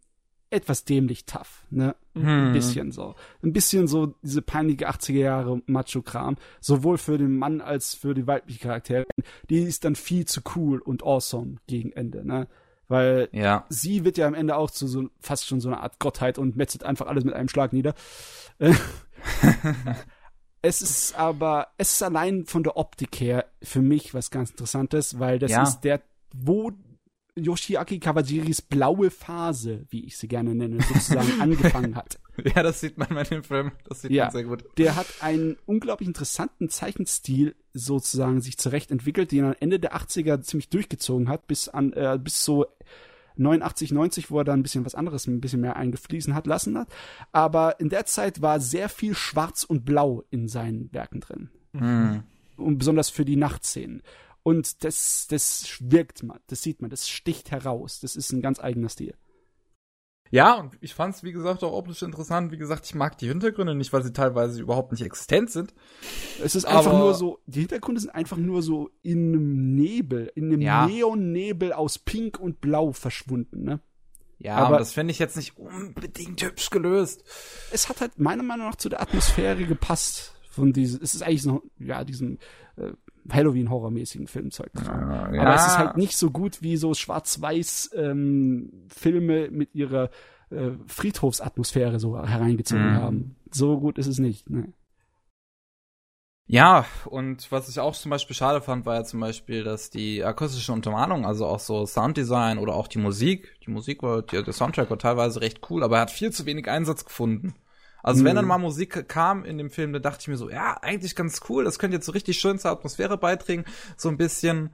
Speaker 2: etwas dämlich tough, ne? Hm. Ein bisschen so. Ein bisschen so diese peinliche 80er Jahre Macho-Kram. Sowohl für den Mann als für die weibliche Charakterin. Die ist dann viel zu cool und awesome gegen Ende, ne? Weil ja. sie wird ja am Ende auch zu so fast schon so einer Art Gottheit und metzelt einfach alles mit einem Schlag nieder. es ist aber, es ist allein von der Optik her für mich was ganz Interessantes, weil das ja. ist der, wo Yoshiaki Kawajiris blaue Phase, wie ich sie gerne nenne, sozusagen angefangen hat.
Speaker 1: Ja, das sieht man bei dem Film. Das sieht ja, man sehr gut.
Speaker 2: Der hat einen unglaublich interessanten Zeichenstil sozusagen sich zurecht entwickelt, den er Ende der 80er ziemlich durchgezogen hat, bis an, äh, bis so 89, 90, wo er da ein bisschen was anderes, ein bisschen mehr eingefließen hat lassen hat. Aber in der Zeit war sehr viel Schwarz und Blau in seinen Werken drin. Mhm. Und besonders für die Nachtszenen. Und das, das wirkt man, das sieht man, das sticht heraus. Das ist ein ganz eigener Stil.
Speaker 1: Ja, und ich fand es, wie gesagt, auch optisch interessant. Wie gesagt, ich mag die Hintergründe nicht, weil sie teilweise überhaupt nicht existent sind.
Speaker 2: Es ist einfach nur so, die Hintergründe sind einfach nur so in einem Nebel, in einem ja. Neonnebel aus Pink und Blau verschwunden, ne?
Speaker 1: Ja, aber das finde ich jetzt nicht unbedingt hübsch gelöst.
Speaker 2: Es hat halt meiner Meinung nach zu der Atmosphäre gepasst von diesem, es ist eigentlich so, ja, diesem Halloween-Horrormäßigen Filmzeug. Ja, ja. Aber es ist halt nicht so gut wie so Schwarz-Weiß-Filme ähm, mit ihrer äh, Friedhofsatmosphäre so hereingezogen mhm. haben. So gut ist es nicht. Ne?
Speaker 1: Ja, und was ich auch zum Beispiel schade fand, war ja zum Beispiel, dass die akustische Untermalung, also auch so Sounddesign oder auch die Musik, die Musik war, der Soundtrack war teilweise recht cool, aber er hat viel zu wenig Einsatz gefunden. Also mhm. wenn dann mhm. mal Musik kam in dem Film, da dachte ich mir so, ja, eigentlich ganz cool, das könnte jetzt so richtig schön zur Atmosphäre beitragen, so ein bisschen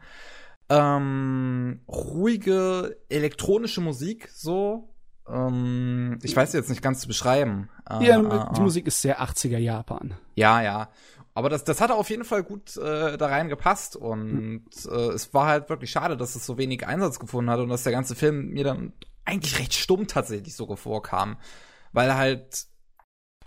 Speaker 1: ähm, ruhige elektronische Musik, so. Ähm, ich weiß jetzt nicht ganz zu beschreiben.
Speaker 2: Äh, ja, äh, die äh. Musik ist sehr 80er Japan.
Speaker 1: Ja, ja. Aber das, das hat auf jeden Fall gut äh, da rein gepasst und mhm. äh, es war halt wirklich schade, dass es so wenig Einsatz gefunden hat und dass der ganze Film mir dann eigentlich recht stumm tatsächlich so vorkam. Weil halt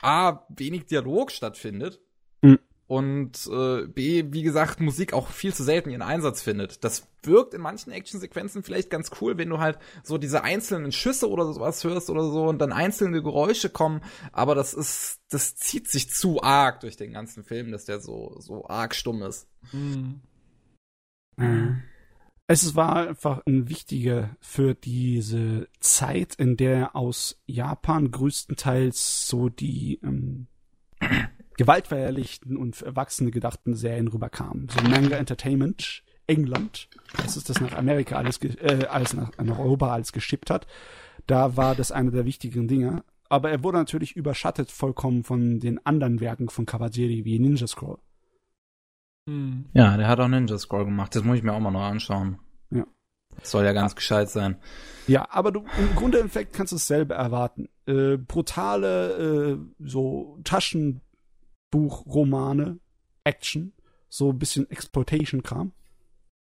Speaker 1: A, wenig Dialog stattfindet mhm. und äh, B, wie gesagt, Musik auch viel zu selten ihren Einsatz findet. Das wirkt in manchen Actionsequenzen vielleicht ganz cool, wenn du halt so diese einzelnen Schüsse oder sowas hörst oder so und dann einzelne Geräusche kommen, aber das ist, das zieht sich zu arg durch den ganzen Film, dass der so, so arg stumm ist. Mhm.
Speaker 2: Mhm. Es war einfach ein wichtiger für diese Zeit, in der aus Japan größtenteils so die ähm, gewaltverherrlichten und für Erwachsene gedachten Serien rüberkamen. So Manga Entertainment England, als es das nach Amerika alles, äh, alles nach, nach Europa alles geschippt hat. Da war das eine der wichtigen Dinge. Aber er wurde natürlich überschattet vollkommen von den anderen Werken von Cavalieri wie Ninja Scroll.
Speaker 1: Hm. Ja, der hat auch Ninja Scroll gemacht. Das muss ich mir auch mal noch anschauen.
Speaker 2: Ja.
Speaker 1: Das soll ja ganz ja. gescheit sein.
Speaker 2: Ja, aber du im Grunde im Effekt kannst du dasselbe erwarten. Äh, brutale äh, so Taschenbuchromane, Action, so ein bisschen Exploitation-Kram.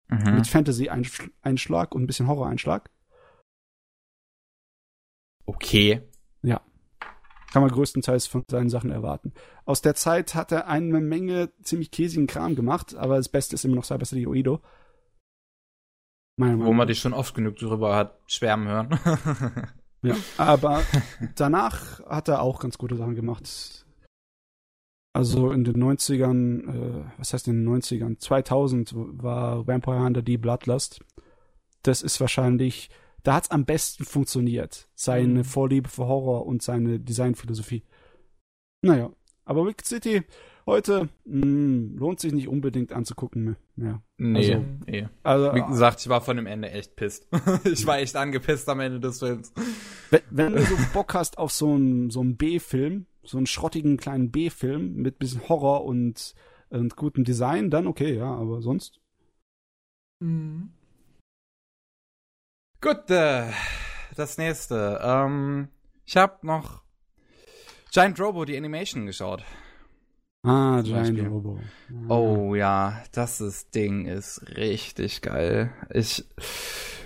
Speaker 2: Mhm. Mit Fantasy-Einschlag und ein bisschen Horror-Einschlag.
Speaker 1: Okay.
Speaker 2: Ja. Kann man größtenteils von seinen Sachen erwarten. Aus der Zeit hat er eine Menge ziemlich käsigen Kram gemacht, aber das Beste ist immer noch Cyber City Oedo.
Speaker 1: Wo man dich schon oft genug darüber hat schwärmen hören.
Speaker 2: ja, aber danach hat er auch ganz gute Sachen gemacht. Also in den 90ern, äh, was heißt in den 90ern? 2000 war Vampire Hunter die Bloodlust. Das ist wahrscheinlich, da hat's am besten funktioniert. Seine mhm. Vorliebe für Horror und seine Designphilosophie. Naja, aber Wicked City heute mh, hm, lohnt sich nicht unbedingt anzugucken mehr.
Speaker 1: Nee, also, nee. Also, Wie gesagt, ich war von dem Ende echt pisst. ich war echt angepisst am Ende des Films.
Speaker 2: Wenn, wenn du so Bock hast auf so einen so einen B-Film, so einen schrottigen kleinen B-Film mit bisschen Horror und, und gutem Design, dann okay, ja, aber sonst.
Speaker 1: Mhm. Gut, äh, das nächste. Ähm, ich habe noch Giant Robo, die Animation, geschaut.
Speaker 2: Ah, Giant Robo.
Speaker 1: Ah. Oh ja, das ist, Ding ist richtig geil. Ich,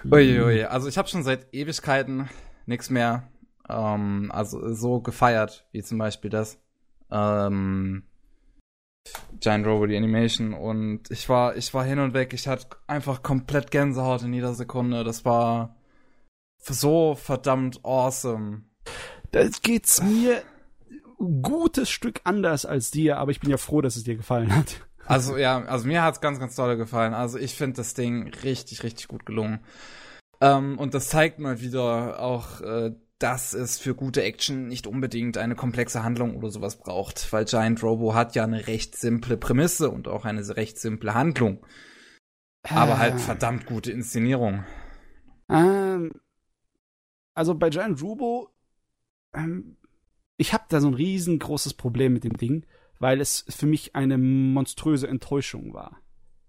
Speaker 1: uiui, also ich habe schon seit Ewigkeiten nichts mehr ähm, also so gefeiert, wie zum Beispiel das. Ähm, Giant Robot die Animation und ich war, ich war hin und weg, ich hatte einfach komplett Gänsehaut in jeder Sekunde. Das war so verdammt awesome.
Speaker 2: Da geht's mir ein gutes Stück anders als dir, aber ich bin ja froh, dass es dir gefallen hat.
Speaker 1: Also ja, also mir hat's ganz, ganz toll gefallen. Also ich finde das Ding richtig, richtig gut gelungen. Ähm, und das zeigt mal wieder auch äh, dass es für gute Action nicht unbedingt eine komplexe Handlung oder sowas braucht, weil Giant Robo hat ja eine recht simple Prämisse und auch eine recht simple Handlung. Aber halt ah. verdammt gute Inszenierung.
Speaker 2: Ähm, also bei Giant Robo, ähm, ich habe da so ein riesengroßes Problem mit dem Ding, weil es für mich eine monströse Enttäuschung war.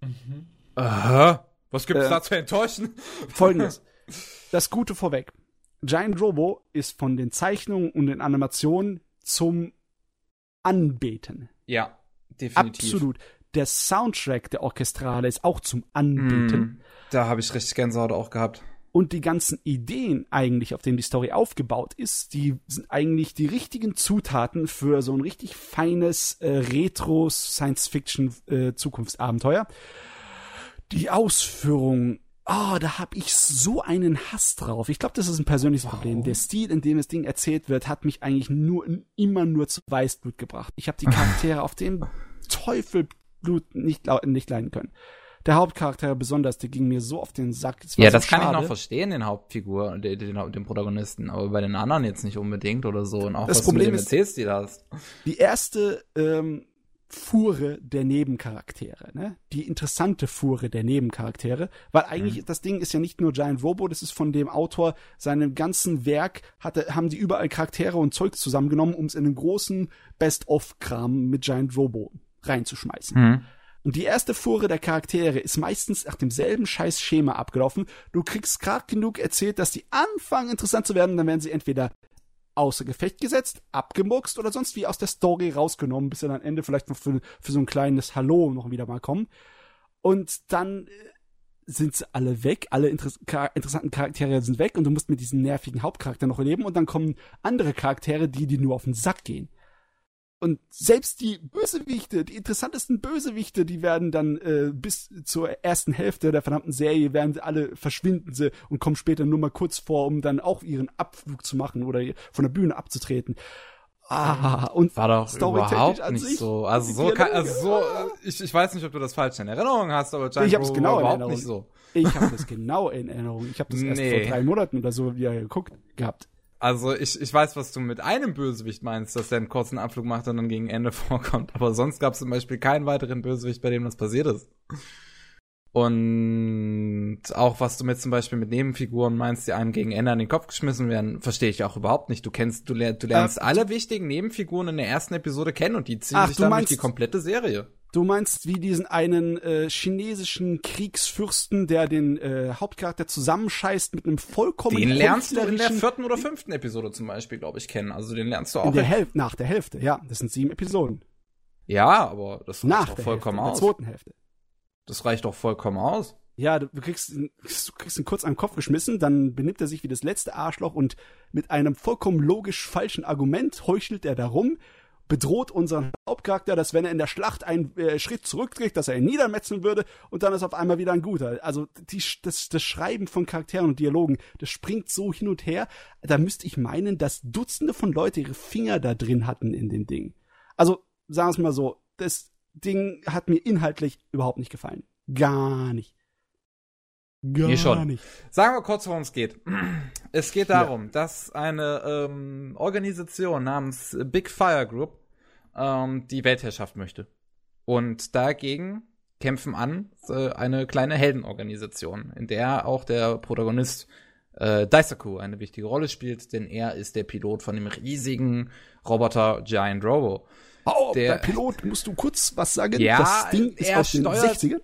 Speaker 1: Mhm. Aha. Was gibt's äh, da zu enttäuschen?
Speaker 2: Folgendes. Das Gute vorweg. Giant Robo ist von den Zeichnungen und den Animationen zum Anbeten.
Speaker 1: Ja, definitiv.
Speaker 2: Absolut. Der Soundtrack der Orchestrale ist auch zum Anbeten. Mm,
Speaker 1: da habe ich richtig Gänsehaut auch gehabt.
Speaker 2: Und die ganzen Ideen eigentlich, auf denen die Story aufgebaut ist, die sind eigentlich die richtigen Zutaten für so ein richtig feines äh, Retro-Science-Fiction-Zukunftsabenteuer. Äh, die Ausführung oh, da habe ich so einen Hass drauf. Ich glaube, das ist ein persönliches wow. Problem. Der Stil, in dem das Ding erzählt wird, hat mich eigentlich nur immer nur zu Weißblut gebracht. Ich habe die Charaktere auf dem Teufelblut nicht, nicht leiden können. Der Hauptcharakter besonders, der ging mir so auf den Sack.
Speaker 1: Das ja, so das schade. kann ich noch verstehen, den Hauptfigur, den, den, den, Protagonisten, aber bei den anderen jetzt nicht unbedingt oder so. Und auch
Speaker 2: das was Problem du mit
Speaker 1: dem erzählst, die da hast.
Speaker 2: Die erste ähm, Fuhre der Nebencharaktere, ne? Die interessante Fuhre der Nebencharaktere, weil eigentlich mhm. das Ding ist ja nicht nur Giant Robo, das ist von dem Autor seinem ganzen Werk hatte haben die überall Charaktere und Zeugs zusammengenommen, um es in einen großen Best-of-Kram mit Giant Robo reinzuschmeißen. Mhm. Und die erste Fuhre der Charaktere ist meistens nach demselben scheiß Schema abgelaufen. Du kriegst gerade genug erzählt, dass die anfangen interessant zu werden, dann werden sie entweder außer Gefecht gesetzt, abgemuckst oder sonst wie aus der Story rausgenommen, bis sie dann am Ende vielleicht noch für, für so ein kleines Hallo noch wieder mal kommen. Und dann äh, sind sie alle weg, alle inter interessanten Charaktere sind weg und du musst mit diesem nervigen Hauptcharakter noch erleben und dann kommen andere Charaktere, die dir nur auf den Sack gehen. Und selbst die Bösewichte, die interessantesten Bösewichte, die werden dann äh, bis zur ersten Hälfte der verdammten Serie werden sie alle verschwinden sie und kommen später nur mal kurz vor, um dann auch ihren Abflug zu machen oder von der Bühne abzutreten.
Speaker 1: Ah, und war doch überhaupt nicht so. Also so, kann, also so, ich, ich weiß nicht, ob du das falsch in Erinnerung hast, aber
Speaker 2: Giant ich habe es genau überhaupt in Erinnerung. nicht so. Ich habe das genau in Erinnerung. Ich habe das erst nee. vor drei Monaten oder so wieder geguckt gehabt.
Speaker 1: Also ich, ich weiß, was du mit einem Bösewicht meinst, dass der einen kurzen Abflug macht und dann gegen Ende vorkommt. Aber sonst gab es zum Beispiel keinen weiteren Bösewicht, bei dem das passiert ist. Und auch was du mit zum Beispiel mit Nebenfiguren meinst, die einem gegen Ende an den Kopf geschmissen werden, verstehe ich auch überhaupt nicht. Du kennst, du, ler du lernst äh, alle wichtigen Nebenfiguren in der ersten Episode kennen und die ziehen ach, sich dann durch die komplette Serie.
Speaker 2: Du meinst wie diesen einen äh, chinesischen Kriegsfürsten, der den äh, Hauptcharakter zusammenscheißt mit einem vollkommen
Speaker 1: Den lernst du in der vierten oder fünften Episode zum Beispiel, glaube ich, kennen. Also den lernst du auch.
Speaker 2: In der Hälfte, nach der Hälfte, ja. Das sind sieben Episoden.
Speaker 1: Ja, aber das
Speaker 2: reicht doch vollkommen Hälfte, aus. In der zweiten Hälfte.
Speaker 1: Das reicht doch vollkommen aus.
Speaker 2: Ja, du kriegst, du kriegst ihn kurz an den Kopf geschmissen, dann benimmt er sich wie das letzte Arschloch und mit einem vollkommen logisch falschen Argument heuchelt er darum, bedroht unseren Hauptcharakter, dass wenn er in der Schlacht einen äh, Schritt zurückträgt, dass er ihn niedermetzeln würde und dann ist auf einmal wieder ein guter. Also die, das, das Schreiben von Charakteren und Dialogen, das springt so hin und her. Da müsste ich meinen, dass Dutzende von Leute ihre Finger da drin hatten in dem Ding. Also sagen wir es mal so, das Ding hat mir inhaltlich überhaupt nicht gefallen. Gar nicht.
Speaker 1: Gar nee, schon. nicht. Sagen wir kurz, worum es geht. Es geht darum, ja. dass eine ähm, Organisation namens Big Fire Group ähm, die Weltherrschaft möchte. Und dagegen kämpfen an äh, eine kleine Heldenorganisation, in der auch der Protagonist äh, Daisaku eine wichtige Rolle spielt, denn er ist der Pilot von dem riesigen Roboter Giant Robo.
Speaker 2: Oh, der, der Pilot, musst du kurz was sagen?
Speaker 1: Ja,
Speaker 2: das Ding
Speaker 1: ist aus den 60ern?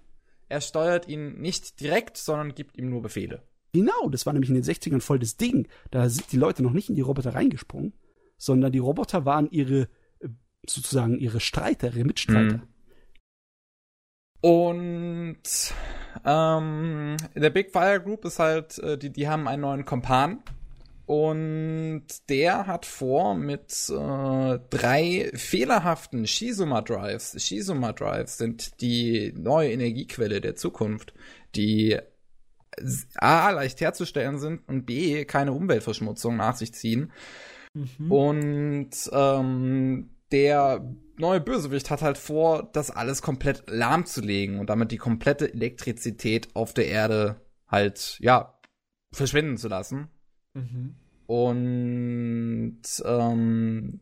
Speaker 1: Er steuert ihn nicht direkt, sondern gibt ihm nur Befehle.
Speaker 2: Genau, das war nämlich in den 60ern voll das Ding. Da sind die Leute noch nicht in die Roboter reingesprungen, sondern die Roboter waren ihre, äh, sozusagen ihre Streiter, ihre Mitstreiter. Mhm.
Speaker 1: Und ähm, der Big Fire Group ist halt, äh, die, die haben einen neuen Kompan und der hat vor, mit äh, drei fehlerhaften Shizuma Drives, Shizuma Drives sind die neue Energiequelle der Zukunft, die A, leicht herzustellen sind und B, keine Umweltverschmutzung nach sich ziehen. Mhm. Und ähm, der neue Bösewicht hat halt vor, das alles komplett lahmzulegen und damit die komplette Elektrizität auf der Erde halt, ja, verschwinden zu lassen. Mhm. Und ähm,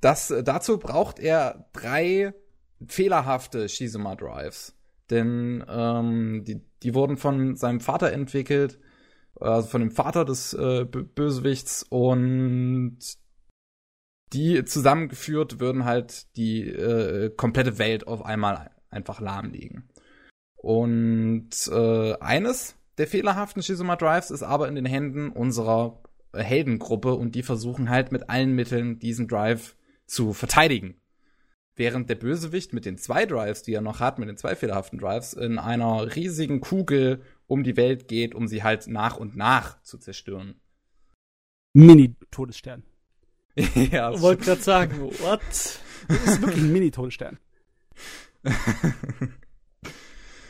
Speaker 1: das, dazu braucht er drei fehlerhafte Shizuma Drives. Denn ähm, die, die wurden von seinem Vater entwickelt, also von dem Vater des äh, Bösewichts und die zusammengeführt würden halt die äh, komplette Welt auf einmal einfach lahmlegen. Und äh, eines der fehlerhaften Shizuma Drives ist aber in den Händen unserer Heldengruppe und die versuchen halt mit allen Mitteln diesen Drive zu verteidigen. Während der Bösewicht mit den zwei Drives, die er noch hat, mit den zwei fehlerhaften Drives, in einer riesigen Kugel um die Welt geht, um sie halt nach und nach zu zerstören.
Speaker 2: Mini-Todesstern.
Speaker 3: ja, ich wollte gerade sagen, what?
Speaker 2: Das ist wirklich ein Mini-Todesstern.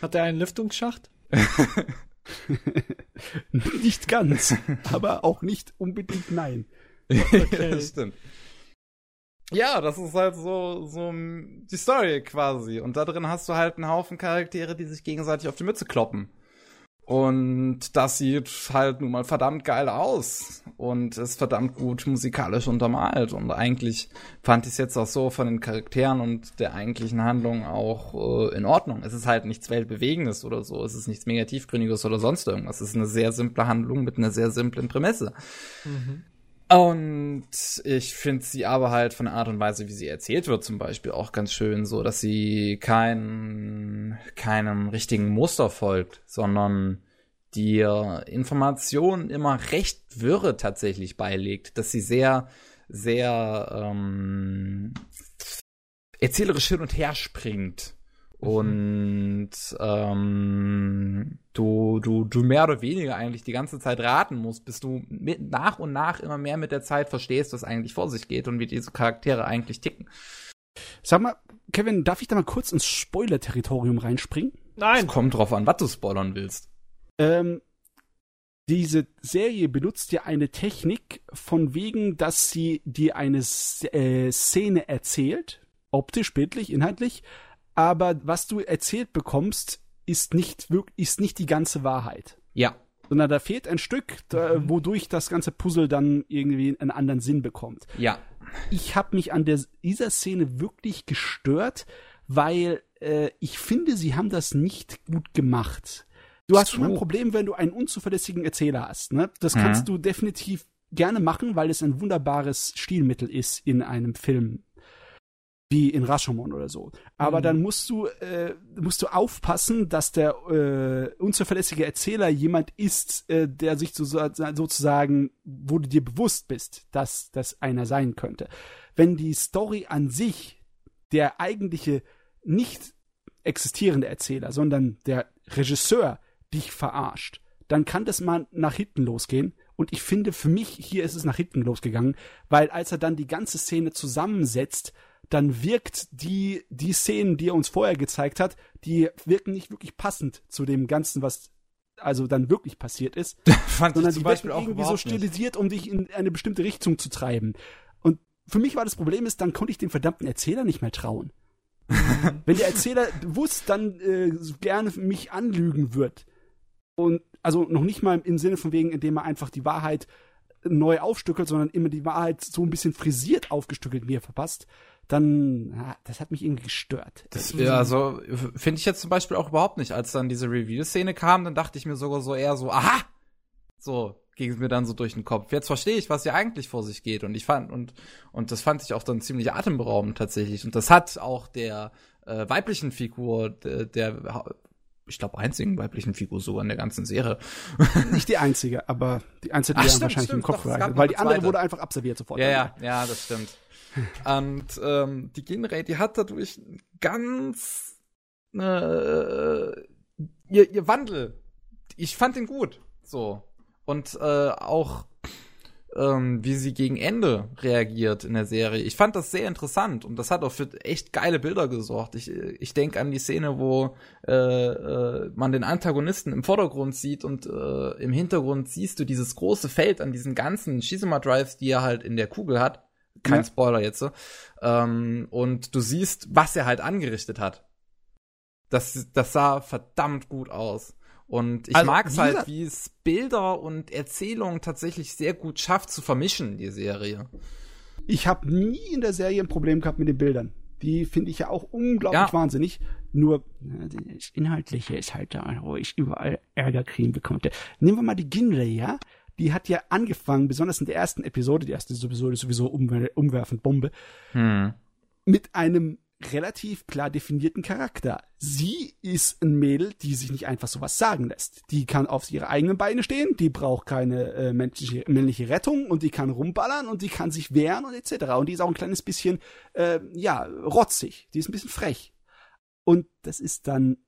Speaker 3: Hat er einen Lüftungsschacht?
Speaker 2: nicht ganz, aber auch nicht unbedingt nein.
Speaker 1: Okay. das stimmt. Ja, das ist halt so, so die Story quasi. Und da drin hast du halt einen Haufen Charaktere, die sich gegenseitig auf die Mütze kloppen. Und das sieht halt nun mal verdammt geil aus und ist verdammt gut musikalisch untermalt. Und eigentlich fand ich es jetzt auch so von den Charakteren und der eigentlichen Handlung auch äh, in Ordnung. Es ist halt nichts Weltbewegendes oder so. Es ist nichts mega tiefgründiges oder sonst irgendwas. Es ist eine sehr simple Handlung mit einer sehr simplen Prämisse. Mhm. Und ich finde sie aber halt von der Art und Weise, wie sie erzählt wird, zum Beispiel auch ganz schön, so dass sie kein, keinem richtigen Muster folgt, sondern dir Informationen immer recht wirre tatsächlich beilegt, dass sie sehr, sehr ähm, erzählerisch hin und her springt und ähm, du, du, du mehr oder weniger eigentlich die ganze Zeit raten musst, bis du mit, nach und nach immer mehr mit der Zeit verstehst, was eigentlich vor sich geht und wie diese Charaktere eigentlich ticken.
Speaker 2: Sag mal, Kevin, darf ich da mal kurz ins Spoiler-Territorium reinspringen?
Speaker 1: Nein. Es kommt drauf an, was du spoilern willst.
Speaker 2: Ähm, diese Serie benutzt ja eine Technik von wegen, dass sie dir eine äh, Szene erzählt, optisch, bildlich, inhaltlich, aber was du erzählt bekommst, ist nicht wirklich, ist nicht die ganze Wahrheit.
Speaker 1: Ja.
Speaker 2: Sondern da fehlt ein Stück, da, mhm. wodurch das ganze Puzzle dann irgendwie einen anderen Sinn bekommt.
Speaker 1: Ja.
Speaker 2: Ich habe mich an der, dieser Szene wirklich gestört, weil äh, ich finde, sie haben das nicht gut gemacht. Du hast
Speaker 1: So.
Speaker 2: immer ein Problem, wenn du einen unzuverlässigen Erzähler hast. Ne? Das
Speaker 1: Mhm.
Speaker 2: kannst du definitiv gerne machen, weil es ein wunderbares Stilmittel ist in einem Film. Wie in Rashomon oder so. Aber
Speaker 3: Mhm.
Speaker 2: dann musst du, äh, musst du aufpassen, dass der äh, unzuverlässige Erzähler jemand ist, äh, der sich so, sozusagen, wo du dir bewusst bist, dass das einer sein könnte. Wenn die Story an sich der eigentliche nicht existierende Erzähler, sondern der Regisseur dich verarscht, dann kann das mal nach hinten losgehen. Und ich finde, für mich hier ist es nach hinten losgegangen, weil als er dann die ganze Szene zusammensetzt, dann wirkt die, die Szenen, die er uns vorher gezeigt hat, die wirken nicht wirklich passend zu dem Ganzen, was also dann wirklich passiert ist,
Speaker 1: Fand
Speaker 2: sondern
Speaker 1: ich zum
Speaker 2: die
Speaker 1: Beispiel auch
Speaker 2: irgendwie so stilisiert, um dich in eine bestimmte Richtung zu treiben. Und für mich war das Problem ist, dann konnte ich dem verdammten Erzähler nicht mehr trauen. Wenn der Erzähler bewusst dann äh, gerne mich anlügen wird und also noch nicht mal im Sinne von wegen, indem er einfach die Wahrheit neu aufstückelt, sondern immer die Wahrheit so ein bisschen frisiert aufgestückelt mir verpasst, dann, das hat mich irgendwie gestört.
Speaker 1: Das, ja, also f- finde ich jetzt zum Beispiel auch überhaupt nicht. Als dann diese Review-Szene kam, dann dachte ich mir sogar so eher so, aha! So ging es mir dann so durch den Kopf. Jetzt verstehe ich, was hier eigentlich vor sich geht. Und ich fand, und, und das fand ich auch dann ziemlich atemberaubend tatsächlich. Und das hat auch der äh, weiblichen Figur, der, der ich glaube, einzigen weiblichen Figur sogar in der ganzen Serie.
Speaker 2: Nicht die einzige, aber die einzige,
Speaker 1: Ach,
Speaker 2: die er
Speaker 1: stimmt,
Speaker 2: wahrscheinlich
Speaker 1: stimmt,
Speaker 2: im Kopf
Speaker 1: noch
Speaker 2: Weil die andere
Speaker 1: zweite.
Speaker 2: wurde einfach abserviert sofort.
Speaker 1: Ja, ja, ja, das stimmt. Und ähm, die Genray, die hat dadurch ganz äh, ihr, ihr Wandel. Ich fand ihn gut. So. Und äh, auch ähm, wie sie gegen Ende reagiert in der Serie. Ich fand das sehr interessant und das hat auch für echt geile Bilder gesorgt. Ich, ich denke an die Szene, wo äh, äh, man den Antagonisten im Vordergrund sieht und äh, im Hintergrund siehst du dieses große Feld an diesen ganzen Shizuma Drives, die er halt in der Kugel hat. Kein
Speaker 2: Ja.
Speaker 1: Spoiler jetzt. so. Ähm, und du siehst, was er halt angerichtet hat. Das, das sah verdammt gut aus. Und ich
Speaker 2: Also,
Speaker 1: mag es halt, wie es Bilder und Erzählungen tatsächlich sehr gut schafft zu vermischen, die Serie.
Speaker 2: Ich habe nie in der Serie ein Problem gehabt mit den Bildern. Die finde ich ja auch unglaublich
Speaker 1: Ja.
Speaker 2: wahnsinnig. Nur das Inhaltliche ist halt da, wo ich überall Ärger kriegen bekomme. Nehmen wir mal die Ginley, ja? Die hat ja angefangen, besonders in der ersten Episode, die erste Episode ist sowieso umwer umwerfend Bombe,
Speaker 1: Hm.
Speaker 2: mit einem relativ klar definierten Charakter. Sie ist ein Mädel, die sich nicht einfach sowas sagen lässt. Die kann auf ihre eigenen Beine stehen, die braucht keine äh, menschliche, männliche Rettung und die kann rumballern und die kann sich wehren und etc. Und die ist auch ein kleines bisschen, äh, ja, rotzig. Die ist ein bisschen frech. Und das ist dann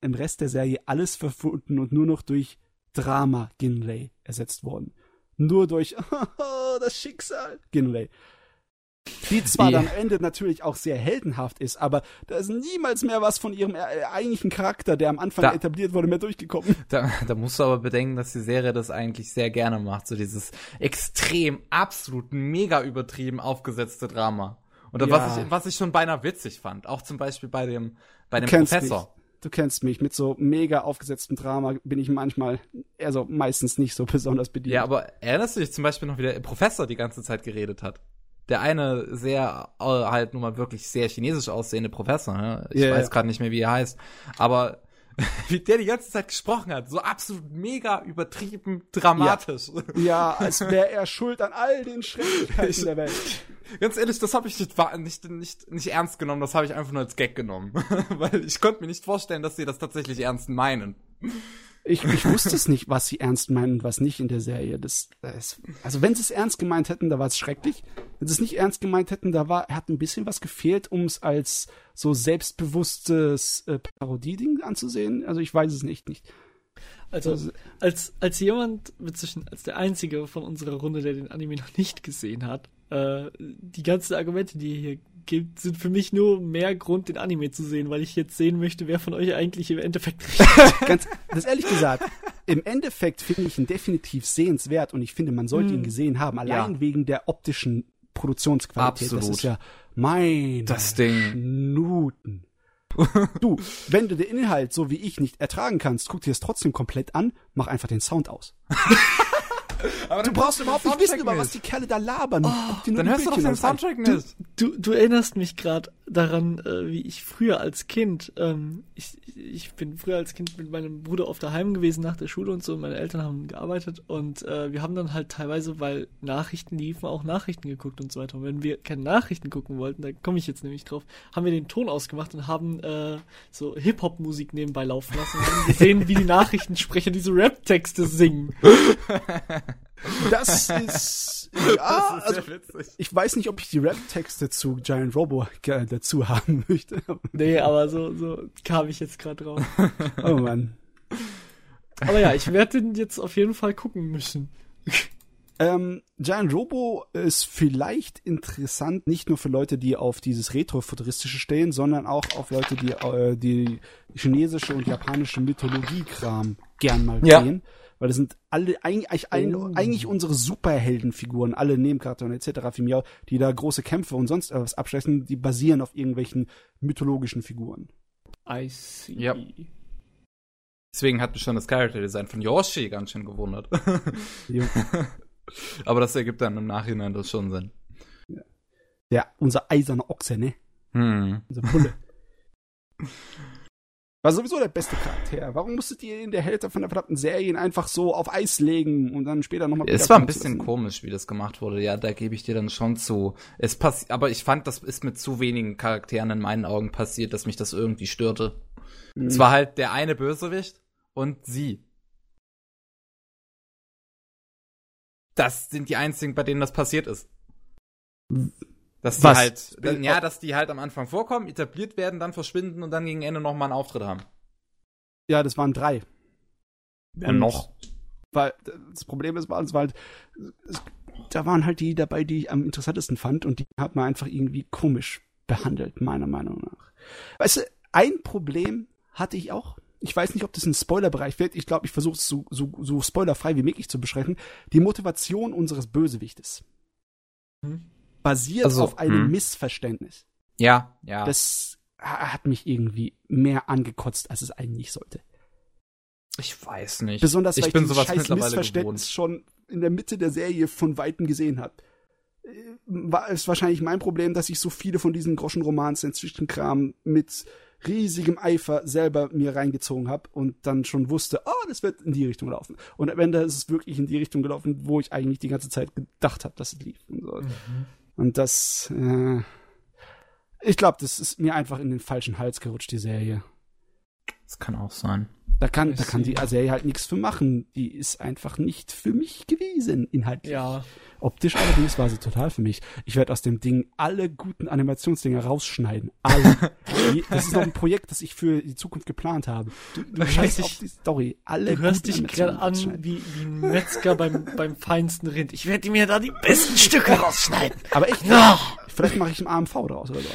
Speaker 2: im Rest der Serie alles verfunden und nur noch durch Drama Ginley ersetzt worden. Nur durch das Schicksal Ginley. Die zwar dann am Ende natürlich auch sehr heldenhaft ist, aber da ist niemals mehr was von ihrem äh, eigentlichen Charakter, der am Anfang
Speaker 1: Da-
Speaker 2: etabliert wurde, mehr durchgekommen.
Speaker 1: Da, da musst du aber bedenken, dass die Serie das eigentlich sehr gerne macht. So dieses extrem, absolut, mega übertrieben aufgesetzte Drama. Und
Speaker 2: Ja.
Speaker 1: was, ich, was ich schon beinahe witzig fand. Auch zum Beispiel bei dem, bei dem Professor.
Speaker 2: Mich. Du kennst mich. Mit so mega aufgesetztem Drama bin ich manchmal, also meistens nicht so besonders bedient.
Speaker 1: Ja, aber erinnerst du dich zum Beispiel noch, wie der Professor die ganze Zeit geredet hat? Der eine sehr, äh, halt nun mal wirklich sehr chinesisch aussehende Professor, ne? Ich
Speaker 2: Ja,
Speaker 1: weiß gerade nicht mehr, wie er heißt. Aber wie der die ganze Zeit gesprochen hat, so absolut mega übertrieben dramatisch.
Speaker 2: ja, als wäre er schuld an all den Schrecklichkeiten
Speaker 1: Ich-
Speaker 2: der Welt.
Speaker 1: Ganz ehrlich, das habe ich nicht, nicht, nicht, nicht ernst genommen, das habe ich einfach nur als Gag genommen. Weil ich konnte mir nicht vorstellen, dass sie das tatsächlich ernst meinen.
Speaker 2: Ich, ich wusste es nicht, was sie ernst meinen und was nicht in der Serie. Das, das, also wenn sie es ernst gemeint hätten, da war es schrecklich. Wenn sie es nicht ernst gemeint hätten, da war, hat ein bisschen was gefehlt, um es als so selbstbewusstes äh, Parodie-Ding anzusehen. Also ich weiß es nicht, nicht.
Speaker 3: Also,
Speaker 2: Also-
Speaker 3: als, als jemand, zwischen, als der einzige von unserer Runde, der den Anime noch nicht gesehen hat, äh, die ganzen Argumente, die ihr hier gibt, sind für mich nur mehr Grund, den Anime zu sehen, weil ich jetzt sehen möchte, wer von euch eigentlich im Endeffekt
Speaker 2: Ganz, das ehrlich gesagt, im Endeffekt finde ich ihn definitiv sehenswert und ich finde, man sollte ihn gesehen haben, allein
Speaker 1: Ja.
Speaker 2: wegen der optischen Produktionsqualität. Das
Speaker 1: Absolut.
Speaker 2: ist ja mein
Speaker 1: Das Ding.
Speaker 2: Schnuten. du, wenn du den Inhalt so wie ich nicht ertragen kannst, guck dir es trotzdem komplett an, mach einfach den Sound aus.
Speaker 1: Aber
Speaker 2: Du brauchst überhaupt nicht wissen, über was die Kerle da labern. Oh,
Speaker 1: dann hörst du doch den Soundtrack nicht.
Speaker 3: Du, du erinnerst mich gerade daran, äh, wie ich früher als Kind, ähm, ich, ich bin früher als Kind mit meinem Bruder auf der Heim gewesen nach der Schule und so. Meine Eltern haben gearbeitet und äh, wir haben dann halt teilweise, weil Nachrichten liefen, auch Nachrichten geguckt und so weiter. Und wenn wir keine Nachrichten gucken wollten, da komme ich jetzt nämlich drauf, haben wir den Ton ausgemacht und haben äh, so Hip-Hop-Musik nebenbei laufen lassen und haben gesehen, wie die Nachrichtensprecher diese Rap-Texte singen.
Speaker 2: Das ist ja, das ist also, ich weiß nicht, ob ich die Rap-Texte zu Giant Robo dazu haben möchte.
Speaker 3: Nee, aber so, so kam ich jetzt gerade drauf.
Speaker 2: Oh Mann.
Speaker 3: Aber ja, ich werde den jetzt auf jeden Fall gucken müssen.
Speaker 2: Ähm, Giant Robo ist vielleicht interessant, nicht nur für Leute, die auf dieses Retrofuturistische stehen, sondern auch auf Leute, die äh, die chinesische und japanische Mythologie-Kram gern mal ja. sehen weil das sind alle eigentlich, oh. eigentlich unsere Superheldenfiguren, alle Nebencharakteren etc. Filmiau, die da große Kämpfe und sonst was abschließen, die basieren auf irgendwelchen mythologischen Figuren.
Speaker 3: I see.
Speaker 1: Ja. Deswegen hat mich schon das Character Design von Yoshi ganz schön gewundert. Aber das ergibt dann im Nachhinein das schon Sinn.
Speaker 2: Ja, ja unser eiserner Ochse, ne?
Speaker 1: Hm.
Speaker 2: Unser Pulle. War sowieso der beste Charakter. Warum musstet ihr in der Hälfte von der verdammten Serien einfach so auf Eis legen und dann später nochmal
Speaker 1: Es war ein bisschen komisch, wie das gemacht wurde. Ja, da gebe ich dir dann schon zu. Es passt, aber ich fand, das ist mit zu wenigen Charakteren in meinen Augen passiert, dass mich das irgendwie störte. Mhm. Es war halt der eine Bösewicht und sie. Das sind die einzigen, bei denen das passiert ist. Dass die Was? halt, ja, dass die halt am Anfang vorkommen, etabliert werden, dann verschwinden und dann gegen Ende nochmal einen Auftritt haben.
Speaker 2: Ja, das waren drei.
Speaker 1: Ja, noch.
Speaker 2: Weil das Problem ist, war, es halt, da waren halt die dabei, die ich am interessantesten fand und die hat man einfach irgendwie komisch behandelt, meiner Meinung nach. Weißt du, ein Problem hatte ich auch. Ich weiß nicht, ob das ein Spoilerbereich wird. Ich glaube, ich versuche es so, so, so spoilerfrei wie möglich zu beschreiben. Die Motivation unseres Bösewichtes. Hm basiert also, auf einem hm. Missverständnis.
Speaker 1: Ja, ja.
Speaker 2: Das hat mich irgendwie mehr angekotzt, als es eigentlich sollte.
Speaker 1: Ich weiß nicht.
Speaker 2: Besonders weil
Speaker 1: ich, bin
Speaker 2: ich
Speaker 1: sowas
Speaker 2: scheiß Missverständnis gewohnt. schon in der Mitte der Serie von Weitem gesehen habe. Äh, war es wahrscheinlich mein Problem, dass ich so viele von diesen Groschenromans inzwischen Kram mit riesigem Eifer selber mir reingezogen habe und dann schon wusste, oh, das wird in die Richtung laufen. Und am Ende ist es wirklich in die Richtung gelaufen, wo ich eigentlich die ganze Zeit gedacht habe, dass es lief. So. Mhm. Und das, äh, ich glaube, das ist mir einfach in den falschen Hals gerutscht, die Serie.
Speaker 1: Das kann auch sein.
Speaker 2: Da kann, da kann die Serie halt nichts für machen. Die ist einfach nicht für mich gewesen, inhaltlich.
Speaker 3: Ja.
Speaker 2: Optisch allerdings war sie total für mich. Ich werde aus dem Ding alle guten Animationsdinger rausschneiden. Alle. das ist noch ein Projekt, das ich für die Zukunft geplant habe.
Speaker 3: Du, du hörst dich, die Story. Alle du hörst dich gerade an wie, wie ein Metzger beim, beim feinsten Rind. Ich werde mir da die besten Stücke rausschneiden.
Speaker 2: Aber echt? No. Vielleicht mache ich ein AMV draus oder so.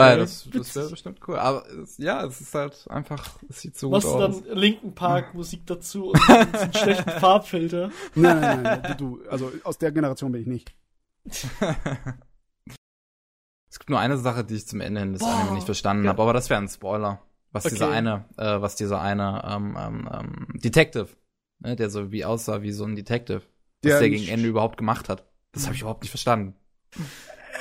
Speaker 1: Äh, das das wäre bestimmt cool. Aber es, ja, es ist halt einfach, es sieht so
Speaker 3: Was
Speaker 1: gut aus.
Speaker 3: dann Linken Park Musik dazu und einen schlechten Farbfilter.
Speaker 2: Nein, nein, nein, nein, du, also aus der Generation bin ich nicht.
Speaker 1: es gibt nur eine Sache, die ich zum Ende hin des Anime nicht verstanden ja. habe, aber das wäre ein Spoiler. Was okay. dieser eine, äh, was dieser eine ähm, ähm, ähm, Detective, ne, der so wie aussah wie so ein Detective, was der gegen Ende überhaupt gemacht hat. Das habe ich überhaupt nicht verstanden.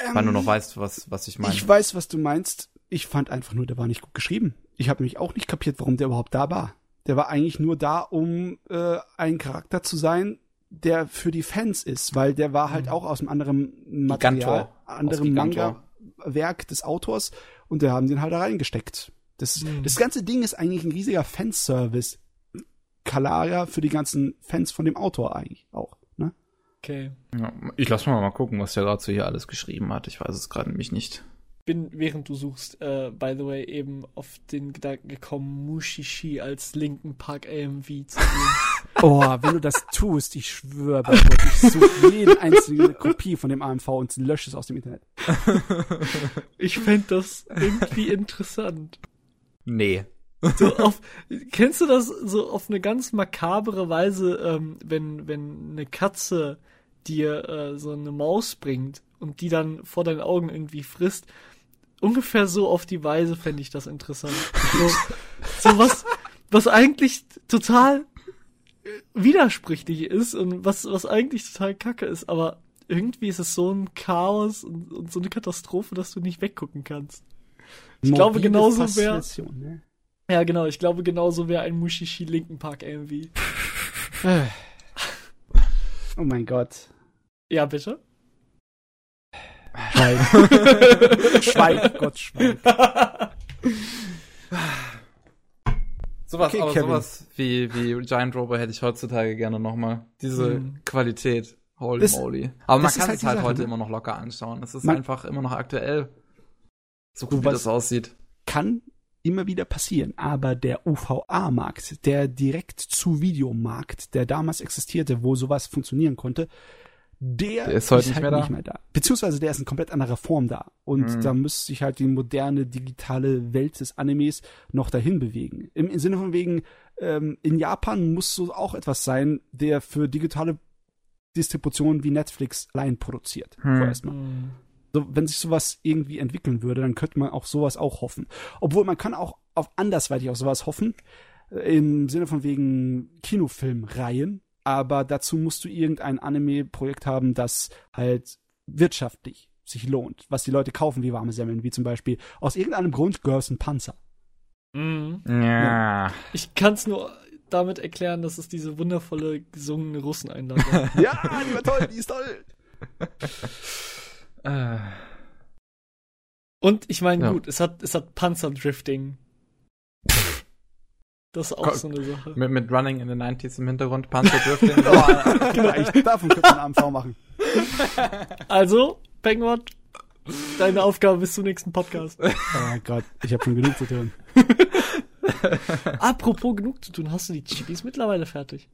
Speaker 1: Ähm, Weil du noch weißt, was, was ich meine.
Speaker 2: Ich weiß, was du meinst. Ich fand einfach nur, der war nicht gut geschrieben. Ich habe nämlich auch nicht kapiert, warum der überhaupt da war. Der war eigentlich nur da, um äh, ein Charakter zu sein, der für die Fans ist, weil der war halt mhm. auch aus einem anderen Material, anderem Manga-Werk des Autors und der haben den halt da reingesteckt. Das, mhm. das ganze Ding ist eigentlich ein riesiger Fanservice. Kalaria für die ganzen Fans von dem Autor eigentlich auch.
Speaker 3: Okay.
Speaker 1: Ja, ich lass mal mal gucken, was der dazu hier alles geschrieben hat. Ich weiß es gerade nämlich nicht.
Speaker 3: Bin, während du suchst, äh, by the way, eben auf den Gedanken gekommen, Mushishi als Linken Park AMV zu sehen.
Speaker 2: oh, wenn du das tust, ich schwöre bei Gott, ich suche jede einzelne Kopie von dem AMV und lösche es aus dem Internet.
Speaker 3: ich fände das irgendwie interessant.
Speaker 1: Nee.
Speaker 3: So auf, kennst du das so auf eine ganz makabere Weise, ähm, wenn, wenn eine Katze dir äh, so eine Maus bringt und die dann vor deinen Augen irgendwie frisst? Ungefähr so auf die Weise fände ich das interessant. So, so was, was eigentlich total widersprüchlich ist und was, was eigentlich total kacke ist, aber irgendwie ist es so ein Chaos und, und so eine Katastrophe, dass du nicht weggucken kannst. Ich glaube,
Speaker 2: Morbide
Speaker 3: genauso wär-
Speaker 2: Faszination, Ne?
Speaker 3: Ja, genau, ich glaube genauso wäre ein Mushishi Linken Park AMV.
Speaker 2: Oh mein Gott.
Speaker 3: Ja, bitte?
Speaker 2: Schweig. schweig, Gott, schweig.
Speaker 1: Sowas,
Speaker 2: Okay,
Speaker 1: aber
Speaker 2: Kevin.
Speaker 1: sowas wie, wie Giant Robo hätte ich heutzutage gerne nochmal. Diese
Speaker 3: Hm.
Speaker 1: Qualität. Holy
Speaker 2: Das-
Speaker 1: moly. Aber man kann
Speaker 2: halt
Speaker 1: es halt
Speaker 2: Sache,
Speaker 1: heute
Speaker 2: ne?
Speaker 1: immer noch locker anschauen. Es ist
Speaker 2: Man-
Speaker 1: einfach immer noch aktuell. So gut, wie das aussieht.
Speaker 2: Kann immer wieder passieren, aber der UVA-Markt, der direkt zu Videomarkt, der damals existierte, wo sowas funktionieren konnte, der,
Speaker 1: Der ist heute nicht
Speaker 2: halt
Speaker 1: mehr da.
Speaker 2: nicht mehr da. Beziehungsweise der ist in komplett anderer Form da. Und
Speaker 1: Mhm.
Speaker 2: da müsste sich halt die moderne digitale Welt des Animes noch dahin bewegen. Im, im Sinne von wegen, ähm, in Japan muss so auch etwas sein, der für digitale Distribution wie Netflix allein produziert.
Speaker 1: Hm.
Speaker 2: Vorerst mal. So, wenn sich sowas irgendwie entwickeln würde, dann könnte man auch sowas auch hoffen. Obwohl man kann auch auf andersweitig auf sowas hoffen, äh, im Sinne von wegen Kinofilmreihen, aber dazu musst du irgendein Anime-Projekt haben, das halt wirtschaftlich sich lohnt, was die Leute kaufen wie warme Semmeln, wie zum Beispiel aus irgendeinem Grund Girls and Panzer.
Speaker 3: Mhm.
Speaker 1: Ja.
Speaker 3: Ich kann es nur damit erklären, dass es diese wundervolle gesungene Russeneinlage hat.
Speaker 2: Ja, die war toll, die ist toll.
Speaker 1: Äh,
Speaker 3: Und ich meine,
Speaker 1: Ja.
Speaker 3: gut, es hat, es hat Panzerdrifting. Das ist auch
Speaker 1: Ko-
Speaker 3: so eine Sache.
Speaker 1: mit, mit Running in the 90s im Hintergrund, Panzerdrifting. oh,
Speaker 2: genau, ich, davon könnte man einen AMV machen.
Speaker 3: Also, Penguin, deine Aufgabe bis zum nächsten Podcast.
Speaker 2: Oh Gott, ich habe schon genug zu tun.
Speaker 3: Apropos genug zu tun, hast du die Chippies mittlerweile fertig?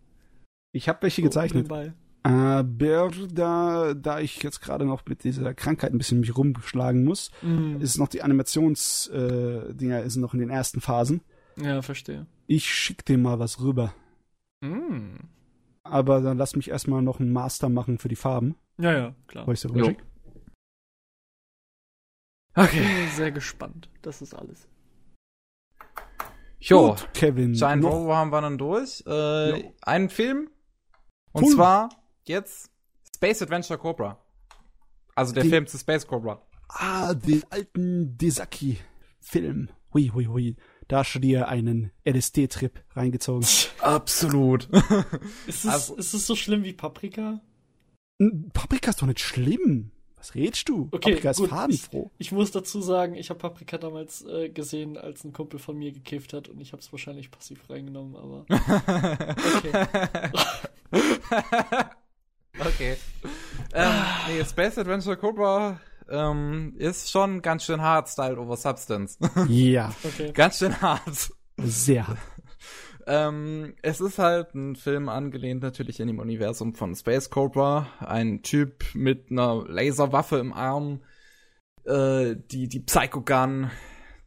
Speaker 2: Ich habe welche gezeichnet.
Speaker 3: Nebenbei.
Speaker 2: Aber da, da ich jetzt gerade noch mit dieser Krankheit ein bisschen mich rumschlagen muss,
Speaker 3: Mhm.
Speaker 2: ist noch die Animationsdinger äh, Dinger sind noch in den ersten Phasen.
Speaker 3: Ja, verstehe.
Speaker 2: Ich schick dir mal was rüber.
Speaker 3: Mhm.
Speaker 2: Aber dann lass mich erstmal noch einen Master machen für die Farben.
Speaker 3: Ja, ja, klar.
Speaker 2: Wo ich so rüberschick.
Speaker 1: okay.
Speaker 3: Bin sehr gespannt. Das ist alles.
Speaker 1: Jo.
Speaker 2: Gut, Kevin.
Speaker 1: Giant
Speaker 2: noch,
Speaker 1: Robo haben wir dann durch. Äh, einen Film. Und
Speaker 2: Cool.
Speaker 1: zwar jetzt Space Adventure Cobra. Also der
Speaker 2: Den-
Speaker 1: Film zu Space Cobra.
Speaker 2: Ah, den alten Desaki-Film. Hui, hui, hui. Da hast du dir einen LSD-Trip reingezogen.
Speaker 1: Absolut.
Speaker 3: Ist es,
Speaker 1: Also-
Speaker 3: ist es so schlimm wie Paprika?
Speaker 2: Paprika ist doch nicht schlimm. Was redest du?
Speaker 3: Okay,
Speaker 2: Paprika ist
Speaker 3: gut.
Speaker 2: farbenfroh.
Speaker 3: Ich muss dazu sagen, ich habe Paprika damals äh, gesehen, als ein Kumpel von mir gekifft hat und ich habe es wahrscheinlich passiv reingenommen, aber okay.
Speaker 1: okay. ähm, nee, Space Adventure Cobra ähm, ist schon ganz schön hart, Style over Substance.
Speaker 2: Ja,
Speaker 3: okay.
Speaker 1: ganz schön hart.
Speaker 2: sehr hart.
Speaker 1: Ähm, es ist halt ein Film angelehnt natürlich in dem Universum von Space Cobra. Ein Typ mit einer Laserwaffe im Arm, äh, die, die Psycho Gun,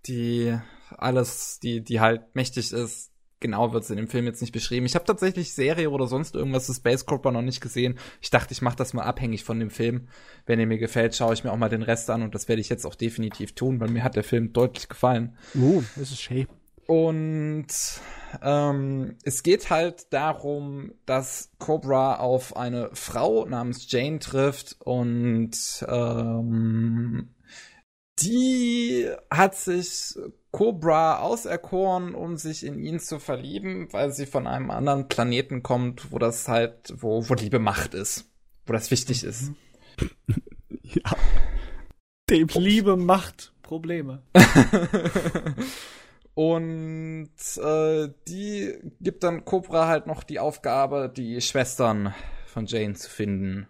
Speaker 1: die alles, die, die halt mächtig ist. Genau wird's in dem Film jetzt nicht beschrieben. Ich habe tatsächlich Serie oder sonst irgendwas zu Space Cobra noch nicht gesehen. Ich dachte, ich mache das mal abhängig von dem Film. Wenn er mir gefällt, schaue ich mir auch mal den Rest an und das werde ich jetzt auch definitiv tun, weil mir hat der Film deutlich gefallen.
Speaker 2: Oh, das ist schön.
Speaker 1: Und ähm, es geht halt darum, dass Cobra auf eine Frau namens Jane trifft und ähm, die hat sich Cobra auserkoren, um sich in ihn zu verlieben, weil sie von einem anderen Planeten kommt, wo das halt, wo, wo Liebe Macht ist, wo das wichtig ist.
Speaker 2: Ja. Dem
Speaker 3: Liebe macht Probleme.
Speaker 1: Und äh, die gibt dann Cobra halt noch die Aufgabe, die Schwestern von Jane zu finden.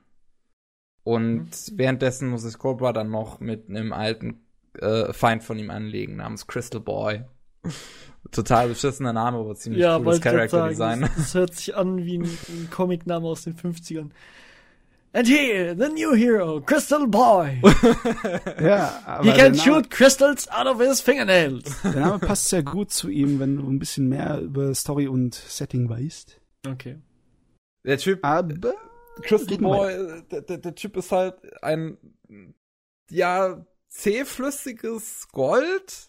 Speaker 1: Und währenddessen muss sich Cobra dann noch mit einem alten äh, Feind von ihm anlegen, namens Crystal Boy. Total beschissener Name, aber ziemlich
Speaker 3: ja,
Speaker 1: cooles
Speaker 3: wollte ich grad
Speaker 1: Character
Speaker 3: sagen.
Speaker 1: Design.
Speaker 3: Das, das hört sich an wie ein, ein Comicname aus den 50ern. And here, the new hero, Crystal Boy.
Speaker 2: Ja, aber
Speaker 3: He can
Speaker 2: Name,
Speaker 3: shoot crystals out of his fingernails.
Speaker 2: der Name passt sehr gut zu ihm, wenn du ein bisschen mehr über Story und Setting weißt.
Speaker 3: Okay.
Speaker 1: Der Typ,
Speaker 2: Aber
Speaker 1: Crystal Boy, äh, der, der, der Typ ist halt ein, ja, zähflüssiges Gold,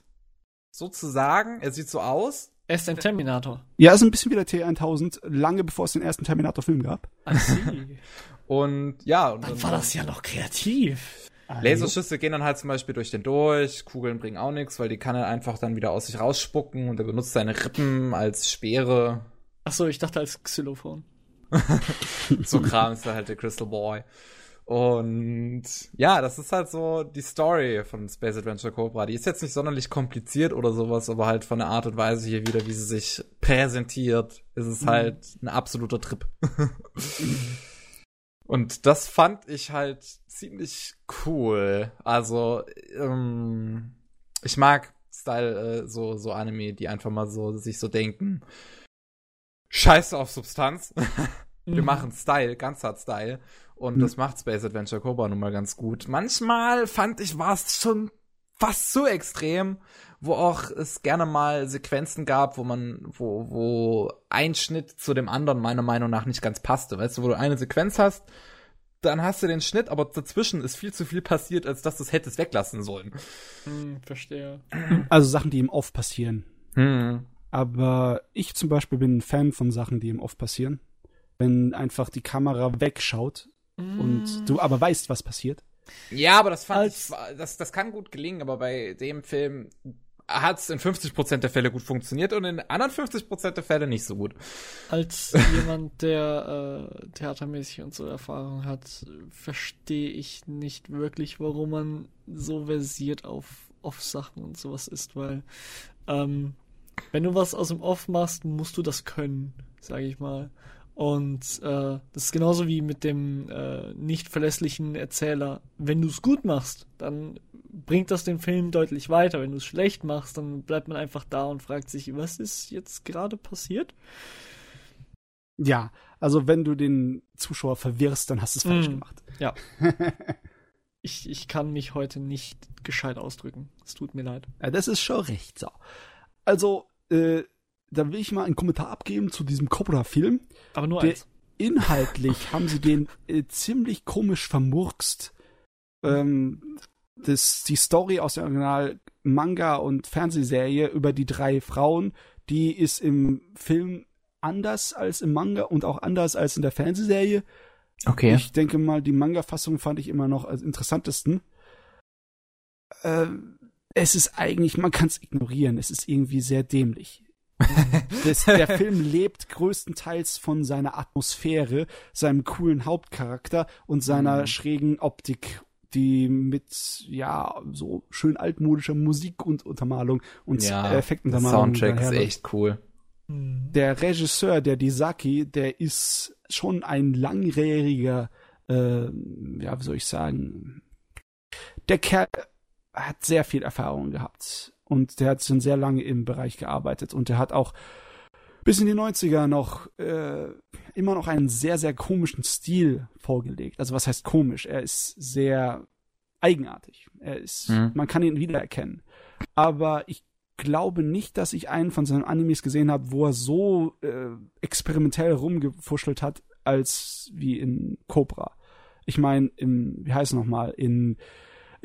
Speaker 1: sozusagen. Er sieht so aus.
Speaker 3: Er ist ein Terminator.
Speaker 2: Ja, ist ein bisschen wie der T1000, lange bevor es den ersten Terminator-Film gab.
Speaker 1: Und ja, und
Speaker 3: Dann war das ja noch kreativ.
Speaker 1: Laserschüsse gehen dann halt zum Beispiel durch den durch, Kugeln bringen auch nichts, weil die kann er einfach dann wieder aus sich rausspucken und er benutzt seine Rippen als Speere.
Speaker 3: Ach so, ich dachte als Xylophon.
Speaker 1: So Kram ist halt der Crystal Boy. Und ja, das ist halt so die Story von Space Adventure Cobra. Die ist jetzt nicht sonderlich kompliziert oder sowas, aber halt von der Art und Weise hier wieder, wie sie sich präsentiert, ist es halt ein absoluter Trip. und das fand ich halt ziemlich cool. Also, ähm, ich mag Style, äh, so, so Anime, die einfach mal so sich so denken. Scheiße auf Substanz. Wir
Speaker 3: Mhm.
Speaker 1: machen Style, ganz hart Style. Und
Speaker 2: Mhm.
Speaker 1: das macht Space Adventure Cobra nun mal ganz gut. Manchmal fand ich, war es schon fast zu extrem, wo auch es gerne mal Sequenzen gab, wo man, wo, wo ein Schnitt zu dem anderen meiner Meinung nach nicht ganz passte. Weißt du, wo du eine Sequenz hast, dann hast du den Schnitt, aber dazwischen ist viel zu viel passiert, als dass du es hättest weglassen sollen.
Speaker 3: Hm, verstehe.
Speaker 2: Also Sachen, die im Off passieren.
Speaker 1: Hm.
Speaker 2: Aber ich zum Beispiel bin ein Fan von Sachen, die im Off passieren. Wenn einfach die Kamera wegschaut und du aber weißt, was passiert.
Speaker 1: Ja, aber das fand
Speaker 3: Als-
Speaker 1: ich, das, das kann gut gelingen, aber bei dem Film hat es in 50% der Fälle gut funktioniert und in anderen 50% der Fälle nicht so gut.
Speaker 3: Als jemand, der äh, theatermäßig und so Erfahrung hat, verstehe ich nicht wirklich, warum man so versiert auf Off-Sachen und sowas ist, weil ähm, wenn du was aus dem Off machst, musst du das können, sage ich mal. Und äh, das ist genauso wie mit dem äh, nicht verlässlichen Erzähler. Wenn du es gut machst, dann bringt das den Film deutlich weiter. Wenn du es schlecht machst, dann bleibt man einfach da und fragt sich, was ist jetzt gerade passiert?
Speaker 2: Ja, also wenn du den Zuschauer verwirrst, dann hast du es falsch
Speaker 3: Mm.
Speaker 2: gemacht.
Speaker 3: Ja. Ich, ich kann mich heute nicht gescheit ausdrücken. Es tut mir leid.
Speaker 2: Ja, das ist schon recht so. Also, äh, da will ich mal einen Kommentar abgeben zu diesem Cobra-Film.
Speaker 3: Aber nur
Speaker 2: Der-
Speaker 3: eins.
Speaker 2: Inhaltlich haben sie den äh, ziemlich komisch vermurkst. Ähm, das, die Story aus der Original Manga und Fernsehserie über die drei Frauen, die ist im Film anders als im Manga und auch anders als in der Fernsehserie.
Speaker 1: Okay.
Speaker 2: Ich denke mal, die Manga-Fassung fand ich immer noch als interessantesten. Ähm, es ist eigentlich, man kann es ignorieren, es ist irgendwie sehr dämlich. Das, der Film lebt größtenteils von seiner Atmosphäre, seinem coolen Hauptcharakter und seiner
Speaker 1: Mhm.
Speaker 2: schrägen Optik, die mit, ja, so schön altmodischer Musik und Untermalung und
Speaker 1: ja,
Speaker 2: äh,
Speaker 1: der
Speaker 2: Effektuntermalung.
Speaker 1: Soundtrack ist echt cool.
Speaker 3: Hm.
Speaker 2: Der Regisseur, der Disaki, der ist schon ein langjähriger, äh, ja, wie soll ich sagen, der Kerl hat sehr viel Erfahrung gehabt und der hat schon sehr lange im Bereich gearbeitet und der hat auch bis in die 90er noch äh, immer noch einen sehr, sehr komischen Stil vorgelegt. Also was heißt komisch? Er ist sehr eigenartig. Er ist,
Speaker 1: Mhm.
Speaker 2: man kann ihn wiedererkennen. Aber ich glaube nicht, dass ich einen von seinen Animes gesehen habe, wo er so äh, experimentell rumgefuschelt hat, als wie in Cobra. Ich meine, im, wie heißt es nochmal, in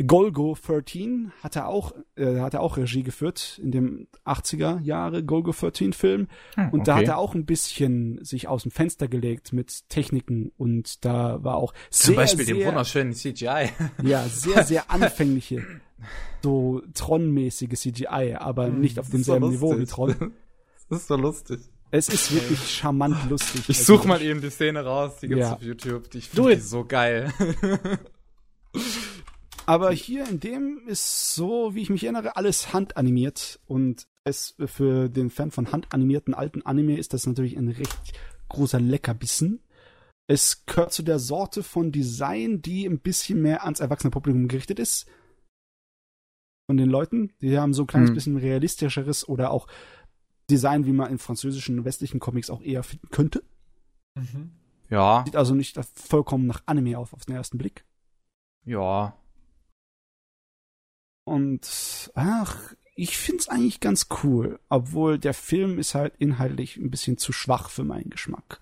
Speaker 2: Golgo 13 hat er auch, äh, hat er auch Regie geführt in dem 80er Jahre Golgo 13 Film. Und da hat er auch ein bisschen sich aus dem Fenster gelegt mit Techniken und da war auch
Speaker 1: Zum
Speaker 2: sehr,
Speaker 1: Beispiel
Speaker 2: sehr,
Speaker 1: den wunderschönen CGI.
Speaker 2: ja, sehr, sehr anfängliche, so Tron-mäßige CGI, aber nicht auf
Speaker 1: ist so
Speaker 2: demselben Niveau wie. Tron.
Speaker 1: Das ist so lustig.
Speaker 2: Es ist wirklich charmant lustig.
Speaker 1: Ich
Speaker 2: Also,
Speaker 1: suche mal eben die Szene raus, die gibt's
Speaker 2: Ja.
Speaker 1: auf YouTube. Die, ich finde die so geil.
Speaker 2: Aber hier in dem ist so, wie ich mich erinnere, alles handanimiert und es für den Fan von handanimierten alten Anime ist das natürlich ein recht großer Leckerbissen. Es gehört zu der Sorte von Design, die ein bisschen mehr ans erwachsene Publikum gerichtet ist. Von den Leuten. Die haben so ein kleines
Speaker 1: Hm.
Speaker 2: bisschen realistischeres oder auch Design, wie man in französischen, westlichen Comics auch eher finden könnte.
Speaker 3: Mhm.
Speaker 1: ja,
Speaker 2: Sieht also nicht vollkommen nach Anime auf, auf den ersten Blick.
Speaker 1: ja.
Speaker 2: Und ach, ich find's eigentlich ganz cool, obwohl der Film ist halt inhaltlich ein bisschen zu schwach für meinen Geschmack.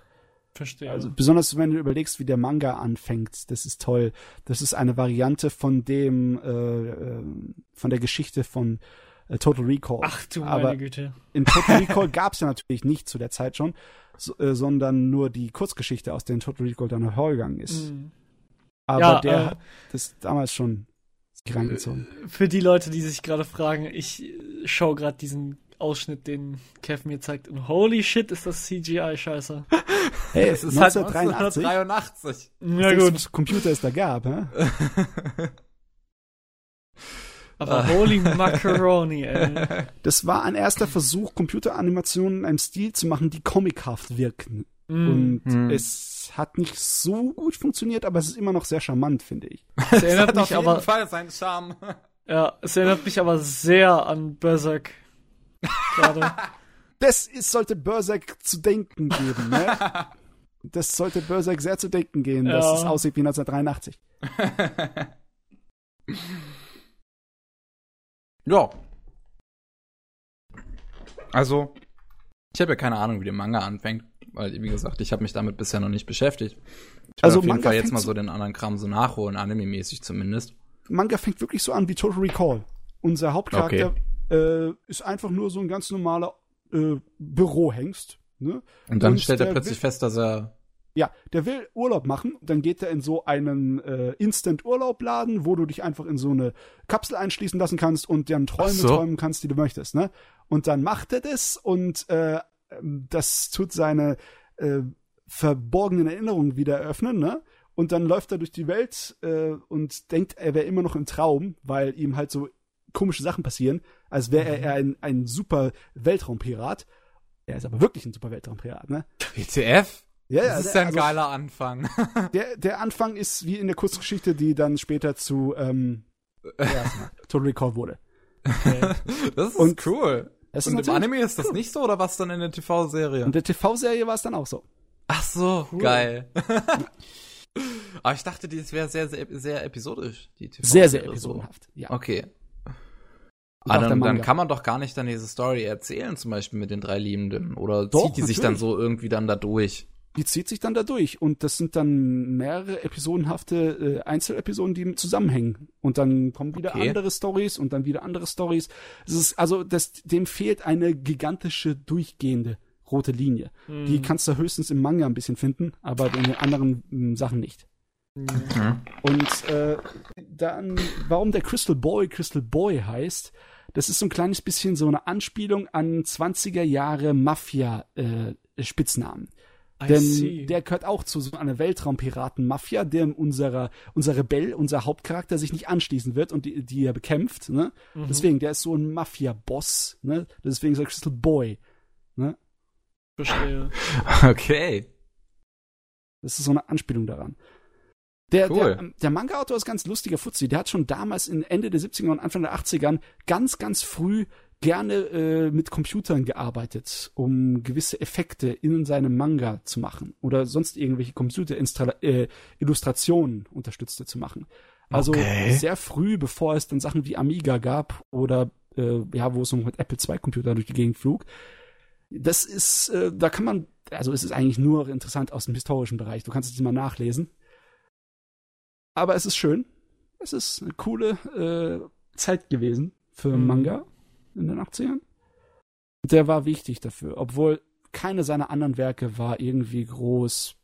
Speaker 3: Verstehe.
Speaker 2: Also besonders wenn du überlegst, wie der Manga anfängt, das ist toll. Das ist eine Variante von dem äh, äh, von der Geschichte von äh, Total Recall.
Speaker 3: Ach du
Speaker 2: Aber
Speaker 3: meine Güte.
Speaker 2: in Total Recall gab es ja natürlich nicht zu der Zeit schon, so, äh, sondern nur die Kurzgeschichte, aus der Total Recall dann hervorgegangen ist.
Speaker 3: Mhm.
Speaker 2: Aber
Speaker 3: Ja,
Speaker 2: der
Speaker 3: äh,
Speaker 2: hat das damals schon sich reingezogen.
Speaker 3: Für die Leute, die sich gerade fragen, ich äh, schaue gerade diesen Ausschnitt, den Kev mir zeigt, und holy shit, ist das CGI-Scheiße.
Speaker 2: Hey,
Speaker 1: Es ist halt
Speaker 2: 1983.
Speaker 1: 1983.
Speaker 3: Ja gut,
Speaker 2: was Computer es da gab, hä?
Speaker 3: aber holy macaroni, ey.
Speaker 2: Das war ein erster Versuch, Computeranimationen in einem Stil zu machen, die comichaft wirken.
Speaker 3: Mm.
Speaker 2: Und
Speaker 1: Hm.
Speaker 2: es hat nicht so gut funktioniert, aber es ist immer noch sehr charmant, finde ich.
Speaker 3: Es erinnert
Speaker 1: Hat auf
Speaker 3: mich
Speaker 1: jeden
Speaker 3: aber,
Speaker 1: Fall seinen Charme.
Speaker 3: ja, es erinnert mich aber sehr an Berserk. Gerade.
Speaker 2: Das ist, sollte Berserk zu denken geben, ne? Das sollte Berserk sehr zu denken gehen, dass
Speaker 3: Ja.
Speaker 2: es aussieht wie 1983.
Speaker 1: Ja. Also, ich habe ja keine Ahnung, wie der Manga anfängt, weil, wie gesagt, ich habe mich damit bisher noch nicht beschäftigt. Ich
Speaker 2: Also
Speaker 1: auf jeden
Speaker 2: Manga
Speaker 1: Fall jetzt mal
Speaker 2: so-
Speaker 1: den anderen Kram so nachholen, anime-mäßig zumindest.
Speaker 2: Manga fängt wirklich so an wie Total Recall. Unser Hauptcharakter äh, ist einfach nur so ein ganz normaler äh, Bürohengst. Ne?
Speaker 1: Und dann
Speaker 2: Und
Speaker 1: stellt er plötzlich
Speaker 2: will-
Speaker 1: fest, dass er
Speaker 2: Ja, der will Urlaub machen, dann geht er in so einen äh, Instant-Urlaub-Laden, wo du dich einfach in so eine Kapsel einschließen lassen kannst und dann Träume
Speaker 1: so.
Speaker 2: träumen kannst, die du möchtest, ne? Und dann macht er das und äh, das tut seine äh, verborgenen Erinnerungen wieder eröffnen, ne? Und dann läuft er durch die Welt äh, und denkt, er wäre immer noch im Traum, weil ihm halt so komische Sachen passieren, als wäre er eher ein, ein super Weltraumpirat. Er ist aber wirklich ein super Weltraumpirat, ne?
Speaker 1: WTF?
Speaker 2: Ja,
Speaker 1: Das ist ja ein
Speaker 2: also-
Speaker 1: geiler Anfang.
Speaker 2: der, der Anfang ist wie in der Kurzgeschichte, die dann später zu ähm, ja, Total Recall wurde.
Speaker 1: Das ist
Speaker 2: Und-
Speaker 1: cool.
Speaker 2: Ist
Speaker 1: Und im
Speaker 2: natürlich
Speaker 1: Anime ist das nicht so, oder was dann in der TV-Serie?
Speaker 2: In der TV-Serie war es dann auch so.
Speaker 1: Ach so, geil. Aber ich dachte, das wäre sehr, sehr, sehr episodisch, die TV
Speaker 2: Sehr, sehr
Speaker 1: so.
Speaker 2: episodenhaft. Ja.
Speaker 1: Okay.
Speaker 2: Und
Speaker 1: Ah, dann, dann kann man doch gar nicht dann diese Story erzählen, zum Beispiel mit den drei Liebenden. Oder
Speaker 2: Doch,
Speaker 1: zieht die sich dann
Speaker 2: natürlich.
Speaker 1: so irgendwie dann da durch?
Speaker 2: Die zieht sich dann da durch und das sind dann mehrere episodenhafte äh, Einzelepisoden, die zusammenhängen. Und dann kommen wieder
Speaker 1: Okay.
Speaker 2: andere Stories und dann wieder andere Stories. Es ist also, das, dem fehlt eine gigantische durchgehende rote Linie. Die kannst du höchstens im Manga ein bisschen finden, aber in den anderen m, Sachen nicht. Und äh, dann, warum der Crystal Boy Crystal Boy heißt, das ist so ein kleines bisschen so eine Anspielung an 20er Jahre Mafia-Spitznamen.
Speaker 3: I
Speaker 2: Denn
Speaker 3: see.
Speaker 2: der gehört auch zu so einer Weltraumpiraten-Mafia, dem unserer, unser Rebell, unser Hauptcharakter sich nicht anschließen wird und die, die er bekämpft. Ne?
Speaker 3: Mhm.
Speaker 2: Deswegen, der ist so ein Mafia-Boss. Ne? Deswegen ist er Crystal Boy. Ne?
Speaker 3: Verstehe.
Speaker 1: Okay.
Speaker 2: Das ist so eine Anspielung daran. Der,
Speaker 1: Cool.
Speaker 2: der, der Manga-Autor ist ganz lustiger Fuzzi. Der hat schon damals in Ende der 70er und Anfang der 80ern ganz, ganz früh gerne äh, mit Computern gearbeitet, um gewisse Effekte in seinem Manga zu machen oder sonst irgendwelche Computer-Illustrationen unterstützte zu machen. Also
Speaker 1: Okay.
Speaker 2: sehr früh, bevor es dann Sachen wie Amiga gab oder äh, ja, wo es um mit Apple II-Computer durch die Gegend flog. Das ist, äh, da kann man, also es ist eigentlich nur interessant aus dem historischen Bereich. Du kannst es mal nachlesen. Aber es ist schön. Es ist eine coole äh, Zeit gewesen für
Speaker 3: Mhm.
Speaker 2: Manga in den 80ern. Der war wichtig dafür, obwohl keine seiner anderen Werke war irgendwie groß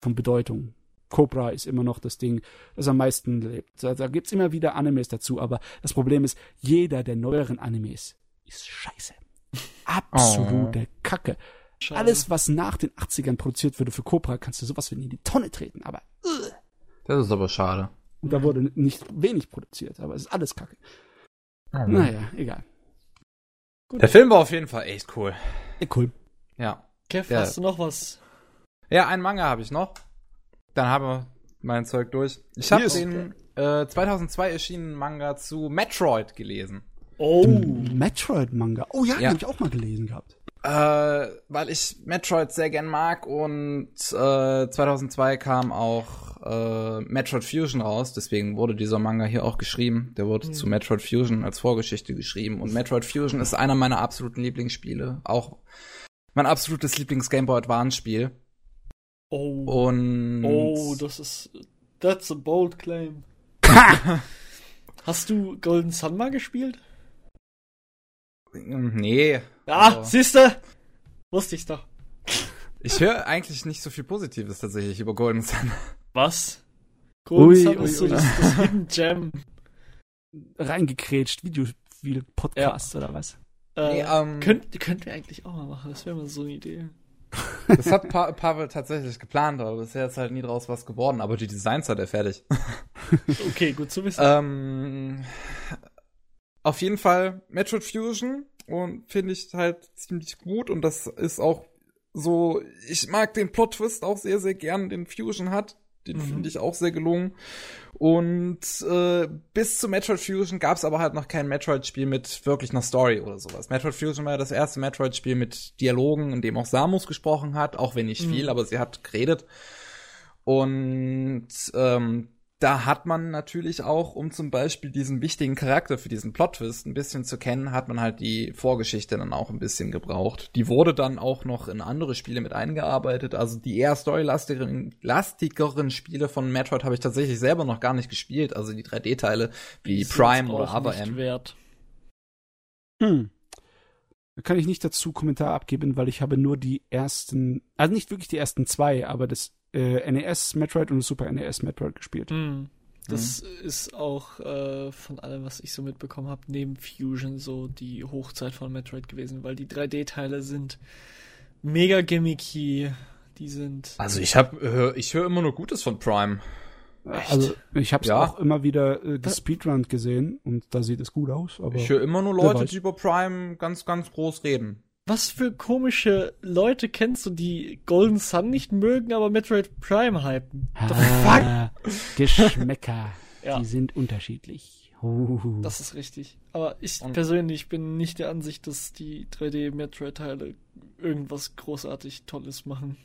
Speaker 2: von Bedeutung. Cobra ist immer noch das Ding, das am meisten lebt. Da, da gibt's immer wieder Animes dazu, aber das Problem ist, jeder der neueren Animes ist scheiße. Absolute Kacke.
Speaker 3: Schade.
Speaker 2: Alles, was nach den 80ern produziert wurde für Cobra, kannst du sowas wie in die Tonne treten, aber äh,
Speaker 1: Das ist aber schade.
Speaker 2: und da wurde nicht wenig produziert, aber es ist alles Kacke.
Speaker 1: Mhm.
Speaker 2: Naja, egal.
Speaker 1: Der Film war auf jeden Fall echt cool.
Speaker 2: Ja, cool.
Speaker 1: Ja.
Speaker 3: Kev,
Speaker 1: Ja.
Speaker 3: hast du noch was?
Speaker 1: Ja, einen Manga habe ich noch. Dann haben wir mein Zeug durch. Ich habe den äh, 2002 erschienenen Manga zu Metroid gelesen.
Speaker 3: Oh.
Speaker 2: Metroid-Manga. Oh ja, den
Speaker 1: Ja.
Speaker 2: habe ich auch mal gelesen gehabt.
Speaker 1: Äh, weil ich Metroid sehr gern mag und äh, 2002 kam auch äh, Metroid Fusion raus, deswegen wurde dieser Manga hier auch geschrieben. Der wurde zu Metroid Fusion als Vorgeschichte geschrieben und Metroid Fusion ist einer meiner absoluten Lieblingsspiele, auch mein absolutes Lieblings-Game Boy Advance-Spiel.
Speaker 3: Oh.
Speaker 1: Und
Speaker 3: Oh, das ist. That's a bold claim. Hast du Golden Sun mal gespielt?
Speaker 1: Nee.
Speaker 3: Ah,
Speaker 1: Also,
Speaker 3: siehste? Wusste ich's doch.
Speaker 1: ich höre eigentlich nicht so viel Positives tatsächlich über Golden Sun.
Speaker 3: Was? Golden
Speaker 2: Ui,
Speaker 3: Sun
Speaker 2: ui,
Speaker 3: ist so
Speaker 2: ui.
Speaker 3: das, das Hidden Gem.
Speaker 2: Reingekrätscht, Videospiel-Podcast oder was?
Speaker 3: Äh,
Speaker 1: Nee, ähm,
Speaker 3: könnt, könnten wir eigentlich auch mal machen. Das wäre mal so eine Idee.
Speaker 1: Das hat pa Pavel tatsächlich geplant, aber bisher ist halt nie draus was geworden. Aber die Designs hat er fertig.
Speaker 3: Okay, gut zu wissen.
Speaker 1: ähm, auf jeden Fall Metroid Fusion und finde ich halt ziemlich gut und das ist auch so, ich mag den Plot Twist auch sehr, sehr gern, den Fusion hat. Den
Speaker 3: Mhm.
Speaker 1: finde ich auch sehr gelungen. Und äh, bis zu Metroid Fusion gab es aber halt noch kein Metroid-Spiel mit wirklich einer Story oder sowas. Metroid Fusion war ja das erste Metroid-Spiel mit Dialogen, in dem auch Samus gesprochen hat, auch wenn nicht
Speaker 3: Mhm.
Speaker 1: viel, aber sie hat geredet. Und ähm, da hat man natürlich auch, um zum Beispiel diesen wichtigen Charakter für diesen Plot-Twist ein bisschen zu kennen, hat man halt die Vorgeschichte dann auch ein bisschen gebraucht. Die wurde dann auch noch in andere Spiele mit eingearbeitet. Also die eher storylastigeren lastigeren Spiele von Metroid habe ich tatsächlich selber noch gar nicht gespielt. Also die 3D-Teile wie
Speaker 3: Ist
Speaker 1: Prime oder
Speaker 3: auch
Speaker 1: Other
Speaker 3: nicht
Speaker 1: M.
Speaker 3: Wert.
Speaker 2: Hm. Da kann ich nicht dazu Kommentar abgeben, weil ich habe nur die ersten, also nicht wirklich die ersten zwei, aber das äh, NES Metroid und das Super NES Metroid gespielt.
Speaker 3: Hm. Das ist auch äh, von allem, was ich so mitbekommen habe, neben Fusion so die Hochzeit von Metroid gewesen, weil die 3D-Teile sind mega gimmicky. Die sind.
Speaker 1: Also ich habe ich höre immer nur Gutes von Prime.
Speaker 3: Echt?
Speaker 2: Also ich habe es
Speaker 1: Ja.
Speaker 2: auch immer wieder äh, gespeedrunnt gesehen und da sieht es gut aus, aber
Speaker 1: Ich höre immer nur Leute, die über Prime ganz ganz groß reden.
Speaker 3: Was für komische Leute kennst du, die Golden Sun nicht mögen, aber Metroid Prime hypen? The fuck?
Speaker 2: ah, Geschmäcker,
Speaker 3: Ja.
Speaker 2: die sind unterschiedlich. Huhuhu.
Speaker 3: Das ist richtig. Aber ich
Speaker 1: Und-
Speaker 3: persönlich bin nicht der Ansicht, dass die 3D-Metroid-Teile irgendwas großartig Tolles machen.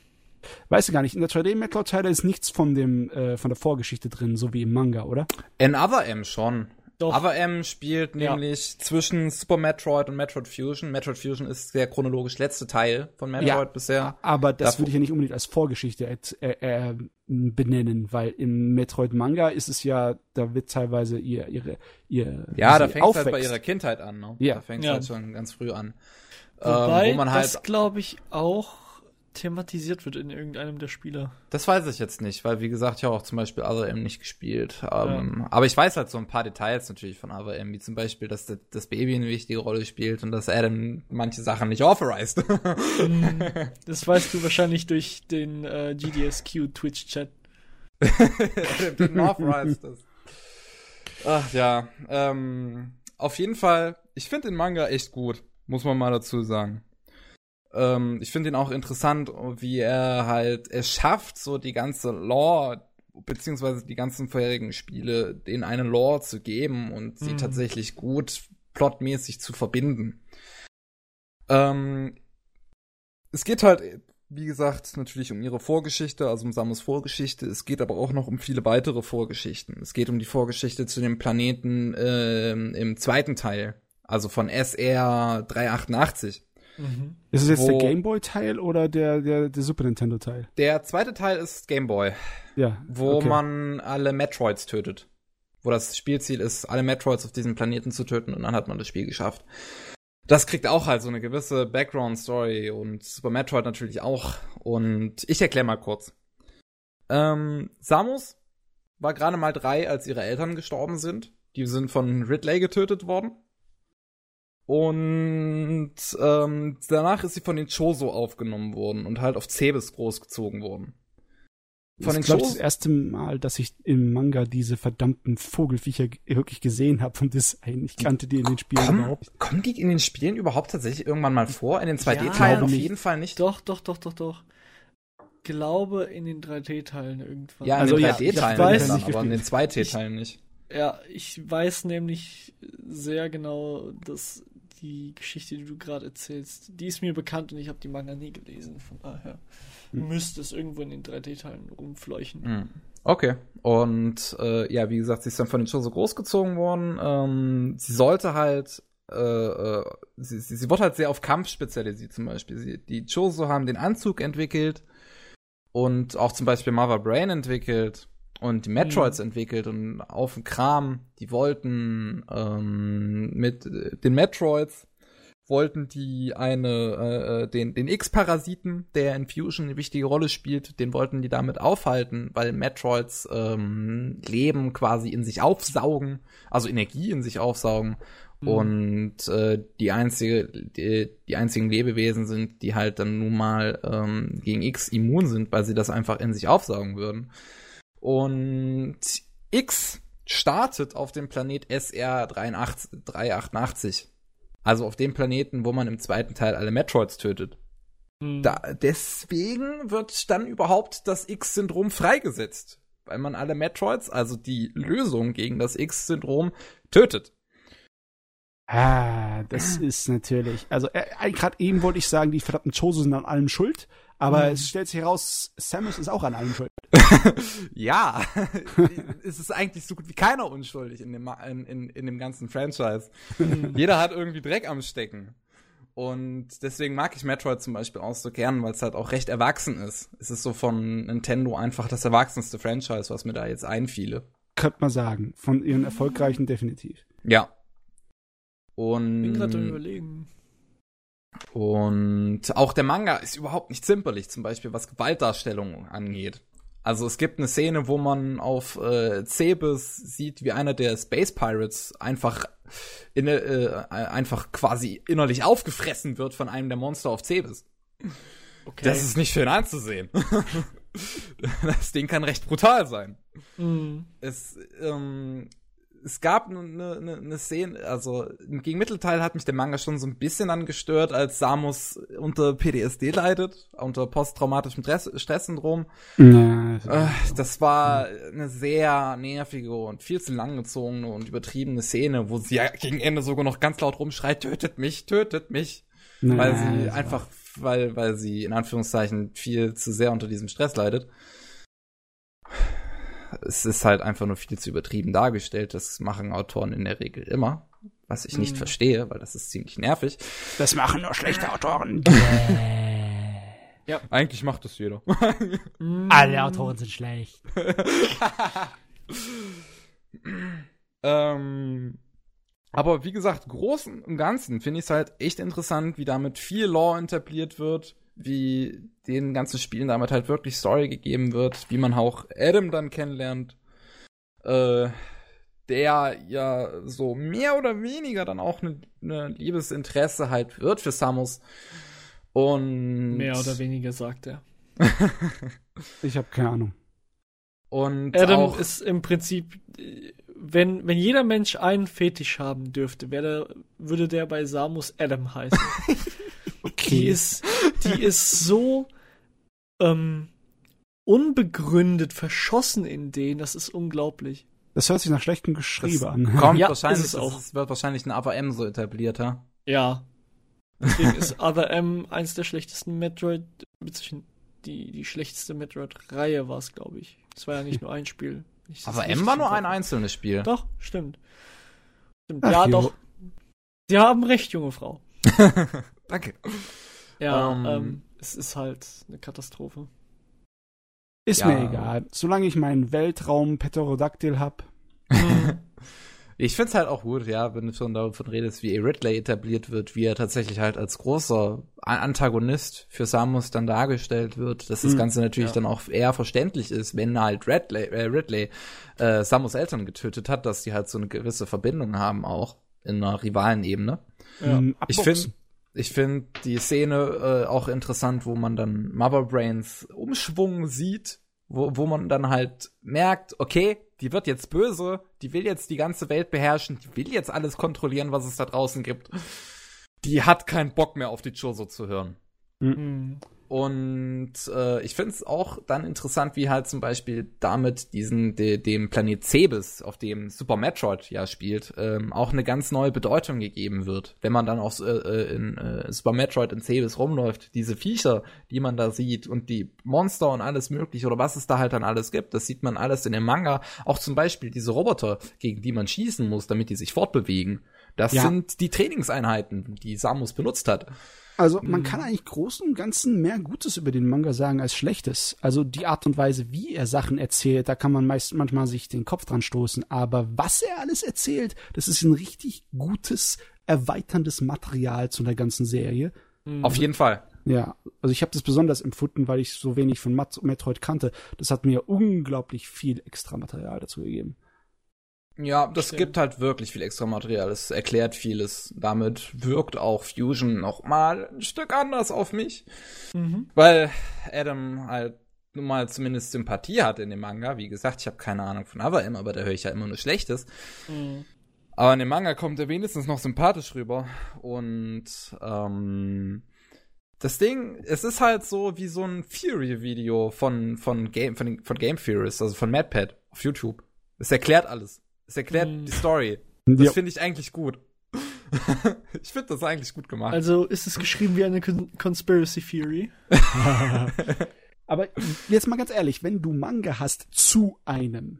Speaker 2: Weißt du gar nicht, in der 3D Metroid Teile ist nichts von dem äh, von der Vorgeschichte drin, so wie im Manga, oder?
Speaker 1: In Other M schon.
Speaker 3: Doch.
Speaker 1: Other M spielt
Speaker 3: Ja.
Speaker 1: nämlich zwischen Super Metroid und Metroid Fusion. Metroid Fusion ist der chronologisch letzte Teil von Metroid
Speaker 2: Ja.
Speaker 1: bisher.
Speaker 2: Aber das
Speaker 1: Davor-
Speaker 2: würde ich ja nicht unbedingt als Vorgeschichte äh, äh, benennen, weil im Metroid Manga ist es ja, da wird teilweise ihr ihre ihr
Speaker 1: Ja, da fängt es halt bei ihrer Kindheit an. Ne?
Speaker 2: Ja.
Speaker 1: Da fängt es
Speaker 3: Ja.
Speaker 1: halt schon ganz früh an.
Speaker 3: Wobei
Speaker 1: ähm, wo man
Speaker 3: das,
Speaker 1: halt,
Speaker 3: glaube ich, auch thematisiert wird in irgendeinem der Spiele.
Speaker 1: das weiß ich jetzt nicht, weil wie gesagt, ich habe auch zum Beispiel Other M nicht gespielt. Ähm, Aber ich weiß halt so ein paar Details natürlich von Other M, wie zum Beispiel, dass das- das Baby eine wichtige Rolle spielt und dass Adam manche Sachen nicht authorized.
Speaker 3: Das weißt du wahrscheinlich durch den äh, GDSQ Twitch-Chat.
Speaker 1: Adam authorized ist. Ach ja, ähm, auf jeden Fall, ich finde den Manga echt gut, muss man mal dazu sagen. Ähm, ich finde ihn auch interessant, wie er halt es schafft, so die ganze Lore, beziehungsweise die ganzen vorherigen Spiele, denen eine Lore zu geben und sie
Speaker 3: Mhm.
Speaker 1: tatsächlich gut plotmäßig zu verbinden. Ähm, es geht halt, wie gesagt, natürlich um ihre Vorgeschichte, also um Samus Vorgeschichte. Es geht aber auch noch um viele weitere Vorgeschichten. Es geht um die Vorgeschichte zu dem Planeten ähm, im zweiten Teil, also von SR 388.
Speaker 3: Mhm.
Speaker 2: Ist es jetzt der Gameboy Teil oder der, der der Super Nintendo Teil?
Speaker 1: Der zweite Teil ist Game Boy,
Speaker 2: Ja,
Speaker 1: wo
Speaker 2: okay.
Speaker 1: man alle Metroids tötet. Wo das Spielziel ist, alle Metroids auf diesem Planeten zu töten und dann hat man das Spiel geschafft. Das kriegt auch halt so eine gewisse Background-Story und Super Metroid natürlich auch. Und ich erkläre mal kurz. Ähm, Samus war gerade mal drei, als ihre Eltern gestorben sind. Die sind von Ridley getötet worden. Und ähm, danach ist sie von den Choso aufgenommen worden und halt auf Cebes großgezogen worden.
Speaker 2: Das ist, glaube ich, das erste Mal, dass ich im Manga diese verdammten Vogelviecher g- wirklich gesehen habe vom Design. Ich kannte die in den Spielen
Speaker 1: Kommen,
Speaker 2: überhaupt.
Speaker 1: kommen die in den Spielen überhaupt tatsächlich irgendwann mal vor? In den 2D-Teilen
Speaker 3: Ja,
Speaker 1: auf
Speaker 2: nicht.
Speaker 1: jeden Fall nicht.
Speaker 3: Doch, doch, doch, doch, doch. Glaube in den 3D-Teilen irgendwann.
Speaker 1: Ja, in
Speaker 2: Also
Speaker 1: den
Speaker 2: ja,
Speaker 1: 3D-Teilen
Speaker 3: ich weiß-
Speaker 1: dann,
Speaker 2: nicht
Speaker 1: aber in den
Speaker 2: gespielt.
Speaker 1: 2D-Teilen nicht.
Speaker 3: Ja, ich weiß nämlich sehr genau, dass die Geschichte, die du gerade erzählst, die ist mir bekannt und ich habe die Manga nie gelesen. Von daher
Speaker 2: Hm.
Speaker 3: müsste es irgendwo in den 3D-Teilen rumfleuchen.
Speaker 1: Mhm. Okay. Und äh, ja, wie gesagt, sie ist dann von den Choso großgezogen worden. Ähm, sie sollte halt, äh, äh, sie, sie, sie wurde halt sehr auf Kampf spezialisiert zum Beispiel. Sie, die Choso haben den Anzug entwickelt und auch zum Beispiel Mother Brain entwickelt und die Metroids entwickelt und auf den Kram, die wollten ähm, mit äh, den Metroids wollten die eine, äh, äh, den, den X-Parasiten, der in Fusion eine wichtige Rolle spielt, den wollten die damit aufhalten, weil Metroids ähm, Leben quasi in sich aufsaugen, also Energie in sich aufsaugen. Mhm. Und äh, die einzige, die, die einzigen Lebewesen sind, die halt dann nun mal ähm, gegen X immun sind, weil sie das einfach in sich aufsaugen würden. Und X startet auf dem Planet SR 388. Also auf dem Planeten, wo man im zweiten Teil alle Metroids tötet. Mhm. Da, deswegen wird dann überhaupt das X-Syndrom freigesetzt. Weil man alle Metroids, also die Lösung gegen das X-Syndrom, tötet.
Speaker 2: Ah, das ist natürlich. Also, äh, gerade eben wollte ich sagen, die verdammten Choso sind an allem schuld. Aber mhm. es stellt sich heraus, Samus ist auch an allem schuld.
Speaker 1: ja, es ist eigentlich so gut wie keiner unschuldig in dem, in, in, in dem ganzen Franchise. Jeder hat irgendwie Dreck am Stecken. Und deswegen mag ich Metroid zum Beispiel auch so gern, weil es halt auch recht erwachsen ist. Es ist so von Nintendo einfach das erwachsenste Franchise, was mir da jetzt einfiele.
Speaker 2: Könnte man sagen. Von ihren erfolgreichen definitiv.
Speaker 1: Ja. Und.
Speaker 3: Bin gerade überlegen.
Speaker 1: Und auch der Manga ist überhaupt nicht zimperlich, zum Beispiel was Gewaltdarstellung angeht. Also es gibt eine Szene, wo man auf äh, Cebes sieht, wie einer der Space Pirates einfach in, äh, einfach quasi innerlich aufgefressen wird von einem der Monster auf Cebes. Okay. Das ist nicht schön anzusehen. das Ding kann recht brutal sein. Mhm. Es ähm, es gab eine, eine, eine Szene, also gegen Mittelteil hat mich der Manga schon so ein bisschen angestört, als Samus unter PTSD leidet, unter posttraumatischem Stresssyndrom. Ja, äh, das war eine sehr nervige und viel zu langgezogene und übertriebene Szene, wo sie ja gegen Ende sogar noch ganz laut rumschreit, tötet mich, tötet mich. Ja, weil sie einfach, weil, weil sie in Anführungszeichen viel zu sehr unter diesem Stress leidet es ist halt einfach nur viel zu übertrieben dargestellt. Das machen Autoren in der Regel immer. Was ich nicht mhm. verstehe, weil das ist ziemlich nervig.
Speaker 2: Das machen nur schlechte Autoren.
Speaker 1: ja. Eigentlich macht das jeder.
Speaker 2: Alle Autoren sind schlecht.
Speaker 1: ähm, aber wie gesagt, großen und Ganzen finde ich es halt echt interessant, wie damit viel Law etabliert wird wie den ganzen Spielen damit halt wirklich Story gegeben wird, wie man auch Adam dann kennenlernt, äh, der ja so mehr oder weniger dann auch eine ne Liebesinteresse halt wird für Samus. Und
Speaker 3: mehr oder weniger sagt er.
Speaker 2: ich habe keine Ahnung.
Speaker 3: Und Adam auch, ist im Prinzip, wenn, wenn jeder Mensch einen Fetisch haben dürfte, der, würde der bei Samus Adam heißen. okay. Die ist, die ist so ähm, unbegründet verschossen in denen, das ist unglaublich.
Speaker 2: Das hört sich nach schlechtem Geschriebe an.
Speaker 1: Kommt ja, wahrscheinlich, ist es auch. Wird wahrscheinlich ein AVM so etablierter.
Speaker 3: Ja. Deswegen ist AVM eins der schlechtesten Metroid, die, die schlechteste Metroid-Reihe war es, glaube ich. Es war ja nicht nur ein Spiel.
Speaker 1: Aber M war nur ein einzelnes Spiel.
Speaker 3: Doch, stimmt. stimmt. Ach, ja, jo. doch. Sie haben recht, junge Frau.
Speaker 1: Danke.
Speaker 3: Ja, ähm, ähm, es ist halt eine Katastrophe.
Speaker 2: Ist ja. mir egal. Solange ich meinen Weltraum-Pterodactyl hab.
Speaker 1: ich find's halt auch gut, ja, wenn du schon davon redest, wie Ridley etabliert wird, wie er tatsächlich halt als großer Antagonist für Samus dann dargestellt wird, dass das mhm. Ganze natürlich ja. dann auch eher verständlich ist, wenn halt Ridley, äh, Ridley äh, Samus Eltern getötet hat, dass die halt so eine gewisse Verbindung haben auch in einer rivalen Ebene. Ja. Ich finde ich finde die Szene äh, auch interessant, wo man dann Mother Brains Umschwung sieht, wo, wo man dann halt merkt, okay, die wird jetzt böse, die will jetzt die ganze Welt beherrschen, die will jetzt alles kontrollieren, was es da draußen gibt. Die hat keinen Bock mehr auf die Choso zu hören. Mhm. Und äh, ich finde es auch dann interessant, wie halt zum Beispiel damit diesen de, dem Planet Cebes, auf dem Super Metroid ja spielt, ähm, auch eine ganz neue Bedeutung gegeben wird. Wenn man dann auch äh, äh, in äh, Super Metroid in Cebes rumläuft, diese Viecher, die man da sieht und die Monster und alles mögliche oder was es da halt dann alles gibt, das sieht man alles in dem Manga. Auch zum Beispiel diese Roboter, gegen die man schießen muss, damit die sich fortbewegen. Das ja. sind die Trainingseinheiten, die Samus benutzt hat.
Speaker 2: Also man mhm. kann eigentlich großen und ganzen mehr Gutes über den Manga sagen als Schlechtes. Also die Art und Weise, wie er Sachen erzählt, da kann man meist manchmal sich den Kopf dran stoßen. Aber was er alles erzählt, das ist ein richtig gutes erweiterndes Material zu der ganzen Serie.
Speaker 1: Auf jeden Fall.
Speaker 2: Ja, also ich habe das besonders empfunden, weil ich so wenig von Mat Metroid kannte. Das hat mir unglaublich viel extra Material dazu gegeben.
Speaker 1: Ja, das
Speaker 3: Stimmt.
Speaker 1: gibt halt wirklich viel extra Material. Es erklärt vieles. Damit wirkt auch Fusion noch mal ein Stück anders auf mich.
Speaker 3: Mhm.
Speaker 1: Weil Adam halt nun mal zumindest Sympathie hat in dem Manga. Wie gesagt, ich habe keine Ahnung von Other aber da höre ich ja immer nur Schlechtes.
Speaker 3: Mhm.
Speaker 1: Aber in dem Manga kommt er wenigstens noch sympathisch rüber. Und ähm, das Ding, es ist halt so wie so ein Fury-Video von, von, Game, von, von Game Theorist, also von MadPad auf YouTube. Es erklärt alles. Es erklärt
Speaker 3: Mhm.
Speaker 1: die Story. Das
Speaker 2: Ja.
Speaker 1: finde ich eigentlich gut. ich finde das eigentlich gut gemacht.
Speaker 3: Also ist es geschrieben wie eine Con Conspiracy Theory.
Speaker 2: Aber jetzt mal ganz ehrlich, wenn du Manga hast zu einem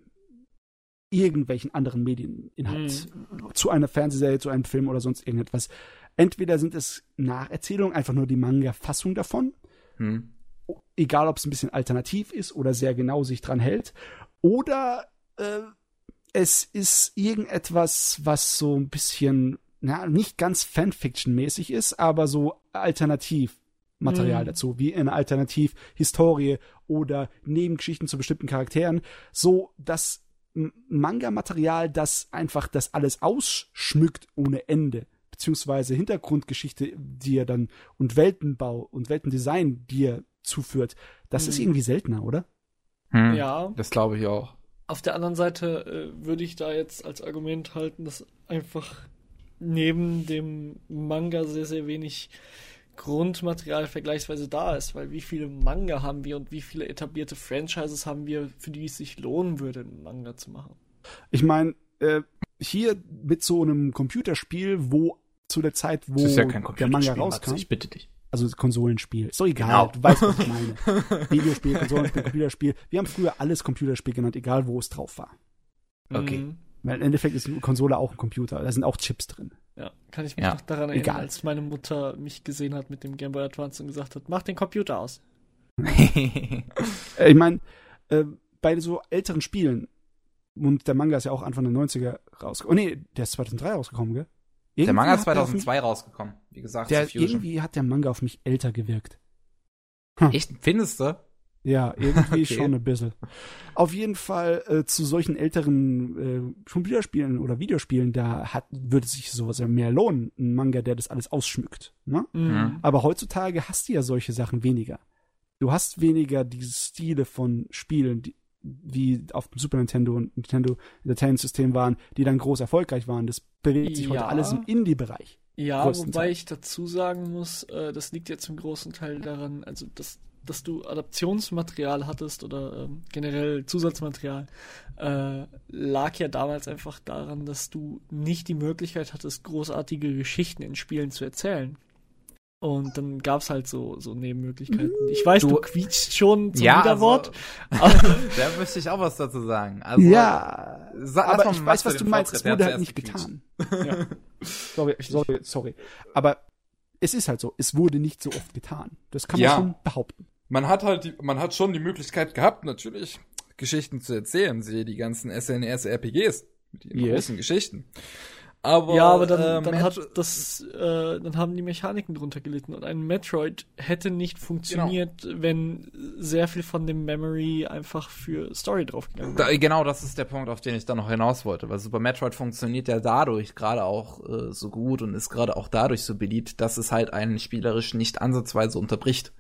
Speaker 2: irgendwelchen anderen Medieninhalt, zu einer Fernsehserie, zu einem Film oder sonst irgendetwas, entweder sind es Nacherzählungen, einfach nur die Manga-Fassung davon,
Speaker 1: hm.
Speaker 2: egal ob es ein bisschen alternativ ist oder sehr genau sich dran hält, oder äh, es ist irgendetwas, was so ein bisschen, na, nicht ganz Fanfiction-mäßig ist, aber so Alternativmaterial
Speaker 3: Mhm.
Speaker 2: dazu, wie eine Alternativ-Historie oder Nebengeschichten zu bestimmten Charakteren, so das M- Manga-Material, das einfach das alles ausschmückt ohne Ende, beziehungsweise Hintergrundgeschichte dir dann und Weltenbau und Weltendesign dir zuführt, das ist
Speaker 3: Mhm.
Speaker 2: irgendwie seltener, oder?
Speaker 1: Hm.
Speaker 3: Ja.
Speaker 1: Das glaube ich auch.
Speaker 3: Auf der anderen Seite äh, würde ich da jetzt als Argument halten, dass einfach neben dem Manga sehr, sehr wenig Grundmaterial vergleichsweise da ist, weil wie viele Manga haben wir und wie viele etablierte Franchises haben wir, für die es sich lohnen würde, einen Manga zu machen.
Speaker 2: Ich meine, äh, hier mit so einem Computerspiel, wo zu der Zeit, wo
Speaker 1: Das ist ja kein
Speaker 2: der Manga
Speaker 1: Computerspiel,
Speaker 2: rauskam,
Speaker 1: ich bitte dich.
Speaker 2: Also Konsolenspiel, ist doch egal,
Speaker 1: Genau.
Speaker 2: du weißt, was ich meine. Videospiel, Konsolenspiel, Computerspiel. Wir haben früher alles Computerspiel genannt, egal wo es drauf war.
Speaker 1: Okay.
Speaker 3: Mhm.
Speaker 2: Weil im Endeffekt ist eine Konsole auch ein Computer, da sind auch Chips drin.
Speaker 3: Ja, kann ich mich
Speaker 1: Ja.
Speaker 3: noch daran erinnern,
Speaker 2: Egal.
Speaker 3: als meine Mutter mich gesehen hat mit dem Game Boy Advance und gesagt hat, mach den Computer aus.
Speaker 2: Äh, ich meine, äh, bei so älteren Spielen, und der Manga ist ja auch Anfang der 90er rausgekommen. Oh nee, der ist 2003 rausgekommen, gell?
Speaker 1: Der Manga ist
Speaker 2: hat der auf mich-
Speaker 1: 2002 rausgekommen. Wie gesagt,
Speaker 2: Der, irgendwie hat der Manga auf mich älter gewirkt.
Speaker 1: Echt? Findest du?
Speaker 2: Ja, irgendwie
Speaker 1: Okay.
Speaker 2: schon ein bisschen. Auf jeden Fall äh, zu solchen älteren äh, Computerspielen oder Videospielen, da hat, würde sich sowas ja mehr lohnen, ein Manga, der das alles ausschmückt. Ne?
Speaker 1: Mhm.
Speaker 2: Aber heutzutage hast du ja solche Sachen weniger. Du hast weniger diese Stile von Spielen, die, wie auf dem Super Nintendo und Nintendo Entertainment System waren, die dann groß erfolgreich waren. Das bewegt sich heute
Speaker 3: Ja.
Speaker 2: alles im Indie-Bereich.
Speaker 3: Ja, wobei ich dazu sagen muss, äh, das liegt ja zum großen Teil daran, also dass, dass du Adaptionsmaterial hattest oder ähm, generell Zusatzmaterial, äh, lag ja damals einfach daran, dass du nicht die Möglichkeit hattest, großartige Geschichten in Spielen zu erzählen. Und dann gab's halt so, so Nebenmöglichkeiten. Ich weiß, du,
Speaker 1: Du-
Speaker 3: quietscht schon zum
Speaker 1: ja,
Speaker 3: Widerwort.
Speaker 1: Also, da möchte ich auch was dazu sagen. Also,
Speaker 2: ja,
Speaker 1: sa-
Speaker 2: aber ich weiß, was du meinst. Es wurde halt nicht getan.
Speaker 3: ja.
Speaker 2: Sorry, sorry, sorry. Aber es ist halt so, es wurde nicht so oft getan. Das kann man
Speaker 1: Ja.
Speaker 2: schon behaupten.
Speaker 1: Man hat halt, die, man hat schon die Möglichkeit gehabt, natürlich Geschichten zu erzählen. Siehe die ganzen SNES-RPGs mit ihren
Speaker 2: Yes.
Speaker 1: großen Geschichten. Aber,
Speaker 3: Ja, aber dann,
Speaker 1: äh,
Speaker 3: dann hat das, äh, dann haben die Mechaniken drunter gelitten und ein Metroid hätte nicht funktioniert, wenn sehr viel von dem Memory einfach für Story draufgegangen wäre.
Speaker 1: Da, genau, das ist der Punkt, auf den ich dann noch hinaus wollte, weil Super Metroid funktioniert ja dadurch gerade auch äh, so gut und ist gerade auch dadurch so beliebt, dass es halt einen spielerisch nicht ansatzweise unterbricht.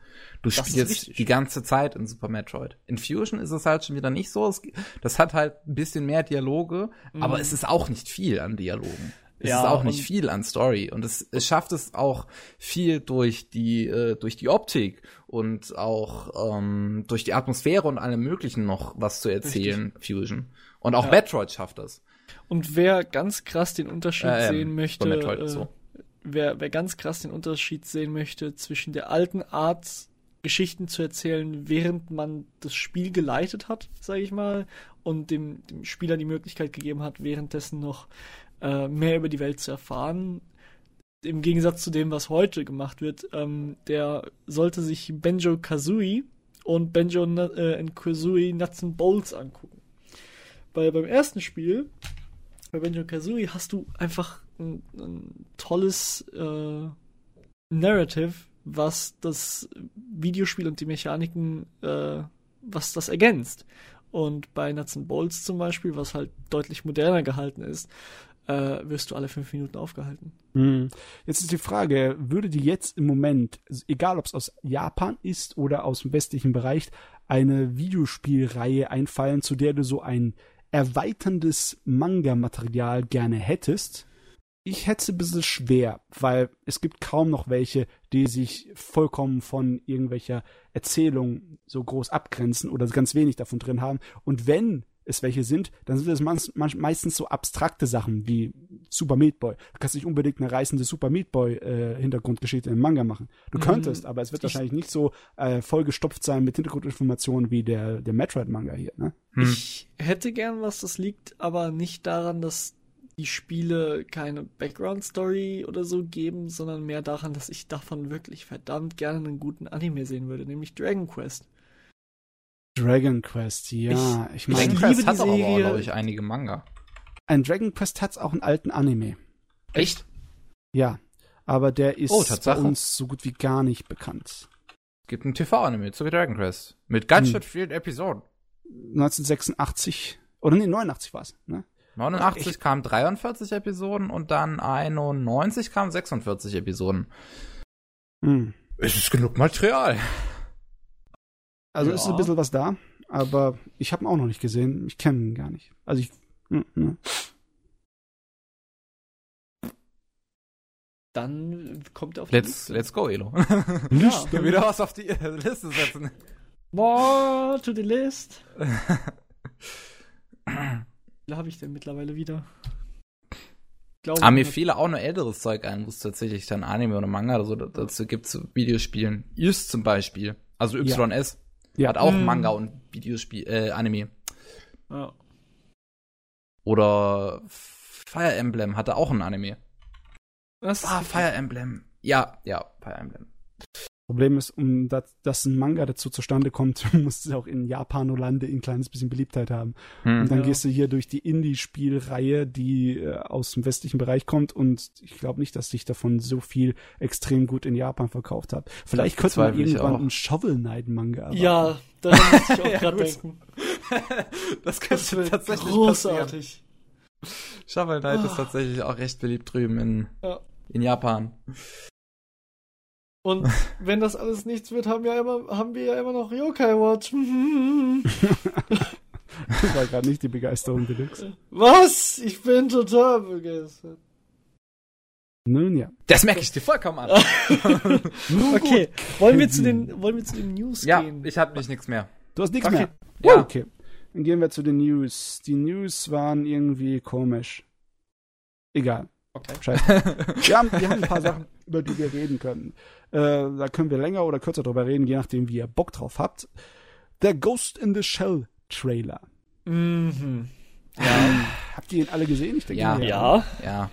Speaker 1: Du
Speaker 3: Das
Speaker 1: spielst
Speaker 3: richtig.
Speaker 1: die ganze Zeit in Super Metroid. In Fusion ist es halt schon wieder nicht so. Es, das hat halt ein bisschen mehr Dialoge, aber
Speaker 3: Mhm.
Speaker 1: es ist auch nicht viel an Dialogen. Es
Speaker 3: Ja,
Speaker 1: ist auch nicht viel an Story und es, es schafft es auch viel durch die äh, durch die Optik und auch ähm, durch die Atmosphäre und allem möglichen noch was zu erzählen Fusion und auch
Speaker 3: Ja.
Speaker 1: Metroid schafft das.
Speaker 3: Und wer ganz krass den Unterschied
Speaker 1: Ähm,
Speaker 3: sehen möchte, äh,
Speaker 1: so.
Speaker 3: wer, wer ganz krass den Unterschied sehen möchte zwischen der alten Art, Geschichten zu erzählen, während man das Spiel geleitet hat, sage ich mal, und dem, dem Spieler die Möglichkeit gegeben hat, währenddessen noch äh, mehr über die Welt zu erfahren. Im Gegensatz zu dem, was heute gemacht wird, ähm, der sollte sich Benjo Kazooie und Benjo äh, Kazooie Nuts and Bolts angucken. Weil beim ersten Spiel, bei Benjo Kazooie, hast du einfach ein, ein tolles äh, Narrative, was das Videospiel und die Mechaniken, äh, was das ergänzt. Und bei Nuts and Bolts zum Beispiel, was halt deutlich moderner gehalten ist, äh, wirst du alle fünf Minuten aufgehalten.
Speaker 2: Hm. Jetzt ist die Frage, würde dir jetzt im Moment, egal ob es aus Japan ist oder aus dem westlichen Bereich, eine Videospielreihe einfallen, zu der du so ein erweiterndes Manga-Material gerne hättest? Ich hätte es ein bisschen schwer, weil es gibt kaum noch welche, die sich vollkommen von irgendwelcher Erzählung so groß abgrenzen oder ganz wenig davon drin haben. Und wenn es welche sind, dann sind es meistens so abstrakte Sachen wie Super Meat Boy. Du kannst nicht unbedingt eine reißende Super Meat Boy äh, Hintergrundgeschichte im Manga machen. Du mhm. könntest, aber es wird ich wahrscheinlich nicht so äh, vollgestopft sein mit Hintergrundinformationen wie der, der Metroid Manga hier. Ne?
Speaker 3: Hm. Ich hätte gern was, das liegt aber nicht daran, dass die Spiele keine Background Story oder so geben, sondern mehr daran, dass ich davon wirklich verdammt gerne einen guten Anime sehen würde, nämlich Dragon Quest.
Speaker 2: Dragon Quest, ja.
Speaker 1: Ich, ich meine, Dragon Quest hat aber, glaube ich, einige Manga.
Speaker 2: Ein Dragon Quest hat auch einen alten Anime.
Speaker 1: Echt?
Speaker 2: Ja. Aber der ist oh, bei uns so gut wie gar nicht bekannt.
Speaker 1: Es gibt einen TV-Anime zu Dragon Quest. Mit ganz hm. vielen Episoden.
Speaker 2: 1986. Oder nee, 89 war es, ne?
Speaker 1: 89 kamen 43 Episoden und dann 91 kamen 46 Episoden. Hm. Es ist genug Material.
Speaker 2: Also ja. ist ein bisschen was da, aber ich habe ihn auch noch nicht gesehen. Ich kenne ihn gar nicht. Also ich. Ne.
Speaker 3: Dann kommt er auf
Speaker 1: die let's, Liste. Let's go, Elo. ja. Wieder was auf die Liste setzen.
Speaker 3: More to the list. Wie habe ich denn mittlerweile wieder?
Speaker 1: Glaube, Aber mir fiel auch noch älteres Zeug ein, wo es tatsächlich dann Anime oder Manga oder so dazu gibt zu Videospielen. Ys zum Beispiel. Also YS. Ja. Hat auch mhm. Manga und Videospiel, äh, Anime. Ja. Oder Fire Emblem hatte auch ein Anime.
Speaker 3: Was? Ah, Fire Emblem.
Speaker 1: Ja, ja, Fire Emblem.
Speaker 2: Problem ist, um das, dass ein Manga dazu zustande kommt, muss es auch in Japan oder Lande ein kleines bisschen Beliebtheit haben. Hm. Und dann ja. gehst du hier durch die Indie-Spielreihe, die äh, aus dem westlichen Bereich kommt und ich glaube nicht, dass sich davon so viel extrem gut in Japan verkauft hat. Vielleicht könnte man irgendwann einen Shovel Knight Manga
Speaker 3: erwarten. Ja, da muss ich auch ja, gerade denken.
Speaker 1: das könnte das tatsächlich
Speaker 3: großartig.
Speaker 1: Passieren. Shovel Knight oh. ist tatsächlich auch recht beliebt drüben in, ja. in Japan.
Speaker 3: Und wenn das alles nichts wird, haben wir, immer, haben wir ja immer noch Yokai Watch.
Speaker 2: das war gerade nicht die Begeisterung, Deluxe.
Speaker 3: Was? Ich bin total begeistert.
Speaker 2: Nun ja.
Speaker 1: Das merke ich dir vollkommen an.
Speaker 3: okay, wollen wir, zu den, wollen wir zu den News
Speaker 1: ja,
Speaker 3: gehen?
Speaker 1: Ja, ich habe nicht nichts mehr.
Speaker 2: Du hast nichts
Speaker 1: okay.
Speaker 2: mehr?
Speaker 1: Ja.
Speaker 2: Okay. Dann gehen wir zu den News. Die News waren irgendwie komisch. Egal.
Speaker 1: Okay.
Speaker 2: Scheiße. wir, haben, wir haben ein paar Sachen, über die wir reden können. Äh, da können wir länger oder kürzer drüber reden, je nachdem, wie ihr Bock drauf habt. Der Ghost in the Shell Trailer.
Speaker 3: Mhm.
Speaker 2: Ja. Habt ihr ihn alle gesehen? Ich
Speaker 1: denke, ja. Ja. ja.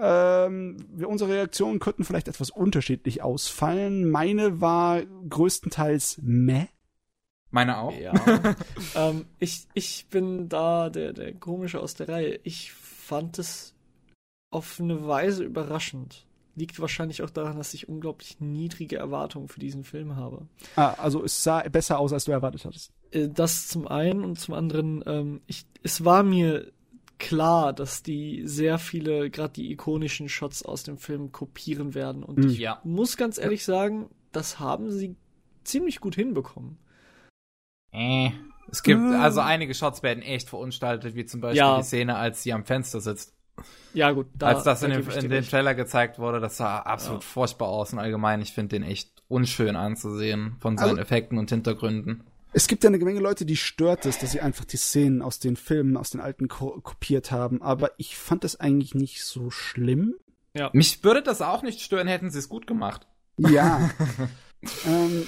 Speaker 2: Ähm, wir, unsere Reaktionen könnten vielleicht etwas unterschiedlich ausfallen. Meine war größtenteils meh.
Speaker 1: Meine auch.
Speaker 3: Ja. ähm, ich, ich bin da der, der Komische aus der Reihe. Ich fand es auf eine Weise überraschend. Liegt wahrscheinlich auch daran, dass ich unglaublich niedrige Erwartungen für diesen Film habe.
Speaker 2: Ah, also es sah besser aus, als du erwartet hattest.
Speaker 3: Äh, das zum einen und zum anderen, ähm, ich, es war mir klar, dass die sehr viele, gerade die ikonischen Shots aus dem Film kopieren werden. Und mhm. ich ja. muss ganz ehrlich sagen, das haben sie ziemlich gut hinbekommen.
Speaker 1: Äh. Es gibt, äh. also einige Shots werden echt verunstaltet, wie zum Beispiel ja. die Szene, als sie am Fenster sitzt.
Speaker 3: Ja, gut.
Speaker 1: Da, Als das da in, dem, in dem Trailer gezeigt wurde, das sah absolut ja. furchtbar aus und allgemein, ich finde den echt unschön anzusehen von seinen also, Effekten und Hintergründen.
Speaker 2: Es gibt ja eine Menge Leute, die stört es, dass sie einfach die Szenen aus den Filmen, aus den alten ko kopiert haben, aber ich fand das eigentlich nicht so schlimm.
Speaker 1: Ja. Mich würde das auch nicht stören, hätten sie es gut gemacht.
Speaker 2: Ja. ähm,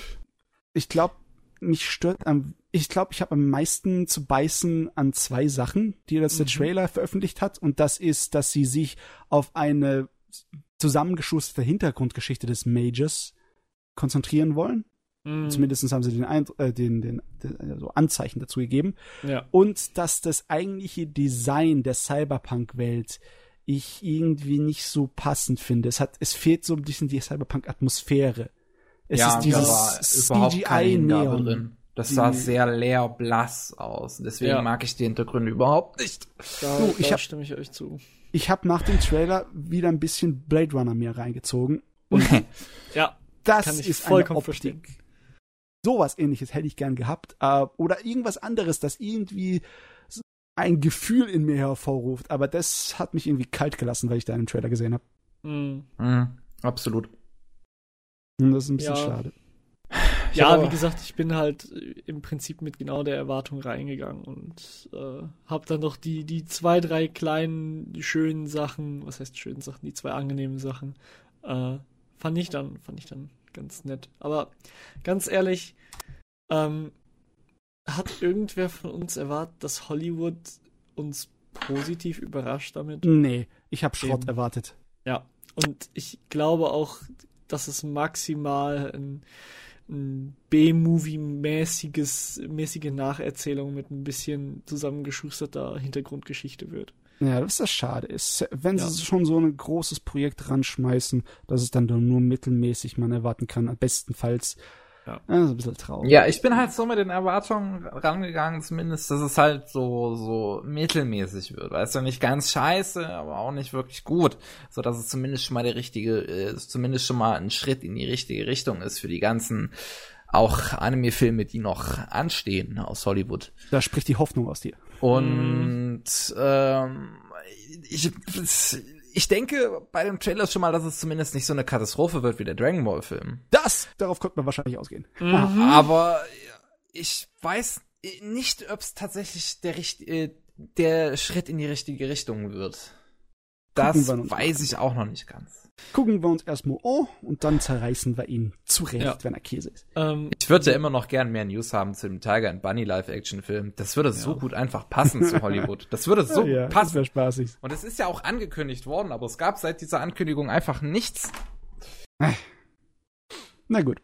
Speaker 2: ich glaube, mich stört am ich glaube, ich habe am meisten zu beißen an zwei Sachen, die das mhm. der Trailer veröffentlicht hat. Und das ist, dass sie sich auf eine zusammengeschusterte Hintergrundgeschichte des Majors konzentrieren wollen. Mhm. Zumindest haben sie den, Eindruck, äh, den, den, den also Anzeichen dazu gegeben.
Speaker 3: Ja.
Speaker 2: Und dass das eigentliche Design der Cyberpunk-Welt ich irgendwie nicht so passend finde. Es hat, es fehlt so ein bisschen die Cyberpunk-Atmosphäre. Es
Speaker 1: ja,
Speaker 2: ist dieses
Speaker 1: da war überhaupt keine Hingabe
Speaker 2: CGI-Neon.
Speaker 1: drin. Das sah sehr leer blass aus. Deswegen
Speaker 3: Ja.
Speaker 1: mag ich die Hintergründe überhaupt nicht.
Speaker 3: Da,
Speaker 2: Du, ich
Speaker 3: da
Speaker 2: hab-
Speaker 3: stimme ich euch zu.
Speaker 2: Ich habe nach dem Trailer wieder ein bisschen Blade Runner mir reingezogen.
Speaker 3: Ja,
Speaker 2: Das
Speaker 3: Kann ich
Speaker 2: ist
Speaker 3: vollkommen
Speaker 2: eine Optik.
Speaker 3: verstehen.
Speaker 2: Sowas ähnliches hätte ich gern gehabt. Äh, oder irgendwas anderes, das irgendwie ein Gefühl in mir hervorruft. Aber das hat mich irgendwie kalt gelassen, weil ich da einen Trailer gesehen habe.
Speaker 3: mhm.
Speaker 1: Mhm, absolut.
Speaker 2: Und das ist ein bisschen
Speaker 3: Ja.
Speaker 2: schade.
Speaker 1: Ich
Speaker 3: ja, wie gesagt, ich bin halt äh, im Prinzip mit genau der Erwartung reingegangen und äh, habe dann noch die, die zwei, drei kleinen schönen Sachen, was heißt schönen Sachen, die zwei angenehmen Sachen, äh, fand ich dann, fand ich dann ganz nett. Aber ganz ehrlich, ähm, hat irgendwer von uns erwartet, dass Hollywood uns positiv überrascht damit?
Speaker 2: Nee, ich habe Schrott
Speaker 3: Eben.
Speaker 2: erwartet.
Speaker 3: Ja, und ich glaube auch, dass es maximal ein, ein B-Movie-mäßiges, mäßige Nacherzählung mit ein bisschen zusammengeschusterter Hintergrundgeschichte wird.
Speaker 2: Ja, das ist das schade ist. Wenn
Speaker 3: Ja.
Speaker 2: sie schon so ein großes Projekt ranschmeißen, dass es dann nur mittelmäßig man erwarten kann, bestenfalls.
Speaker 3: Ja.
Speaker 2: das ist ein bisschen traurig.
Speaker 1: Ja, ich bin halt so mit den Erwartungen rangegangen, zumindest, dass es halt so, so mittelmäßig wird. Weißt du, nicht ganz scheiße, aber auch nicht wirklich gut. So dass es zumindest schon mal der richtige, äh, zumindest schon mal ein Schritt in die richtige Richtung ist für die ganzen auch Anime-Filme, die noch anstehen aus Hollywood.
Speaker 2: Da spricht die Hoffnung aus dir.
Speaker 1: Und ähm, ich, ich denke bei dem Trailer schon mal, dass es zumindest nicht so eine Katastrophe wird wie der Dragon Ball Film.
Speaker 2: Das, darauf konnte man wahrscheinlich ausgehen.
Speaker 3: Mhm.
Speaker 1: Aber ich weiß nicht, ob es tatsächlich der, richt- äh, der Schritt in die richtige Richtung wird. Das weiß ich auch noch nicht ganz.
Speaker 2: Gucken wir uns erstmal an und dann zerreißen wir ihn zurecht,
Speaker 3: Ja.
Speaker 2: wenn er Käse ist.
Speaker 3: Ähm,
Speaker 1: Ich würde ja immer noch gern mehr News haben zu dem Tiger and Bunny Live-Action-Film. Das würde so
Speaker 3: Ja.
Speaker 1: gut einfach passen zu Hollywood. Das würde so
Speaker 2: ja,
Speaker 1: gut
Speaker 2: das
Speaker 1: passen.
Speaker 2: wäre spaßig.
Speaker 1: Und es ist ja auch angekündigt worden, aber es gab seit dieser Ankündigung einfach nichts.
Speaker 2: Na gut.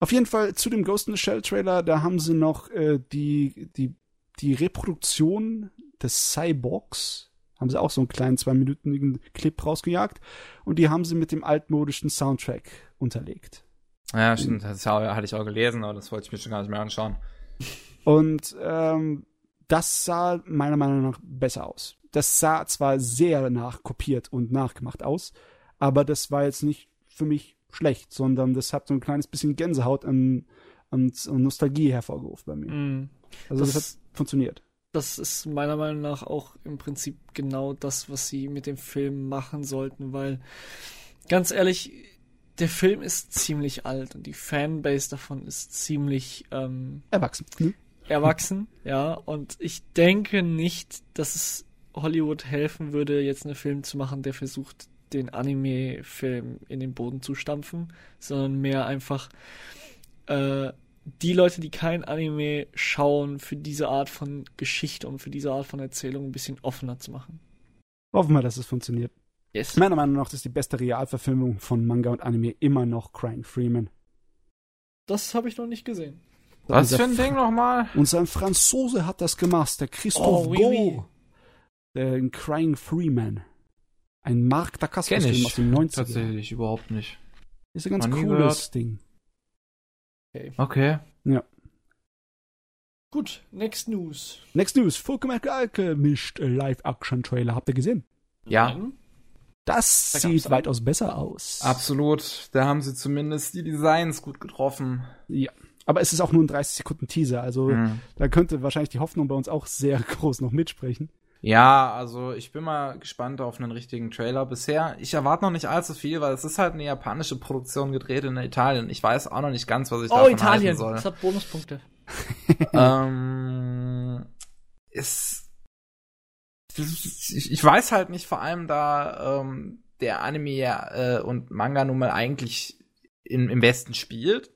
Speaker 2: Auf jeden Fall zu dem Ghost in the Shell Trailer, da haben sie noch äh, die, die, die Reproduktion des Cyborgs, haben sie auch so einen kleinen zweiminütigen Clip rausgejagt und die haben sie mit dem altmodischen Soundtrack unterlegt.
Speaker 1: Ja, stimmt. Das hatte ich auch gelesen, aber das wollte ich mir schon gar nicht mehr anschauen.
Speaker 2: Und ähm, das sah meiner Meinung nach besser aus. Das sah zwar sehr nachkopiert und nachgemacht aus, aber das war jetzt nicht für mich schlecht, sondern das hat so ein kleines bisschen Gänsehaut an, an, an Nostalgie hervorgerufen bei mir.
Speaker 3: mh.
Speaker 2: Also das,
Speaker 3: Das-
Speaker 2: hat funktioniert.
Speaker 3: Das ist meiner Meinung nach auch im Prinzip genau das, was sie mit dem Film machen sollten, weil ganz ehrlich, der Film ist ziemlich alt und die Fanbase davon ist ziemlich ähm,
Speaker 2: Erwachsen. Ne?
Speaker 3: erwachsen, ja, und ich denke nicht, dass es Hollywood helfen würde, jetzt einen Film zu machen, der versucht, den Anime-Film in den Boden zu stampfen, sondern mehr einfach äh, die Leute, die kein Anime schauen, für diese Art von Geschichte und für diese Art von Erzählung ein bisschen offener zu machen.
Speaker 2: Hoffen wir, dass es funktioniert.
Speaker 3: Yes.
Speaker 2: Meiner Meinung nach ist die beste Realverfilmung von Manga und Anime immer noch Crying Freeman.
Speaker 3: Das habe ich noch nicht gesehen.
Speaker 1: Was
Speaker 2: Unser
Speaker 1: für ein Ding nochmal?
Speaker 2: Unser Franzose hat das gemacht, der Christoph
Speaker 3: Oh, oui,
Speaker 2: Go.
Speaker 3: oui.
Speaker 2: Der in Crying Freeman. Ein Mark Dacascos
Speaker 1: Kenn
Speaker 2: Film
Speaker 1: ich
Speaker 2: aus den 90ern.
Speaker 1: tatsächlich überhaupt nicht.
Speaker 2: Ist ein ganz
Speaker 1: nie
Speaker 2: cooles
Speaker 1: gehört.
Speaker 2: Ding.
Speaker 1: Okay.
Speaker 3: Gut, next news.
Speaker 2: Next News. Fullmetal Alchemist Live-Action-Trailer. Habt ihr gesehen?
Speaker 1: Ja,
Speaker 3: Nein.
Speaker 2: Das
Speaker 3: Da
Speaker 2: sieht weitaus besser aus.
Speaker 1: absolut. Da haben sie zumindest die Designs gut getroffen.
Speaker 2: Ja. Aber es ist auch nur ein 30 Sekunden Teaser. Also
Speaker 1: Mhm.
Speaker 2: da könnte wahrscheinlich die Hoffnung bei uns auch sehr groß noch mitsprechen.
Speaker 1: Ja, also ich bin mal gespannt auf einen richtigen Trailer. Bisher, ich erwarte noch nicht allzu viel, weil es ist halt eine japanische Produktion gedreht in Italien. Ich weiß auch noch nicht ganz, was ich
Speaker 3: Oh,
Speaker 1: davon
Speaker 3: Italien.
Speaker 1: halten soll.
Speaker 3: Das hat Bonuspunkte.
Speaker 1: ähm, ist, ich, ich weiß halt nicht, vor allem da ähm, der Anime äh, und Manga nun mal eigentlich in, im Westen spielt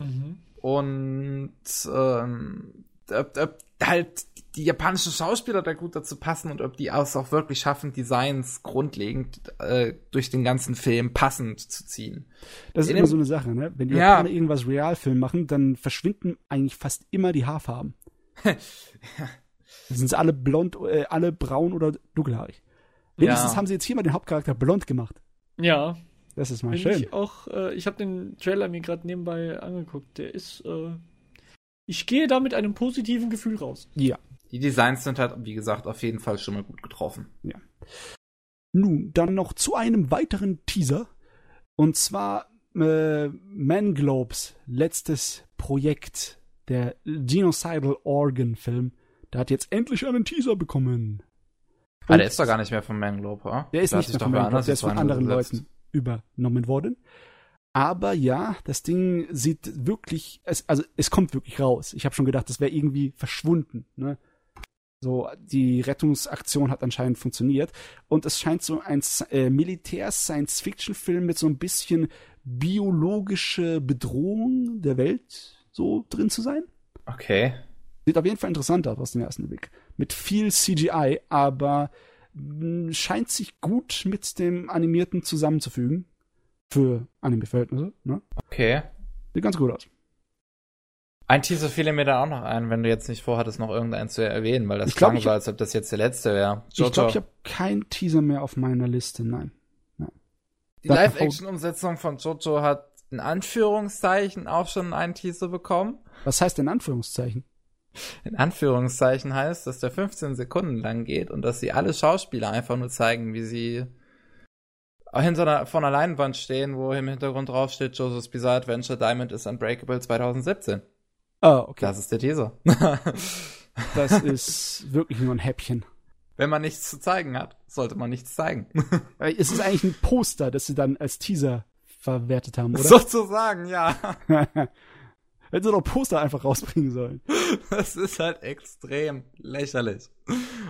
Speaker 3: Mhm.
Speaker 1: und ähm, ob, ob halt die japanischen Schauspieler da gut dazu passen und ob die es auch wirklich schaffen, Designs grundlegend äh, durch den ganzen Film passend zu ziehen.
Speaker 2: Das ist
Speaker 1: In
Speaker 2: immer so eine Sache, ne? Wenn die
Speaker 1: Ja.
Speaker 2: Japaner irgendwas Realfilm machen, dann verschwinden eigentlich fast immer die Haarfarben. Dann sind sie alle blond, äh, alle braun oder dunkelhaarig. Wenigstens
Speaker 1: Ja.
Speaker 2: haben sie jetzt hier mal den Hauptcharakter blond gemacht.
Speaker 3: Ja,
Speaker 2: Das ist mal
Speaker 3: bin
Speaker 2: schön.
Speaker 3: ich auch, äh, ich habe den Trailer mir gerade nebenbei angeguckt. Der ist, äh, ich gehe da mit einem positiven Gefühl raus.
Speaker 2: Ja.
Speaker 1: Die Designs sind halt, wie gesagt, auf jeden Fall schon mal gut getroffen.
Speaker 2: Nun, dann noch zu einem weiteren Teaser. Und zwar äh, Manglobes letztes Projekt, der Genocidal Organ Film. Der hat jetzt endlich einen Teaser bekommen.
Speaker 1: Ah, der ist doch gar nicht mehr von Manglobe, oder?
Speaker 2: der ist
Speaker 1: hat
Speaker 2: nicht mehr von Manglobe,
Speaker 1: anders
Speaker 2: der ist von anderen. Leuten übernommen worden. Aber ja, das Ding sieht wirklich, es, also es kommt wirklich raus. Ich habe schon gedacht, das wäre irgendwie verschwunden. Ne? So, die Rettungsaktion hat anscheinend funktioniert. Und es scheint so ein äh, Militär-Science-Fiction-Film mit so ein bisschen biologische Bedrohung der Welt so drin zu sein.
Speaker 1: Okay.
Speaker 2: Sieht auf jeden Fall interessant aus aus dem ersten Blick. Mit viel CGI, aber mh, scheint sich gut mit dem Animierten zusammenzufügen. Für Anime-Verhältnisse, ne?
Speaker 1: Okay.
Speaker 2: Sieht ganz gut aus.
Speaker 1: Ein Teaser fiel mir da auch noch ein, wenn du jetzt nicht vorhattest, noch irgendeinen zu erwähnen, weil das
Speaker 2: Ich glaub,
Speaker 1: klang so, als ob das jetzt der letzte wäre.
Speaker 2: Ich glaube, ich habe keinen Teaser mehr auf meiner Liste, nein.
Speaker 1: Die
Speaker 2: Sag mal,
Speaker 1: Live-Action-Umsetzung von Jojo hat in Anführungszeichen auch schon einen Teaser bekommen.
Speaker 2: Was heißt denn Anführungszeichen?
Speaker 1: In Anführungszeichen heißt, dass der 15 Sekunden lang geht und dass sie alle Schauspieler einfach nur zeigen, wie sie hinter einer, vor einer Leinwand stehen, wo im Hintergrund draufsteht, Jojo's Bizarre Adventure Diamond is Unbreakable 2017.
Speaker 2: Ah, okay.
Speaker 1: Das ist der Teaser.
Speaker 2: Das ist wirklich nur ein Häppchen.
Speaker 1: Wenn man nichts zu zeigen hat, sollte man nichts zeigen.
Speaker 2: Äh, Es ist eigentlich ein Poster, das sie dann als Teaser verwertet haben, oder?
Speaker 1: Sozusagen, ja.
Speaker 2: Hätten sie doch Poster einfach rausbringen sollen.
Speaker 1: Das ist halt extrem lächerlich.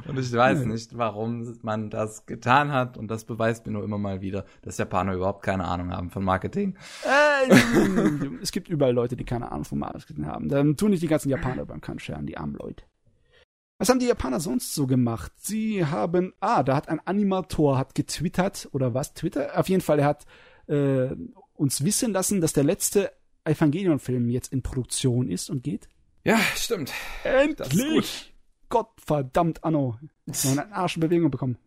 Speaker 1: Und ich weiß
Speaker 2: Ja.
Speaker 1: nicht, warum man das getan hat. Und das beweist mir nur immer mal wieder, dass Japaner überhaupt keine Ahnung haben von Marketing.
Speaker 2: Äh, es gibt überall Leute, die keine Ahnung vom Marketing haben. Dann tun nicht die ganzen Japaner beim Kann scheren, die armen Leute. Was haben die Japaner sonst so gemacht? Sie haben, ah, da hat ein Animator hat getwittert oder was? Twitter? Auf jeden Fall, er hat äh, uns wissen lassen, dass der letzte Evangelion-Film jetzt in Produktion ist und geht.
Speaker 1: Ja, stimmt.
Speaker 2: Endlich! Gottverdammt, Anno. Wir haben einen Arsch in Bewegung bekommen.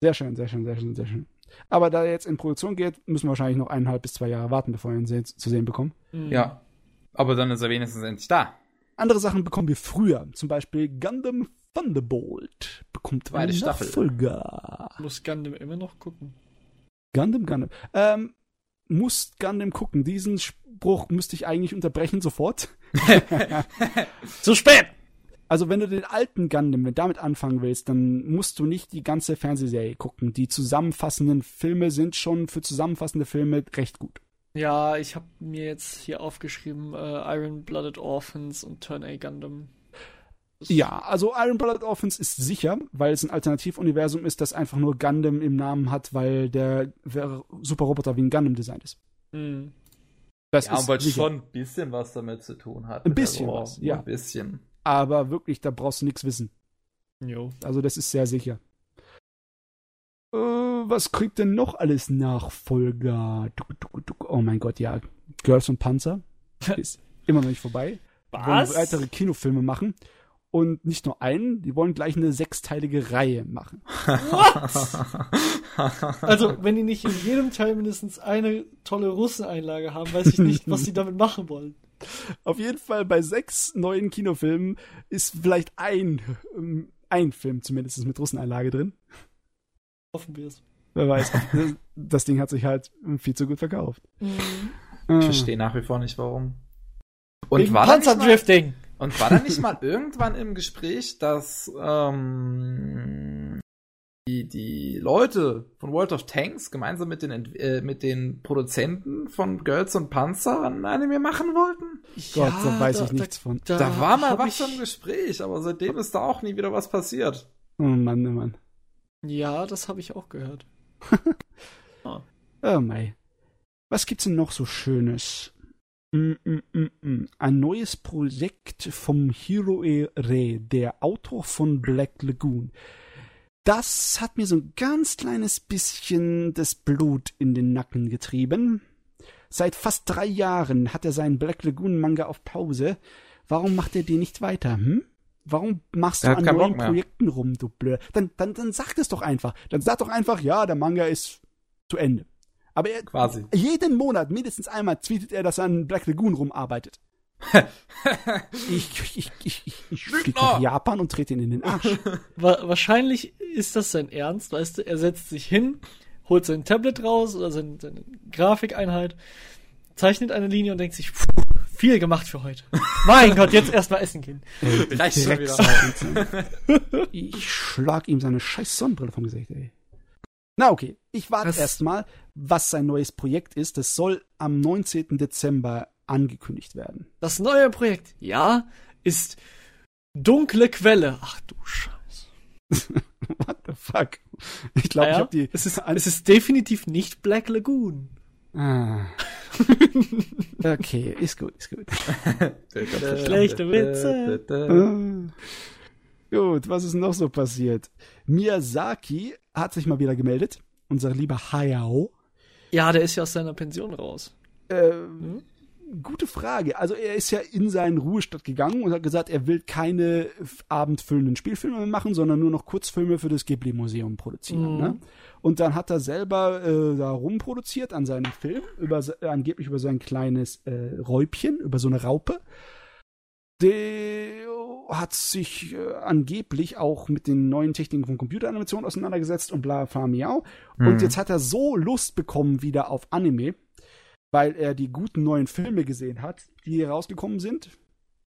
Speaker 2: Sehr schön, sehr schön, sehr schön, sehr schön. Aber da er jetzt in Produktion geht, müssen wir wahrscheinlich noch eineinhalb bis zwei Jahre warten, bevor wir ihn se zu sehen bekommen.
Speaker 3: Mhm.
Speaker 1: Ja. Aber dann ist er wenigstens endlich da.
Speaker 2: Andere Sachen bekommen wir früher. Zum Beispiel Gundam Thunderbolt bekommt
Speaker 1: Zweite
Speaker 2: einen
Speaker 1: Staffel.
Speaker 2: Nachfolger.
Speaker 3: Muss Gundam immer noch gucken.
Speaker 2: Gundam, Gundam. Ähm, musst Gundam gucken. Diesen Spruch müsste ich eigentlich unterbrechen sofort.
Speaker 3: Zu spät!
Speaker 2: Also wenn du den alten Gundam, wenn du damit anfangen willst, dann musst du nicht die ganze Fernsehserie gucken. Die zusammenfassenden Filme sind schon für zusammenfassende Filme recht gut.
Speaker 3: Ja, ich habe mir jetzt hier aufgeschrieben, äh, Iron Blooded Orphans und Turn A Gundam.
Speaker 2: Ja, also Iron Blooded Orphans ist sicher, weil es ein Alternativuniversum ist, das einfach nur Gundam im Namen hat, weil der Superroboter wie ein Gundam designt ist.
Speaker 3: Mhm.
Speaker 2: Das
Speaker 1: Ja,
Speaker 2: ist
Speaker 1: weil
Speaker 2: sicher.
Speaker 1: schon ein bisschen was damit zu tun hat.
Speaker 2: Ein bisschen was, ja.
Speaker 1: Ein bisschen.
Speaker 2: Aber wirklich, da brauchst du nichts wissen.
Speaker 3: Jo.
Speaker 2: Also das ist sehr sicher. Äh, was kriegt denn noch alles Nachfolger? Oh mein Gott, ja. Girls und Panzer ist immer noch nicht vorbei. Die wollen weitere Kinofilme machen. Und nicht nur einen, die wollen gleich eine sechsteilige Reihe machen.
Speaker 3: Also, wenn die nicht in jedem Teil mindestens eine tolle Russeneinlage haben, weiß ich nicht, was sie damit machen wollen.
Speaker 2: Auf jeden Fall bei sechs neuen Kinofilmen ist vielleicht ein, ähm, ein Film zumindest mit Russeneinlage drin.
Speaker 3: Hoffen wir es.
Speaker 2: Wer weiß. das Ding hat sich halt viel zu gut verkauft.
Speaker 1: Ich verstehe nach wie vor nicht, warum. Und
Speaker 3: Wegen
Speaker 1: war,
Speaker 3: Panzerdrifting.
Speaker 1: Und war da nicht mal irgendwann im Gespräch, dass ähm, die, die Leute von World of Tanks gemeinsam mit den, äh, mit den Produzenten von Girls und Panzer ein Anime machen wollten?
Speaker 2: Gott, da weiß ich nichts von.
Speaker 3: Da,
Speaker 1: Da war mal was
Speaker 3: ich,
Speaker 1: im Gespräch, aber seitdem ist da auch nie wieder was passiert.
Speaker 2: Oh Mann, oh Mann.
Speaker 3: Ja, das habe ich auch gehört.
Speaker 2: Oh mei. Was gibt's denn noch so Schönes? Mm, mm, mm. Ein neues Projekt vom Hiroe Re, der Autor von Black Lagoon. Das hat mir so ein ganz kleines bisschen das Blut in den Nacken getrieben. Seit fast drei Jahren hat er seinen Black Lagoon Manga auf Pause. Warum macht er den nicht weiter, hm? Warum machst du an neuen. Projekten rum, du blöd? Dann, dann, dann sag das doch einfach. Dann sag doch einfach, ja, der Manga ist zu Ende. Aber er,
Speaker 1: Quasi.
Speaker 2: jeden Monat, mindestens einmal, tweetet er, dass er an Black Lagoon rumarbeitet. ich ich, ich, ich, ich fliege nach Japan und trete ihn in den Arsch.
Speaker 3: Wa wahrscheinlich ist das sein Ernst, weißt du, er setzt sich hin, holt sein Tablet raus oder sein, seine Grafikeinheit, zeichnet eine Linie und denkt sich, "Puh, viel gemacht für heute. mein Gott, jetzt erstmal essen gehen.
Speaker 1: Reicht schon wieder.
Speaker 2: Ich schlag ihm seine scheiß Sonnenbrille vom Gesicht, ey. Na okay, ich warte erstmal, was sein neues Projekt ist. Das soll am 19. Dezember angekündigt werden.
Speaker 3: Das neue Projekt, ja, ist Dunkle Quelle. Ach du Scheiße.
Speaker 2: What the fuck? Ich glaube,
Speaker 3: Ah
Speaker 2: ich
Speaker 3: ja,
Speaker 2: habe die.
Speaker 3: es, ist, es ist definitiv nicht Black Lagoon.
Speaker 2: Ah. Okay, ist gut, ist gut.
Speaker 3: Schlechte Witze.
Speaker 2: Ah. Gut, was ist noch so passiert? Miyazaki hat sich mal wieder gemeldet. Unser lieber Hayao.
Speaker 3: Ja, der ist ja aus seiner Pension raus.
Speaker 2: Ähm, Gute Frage. Also er ist ja in seinen Ruhestand gegangen und hat gesagt, er will keine abendfüllenden Spielfilme mehr machen, sondern nur noch Kurzfilme für das Ghibli-Museum produzieren.
Speaker 3: Mhm.
Speaker 2: Ne? Und dann hat er selber äh, da rumproduziert an seinem Film, über, äh, angeblich über sein kleines äh, Räubchen, über so eine Raupe. Der hat sich äh, angeblich auch mit den neuen Techniken von Computeranimation auseinandergesetzt und bla bla miau. Und
Speaker 1: Mhm.
Speaker 2: jetzt hat er so Lust bekommen wieder auf Anime, weil er die guten neuen Filme gesehen hat, die hier rausgekommen sind.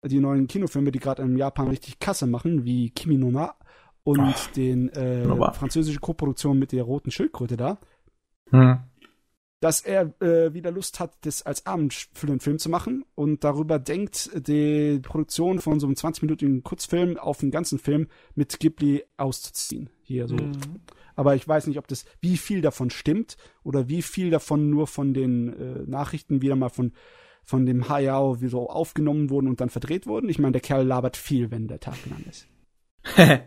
Speaker 2: Die neuen Kinofilme, die gerade in Japan richtig Kasse machen, wie Kimi no Na und
Speaker 1: Ach,
Speaker 2: den äh,
Speaker 1: wunderbar.
Speaker 2: französische Koproduktion mit der roten Schildkröte da,
Speaker 1: Hm.
Speaker 2: Dass er äh, wieder Lust hat, das als abendfüllenden Film zu machen und darüber denkt, die Produktion von so einem 20-minütigen Kurzfilm auf einen ganzen Film mit Ghibli auszuziehen. Hier so
Speaker 3: Mhm.
Speaker 2: aber ich weiß nicht, ob das, wie viel davon stimmt oder wie viel davon nur von den äh, Nachrichten wieder mal von, von dem Hayao wieder so aufgenommen wurden und dann verdreht wurden. Ich meine, der Kerl labert viel, wenn der Tag lang ist.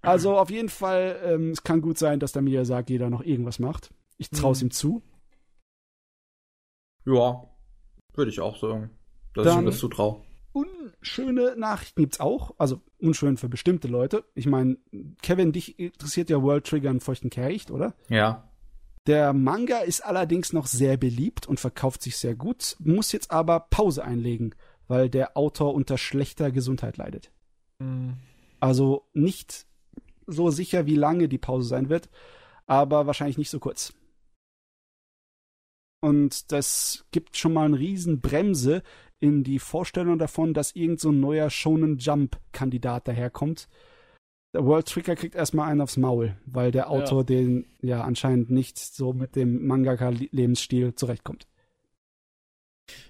Speaker 2: Also auf jeden Fall, ähm, es kann gut sein, dass der Miyazaki da noch irgendwas macht. Ich traue es
Speaker 3: Mhm.
Speaker 2: ihm zu.
Speaker 1: ja, würde ich auch sagen. Dass ich
Speaker 2: Dann-
Speaker 1: ihm das zutraue.
Speaker 2: Unschöne Nachrichten gibt's auch, also unschön für bestimmte Leute. Ich meine, Kevin, dich interessiert ja World Trigger einen feuchten Kehricht, oder?
Speaker 1: Ja.
Speaker 2: Der Manga ist allerdings noch sehr beliebt und verkauft sich sehr gut, muss jetzt aber Pause einlegen, weil der Autor unter schlechter Gesundheit leidet.
Speaker 3: Mhm.
Speaker 2: Also nicht so sicher, wie lange die Pause sein wird, aber wahrscheinlich nicht so kurz. Und das gibt schon mal eine riesen Bremse in die Vorstellung davon, dass irgend so ein neuer Shonen Jump Kandidat daherkommt. Der World Trigger kriegt erstmal einen aufs Maul, weil der Autor den ja anscheinend nicht so mit dem Mangaka Lebensstil zurechtkommt.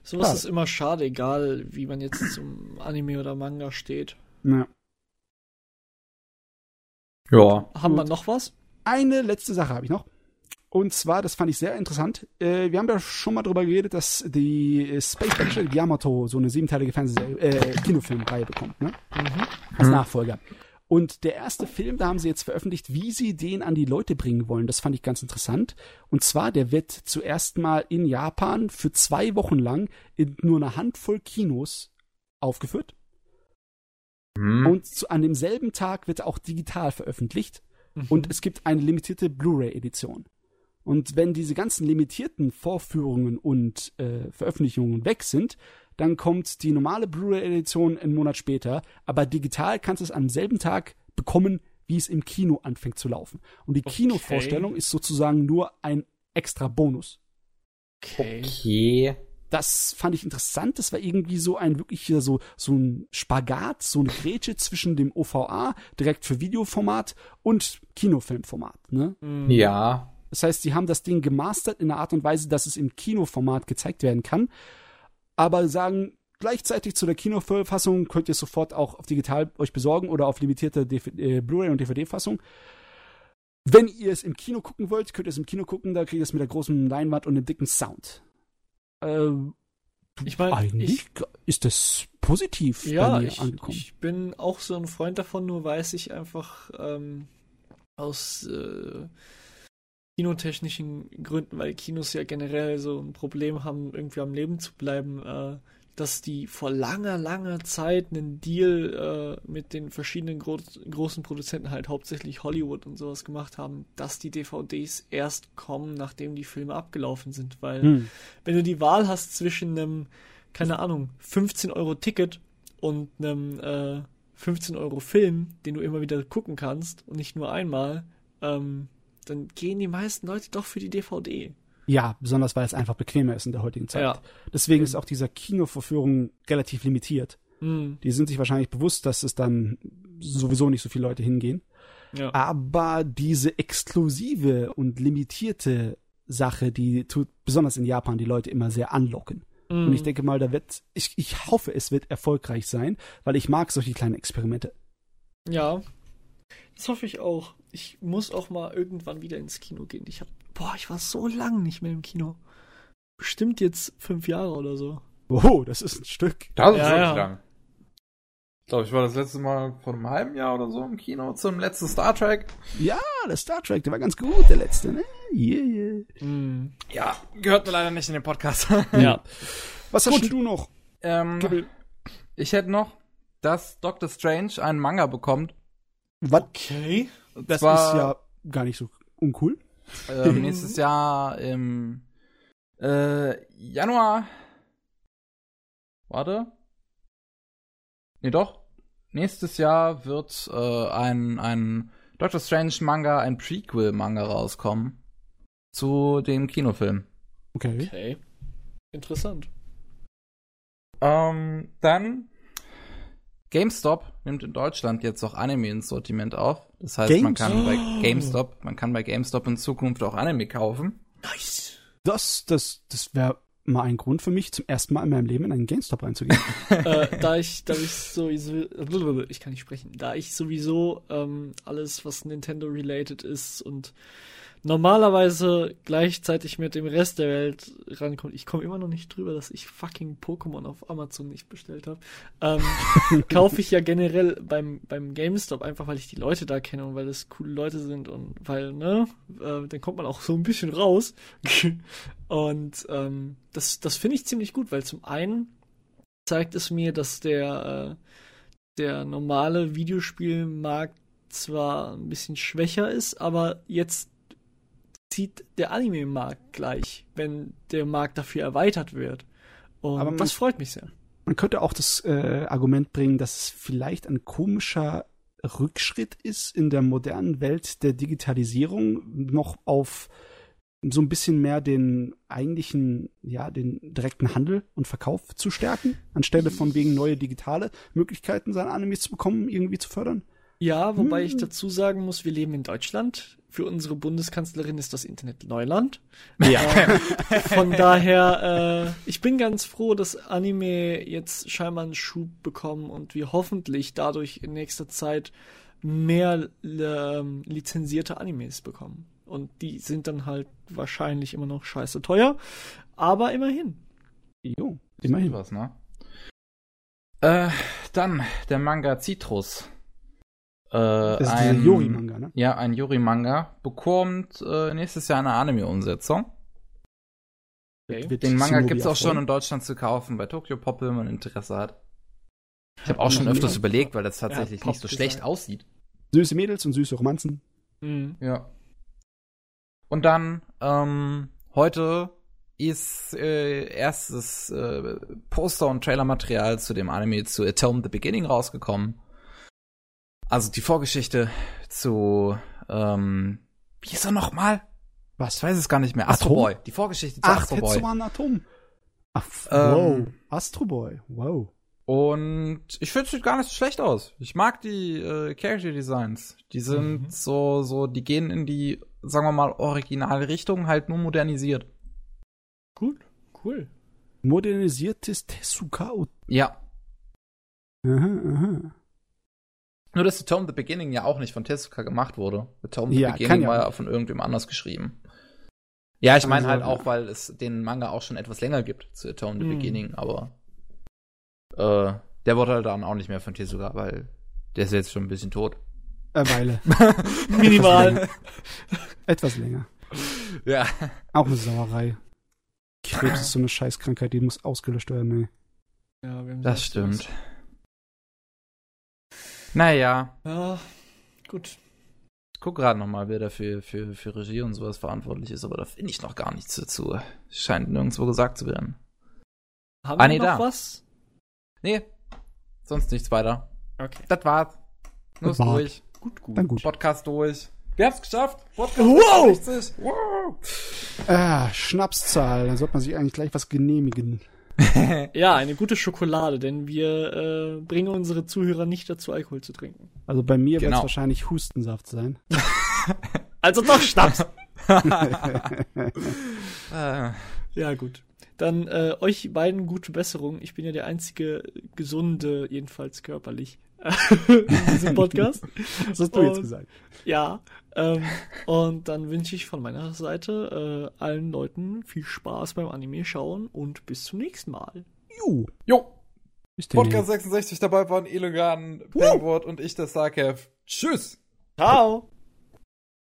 Speaker 2: Schade.
Speaker 3: ist immer schade, egal wie man jetzt zum Anime oder Manga steht.
Speaker 2: Ja.
Speaker 1: Ja.
Speaker 3: Haben wir
Speaker 2: Gut.
Speaker 3: noch was?
Speaker 2: Eine letzte Sache habe ich noch. Und zwar, das fand ich sehr interessant. Äh, wir haben ja schon mal drüber geredet, dass die Space Battle Yamato so eine siebenteilige Fernseh äh, Kinofilmreihe bekommt, ne? Als
Speaker 1: Mhm.
Speaker 2: Nachfolger. Und der erste Film, da haben sie jetzt veröffentlicht, wie sie den an die Leute bringen wollen. Das fand ich ganz interessant. Und zwar, der wird zuerst mal in Japan für zwei Wochen lang in nur einer Handvoll Kinos aufgeführt.
Speaker 1: Hm.
Speaker 2: Und zu, an demselben Tag wird er auch digital veröffentlicht.
Speaker 3: Mhm.
Speaker 2: Und es gibt eine limitierte Blu-ray-Edition. Und wenn diese ganzen limitierten Vorführungen und äh, Veröffentlichungen weg sind, dann kommt die normale Blu-ray-Edition einen Monat später. Aber digital kannst du es am selben Tag bekommen, wie es im Kino anfängt zu laufen. Und die
Speaker 3: Okay.
Speaker 2: Kinovorstellung ist sozusagen nur ein extra Bonus.
Speaker 3: okay.
Speaker 1: Okay.
Speaker 2: Das fand ich interessant. Das war irgendwie so ein wirklich hier so, so ein Spagat, so eine Grätsche zwischen dem OVA, direkt für Videoformat und Kinofilmformat. Ne?
Speaker 3: Mhm.
Speaker 1: Ja.
Speaker 2: Das heißt, sie haben das Ding gemastert in einer Art und Weise, dass es im Kinoformat gezeigt werden kann, aber sagen gleichzeitig zu der Kinofassung könnt ihr es sofort auch auf digital euch besorgen oder auf limitierte äh, Blu-ray und DVD-Fassung. Wenn ihr es im Kino gucken wollt, könnt ihr es im Kino gucken, da kriegt ihr es mit der großen Leinwand und dem dicken Sound. Ähm,
Speaker 3: Ich meine,
Speaker 2: eigentlich ist das positiv
Speaker 3: Ja, ich, ich bin auch so ein Freund davon, nur weiß ich einfach ähm, aus äh, kinotechnischen Gründen, weil Kinos ja generell so ein Problem haben, irgendwie am Leben zu bleiben, äh, dass die vor langer, langer Zeit einen Deal äh, mit den verschiedenen gro großen Produzenten, halt hauptsächlich Hollywood und sowas gemacht haben, dass die DVDs erst kommen, nachdem die Filme abgelaufen sind. Weil
Speaker 2: Hm.
Speaker 3: wenn du die Wahl hast zwischen einem, keine Ahnung, 15 Euro Ticket und einem äh, 15 Euro Film, den du immer wieder gucken kannst und nicht nur einmal, ähm, dann gehen die meisten Leute doch für die DVD.
Speaker 2: Ja, besonders weil es einfach bequemer ist in der heutigen Zeit.
Speaker 3: Ja.
Speaker 2: Deswegen ist auch dieser Kinovorführung relativ limitiert.
Speaker 3: Hm,
Speaker 2: Die sind sich wahrscheinlich bewusst, dass es dann sowieso nicht so viele Leute hingehen.
Speaker 3: ja.
Speaker 2: Aber diese exklusive und limitierte Sache, die tut besonders in Japan die Leute immer sehr anlocken.
Speaker 3: Hm.
Speaker 2: Und ich denke mal, da wird, ich, ich hoffe, es wird erfolgreich sein, weil ich mag solche kleinen Experimente.
Speaker 3: Ja, das hoffe ich auch. Ich muss auch mal irgendwann wieder ins Kino gehen. Ich hab, boah, ich war so lang nicht mehr im Kino. Bestimmt jetzt fünf Jahre oder so.
Speaker 2: Oh, das ist ein Stück.
Speaker 1: Das ist
Speaker 3: Ja,
Speaker 1: wirklich
Speaker 3: ja.
Speaker 1: lang. Ich glaube, ich war das letzte Mal vor einem halben Jahr oder so im Kino zum letzten Star Trek.
Speaker 2: Ja, der Star Trek, der war ganz gut, der letzte, ne? Yeah, yeah.
Speaker 3: Hm.
Speaker 1: Ja, gehört mir leider nicht in den Podcast.
Speaker 3: Ja.
Speaker 2: Was hast denn du noch?
Speaker 1: ähm, ich hätte noch, dass Doctor Strange einen Manga bekommt.
Speaker 2: Was?
Speaker 3: Okay.
Speaker 2: Das
Speaker 1: zwar-
Speaker 2: ist ja gar nicht so uncool.
Speaker 1: Ähm, nächstes Jahr im äh, Januar. Warte. Nee, doch. Nächstes Jahr wird äh, ein, ein Doctor Strange Manga, ein Prequel-Manga rauskommen. Zu dem Kinofilm.
Speaker 2: Okay.
Speaker 3: Okay. Interessant.
Speaker 1: Ähm, dann GameStop nimmt in Deutschland jetzt auch Anime ins Sortiment auf. Das heißt, man kann bei
Speaker 3: GameStop?
Speaker 1: GameStop, man kann bei GameStop in Zukunft auch Anime kaufen.
Speaker 3: Nice.
Speaker 2: Das, das, das wäre mal ein Grund für mich, zum ersten Mal in meinem Leben in einen GameStop reinzugehen.
Speaker 3: äh, da ich, da ich sowieso, ich kann nicht sprechen, da ich sowieso ähm, alles, was Nintendo related ist und normalerweise gleichzeitig mit dem Rest der Welt rankommt. Ich komme immer noch nicht drüber, dass ich fucking Pokémon auf Amazon nicht bestellt habe. Ähm, kaufe ich ja generell beim, beim GameStop einfach, weil ich die Leute da kenne und weil es coole Leute sind und weil, ne, äh, dann kommt man auch so ein bisschen raus. und ähm, das, das finde ich ziemlich gut, weil zum einen zeigt es mir, dass der, äh, der normale Videospielmarkt zwar ein bisschen schwächer ist, aber jetzt zieht der Anime-Markt gleich, wenn der Markt dafür erweitert wird. Und
Speaker 2: Aber
Speaker 3: das freut mich sehr.
Speaker 2: Man könnte auch das äh, Argument bringen, dass es vielleicht ein komischer Rückschritt ist in der modernen Welt der Digitalisierung, noch auf so ein bisschen mehr den eigentlichen, ja, den direkten Handel und Verkauf zu stärken, anstelle von wegen neue digitale Möglichkeiten, seine Animes zu bekommen, irgendwie zu fördern.
Speaker 3: Ja, wobei ich
Speaker 2: Hm.
Speaker 3: dazu sagen muss, wir leben in Deutschland. Für unsere Bundeskanzlerin ist das Internet Neuland.
Speaker 2: Ja.
Speaker 3: Von daher, äh, ich bin ganz froh, dass Anime jetzt scheinbar einen Schub bekommen und wir hoffentlich dadurch in nächster Zeit mehr ähm, lizenzierte Animes bekommen. Und die sind dann halt wahrscheinlich immer noch scheiße teuer, aber immerhin.
Speaker 2: jo, immerhin.
Speaker 1: Was, ne? Äh, dann der Manga Citrus. Äh,
Speaker 2: Das ist
Speaker 1: ein,
Speaker 2: Yori-Manga, ne?
Speaker 1: Ja, ein Yuri-Manga bekommt äh, nächstes Jahr eine Anime-Umsetzung.
Speaker 2: Wird
Speaker 1: Den Manga
Speaker 2: Shinobi
Speaker 1: gibt's auch schon in Deutschland zu kaufen bei Tokyo Pop, wenn man Interesse hat. Ich habe auch schon
Speaker 2: Ja.
Speaker 1: öfters überlegt, weil das tatsächlich
Speaker 3: Pop
Speaker 1: nicht so
Speaker 3: gesagt.
Speaker 1: schlecht aussieht.
Speaker 2: Süße Mädels und süße Romanzen.
Speaker 3: Mhm.
Speaker 1: Ja. Und dann, ähm, heute ist äh, erstes äh, Poster- und Trailermaterial zu dem Anime zu Atome the Beginning rausgekommen. Also die Vorgeschichte zu, ähm, wie ist er nochmal?
Speaker 2: Was?
Speaker 1: Ich weiß es gar nicht mehr. Astro Boy. Die Vorgeschichte zu
Speaker 2: Ach,
Speaker 1: Astro Boy.
Speaker 2: Tetsuan Atom. Ach,
Speaker 1: Ähm,
Speaker 2: wow. Astro Boy. Wow.
Speaker 1: Und ich finde, es sieht gar nicht so schlecht aus. Ich mag die äh, Character Designs. Die sind
Speaker 3: Mhm.
Speaker 1: so, so, die gehen in die, sagen wir mal, originale Richtung, halt nur modernisiert.
Speaker 3: Gut, cool.
Speaker 2: Modernisiertes Tezuka. Ot-
Speaker 1: Ja.
Speaker 2: Aha, aha.
Speaker 1: Nur, dass Atome the Beginning ja auch nicht von Tezuka gemacht wurde. Atome the
Speaker 2: Ja,
Speaker 1: Beginning
Speaker 2: ja
Speaker 1: war
Speaker 2: auch.
Speaker 1: ja von irgendwem anders geschrieben. Ja, ich meine
Speaker 2: Also,
Speaker 1: halt auch, weil es den Manga auch schon etwas länger gibt zu Atome the
Speaker 3: Mhm.
Speaker 1: Beginning, aber äh, der wurde halt dann auch nicht mehr von Tezuka, weil der ist jetzt schon ein bisschen tot.
Speaker 2: Eine Weile.
Speaker 3: Minimal.
Speaker 2: Etwas länger.
Speaker 1: Ja.
Speaker 2: Auch eine Sauerei. Krebs ist so eine Scheißkrankheit, die muss ausgelöscht werden, ey.
Speaker 3: Ja, wir haben
Speaker 1: Das stimmt. Naja.
Speaker 3: Ja, gut.
Speaker 1: ich guck gerade nochmal, wer da für, für, Regie und sowas verantwortlich ist, aber da finde ich noch gar nichts dazu. Scheint nirgendwo gesagt zu werden.
Speaker 3: Haben
Speaker 1: Ah,
Speaker 3: wir
Speaker 1: nee,
Speaker 3: noch
Speaker 1: da.
Speaker 3: was?
Speaker 1: Nee, sonst nichts weiter.
Speaker 3: Okay.
Speaker 1: Das war's. Nur
Speaker 2: Das war's.
Speaker 1: durch.
Speaker 3: Gut, gut.
Speaker 2: Dann gut.
Speaker 1: Podcast durch. Wir haben's geschafft. Podcast
Speaker 3: Wow!
Speaker 1: 60. Wow.
Speaker 2: Ah, Schnapszahl. Da sollte man sich eigentlich gleich was genehmigen.
Speaker 3: Ja, eine gute Schokolade, denn wir äh, bringen unsere Zuhörer nicht dazu, Alkohol zu trinken.
Speaker 2: Also bei mir wird es
Speaker 1: Genau.
Speaker 2: wahrscheinlich Hustensaft sein.
Speaker 3: Also doch Schnaps. Ja, gut. Dann äh, euch beiden gute Besserung. Ich bin ja der einzige Gesunde, jedenfalls körperlich, in diesem Podcast.
Speaker 2: Das hast du jetzt
Speaker 3: Und-
Speaker 2: gesagt.
Speaker 3: Ja. Ähm, und dann wünsche ich von meiner Seite äh, allen Leuten viel Spaß beim Anime schauen und bis zum nächsten Mal.
Speaker 2: Ju.
Speaker 1: jo,
Speaker 2: denn.
Speaker 1: Podcast 66 dabei waren Elogan, Penguin und ich, der Sarkev. Tschüss.
Speaker 3: Ciao.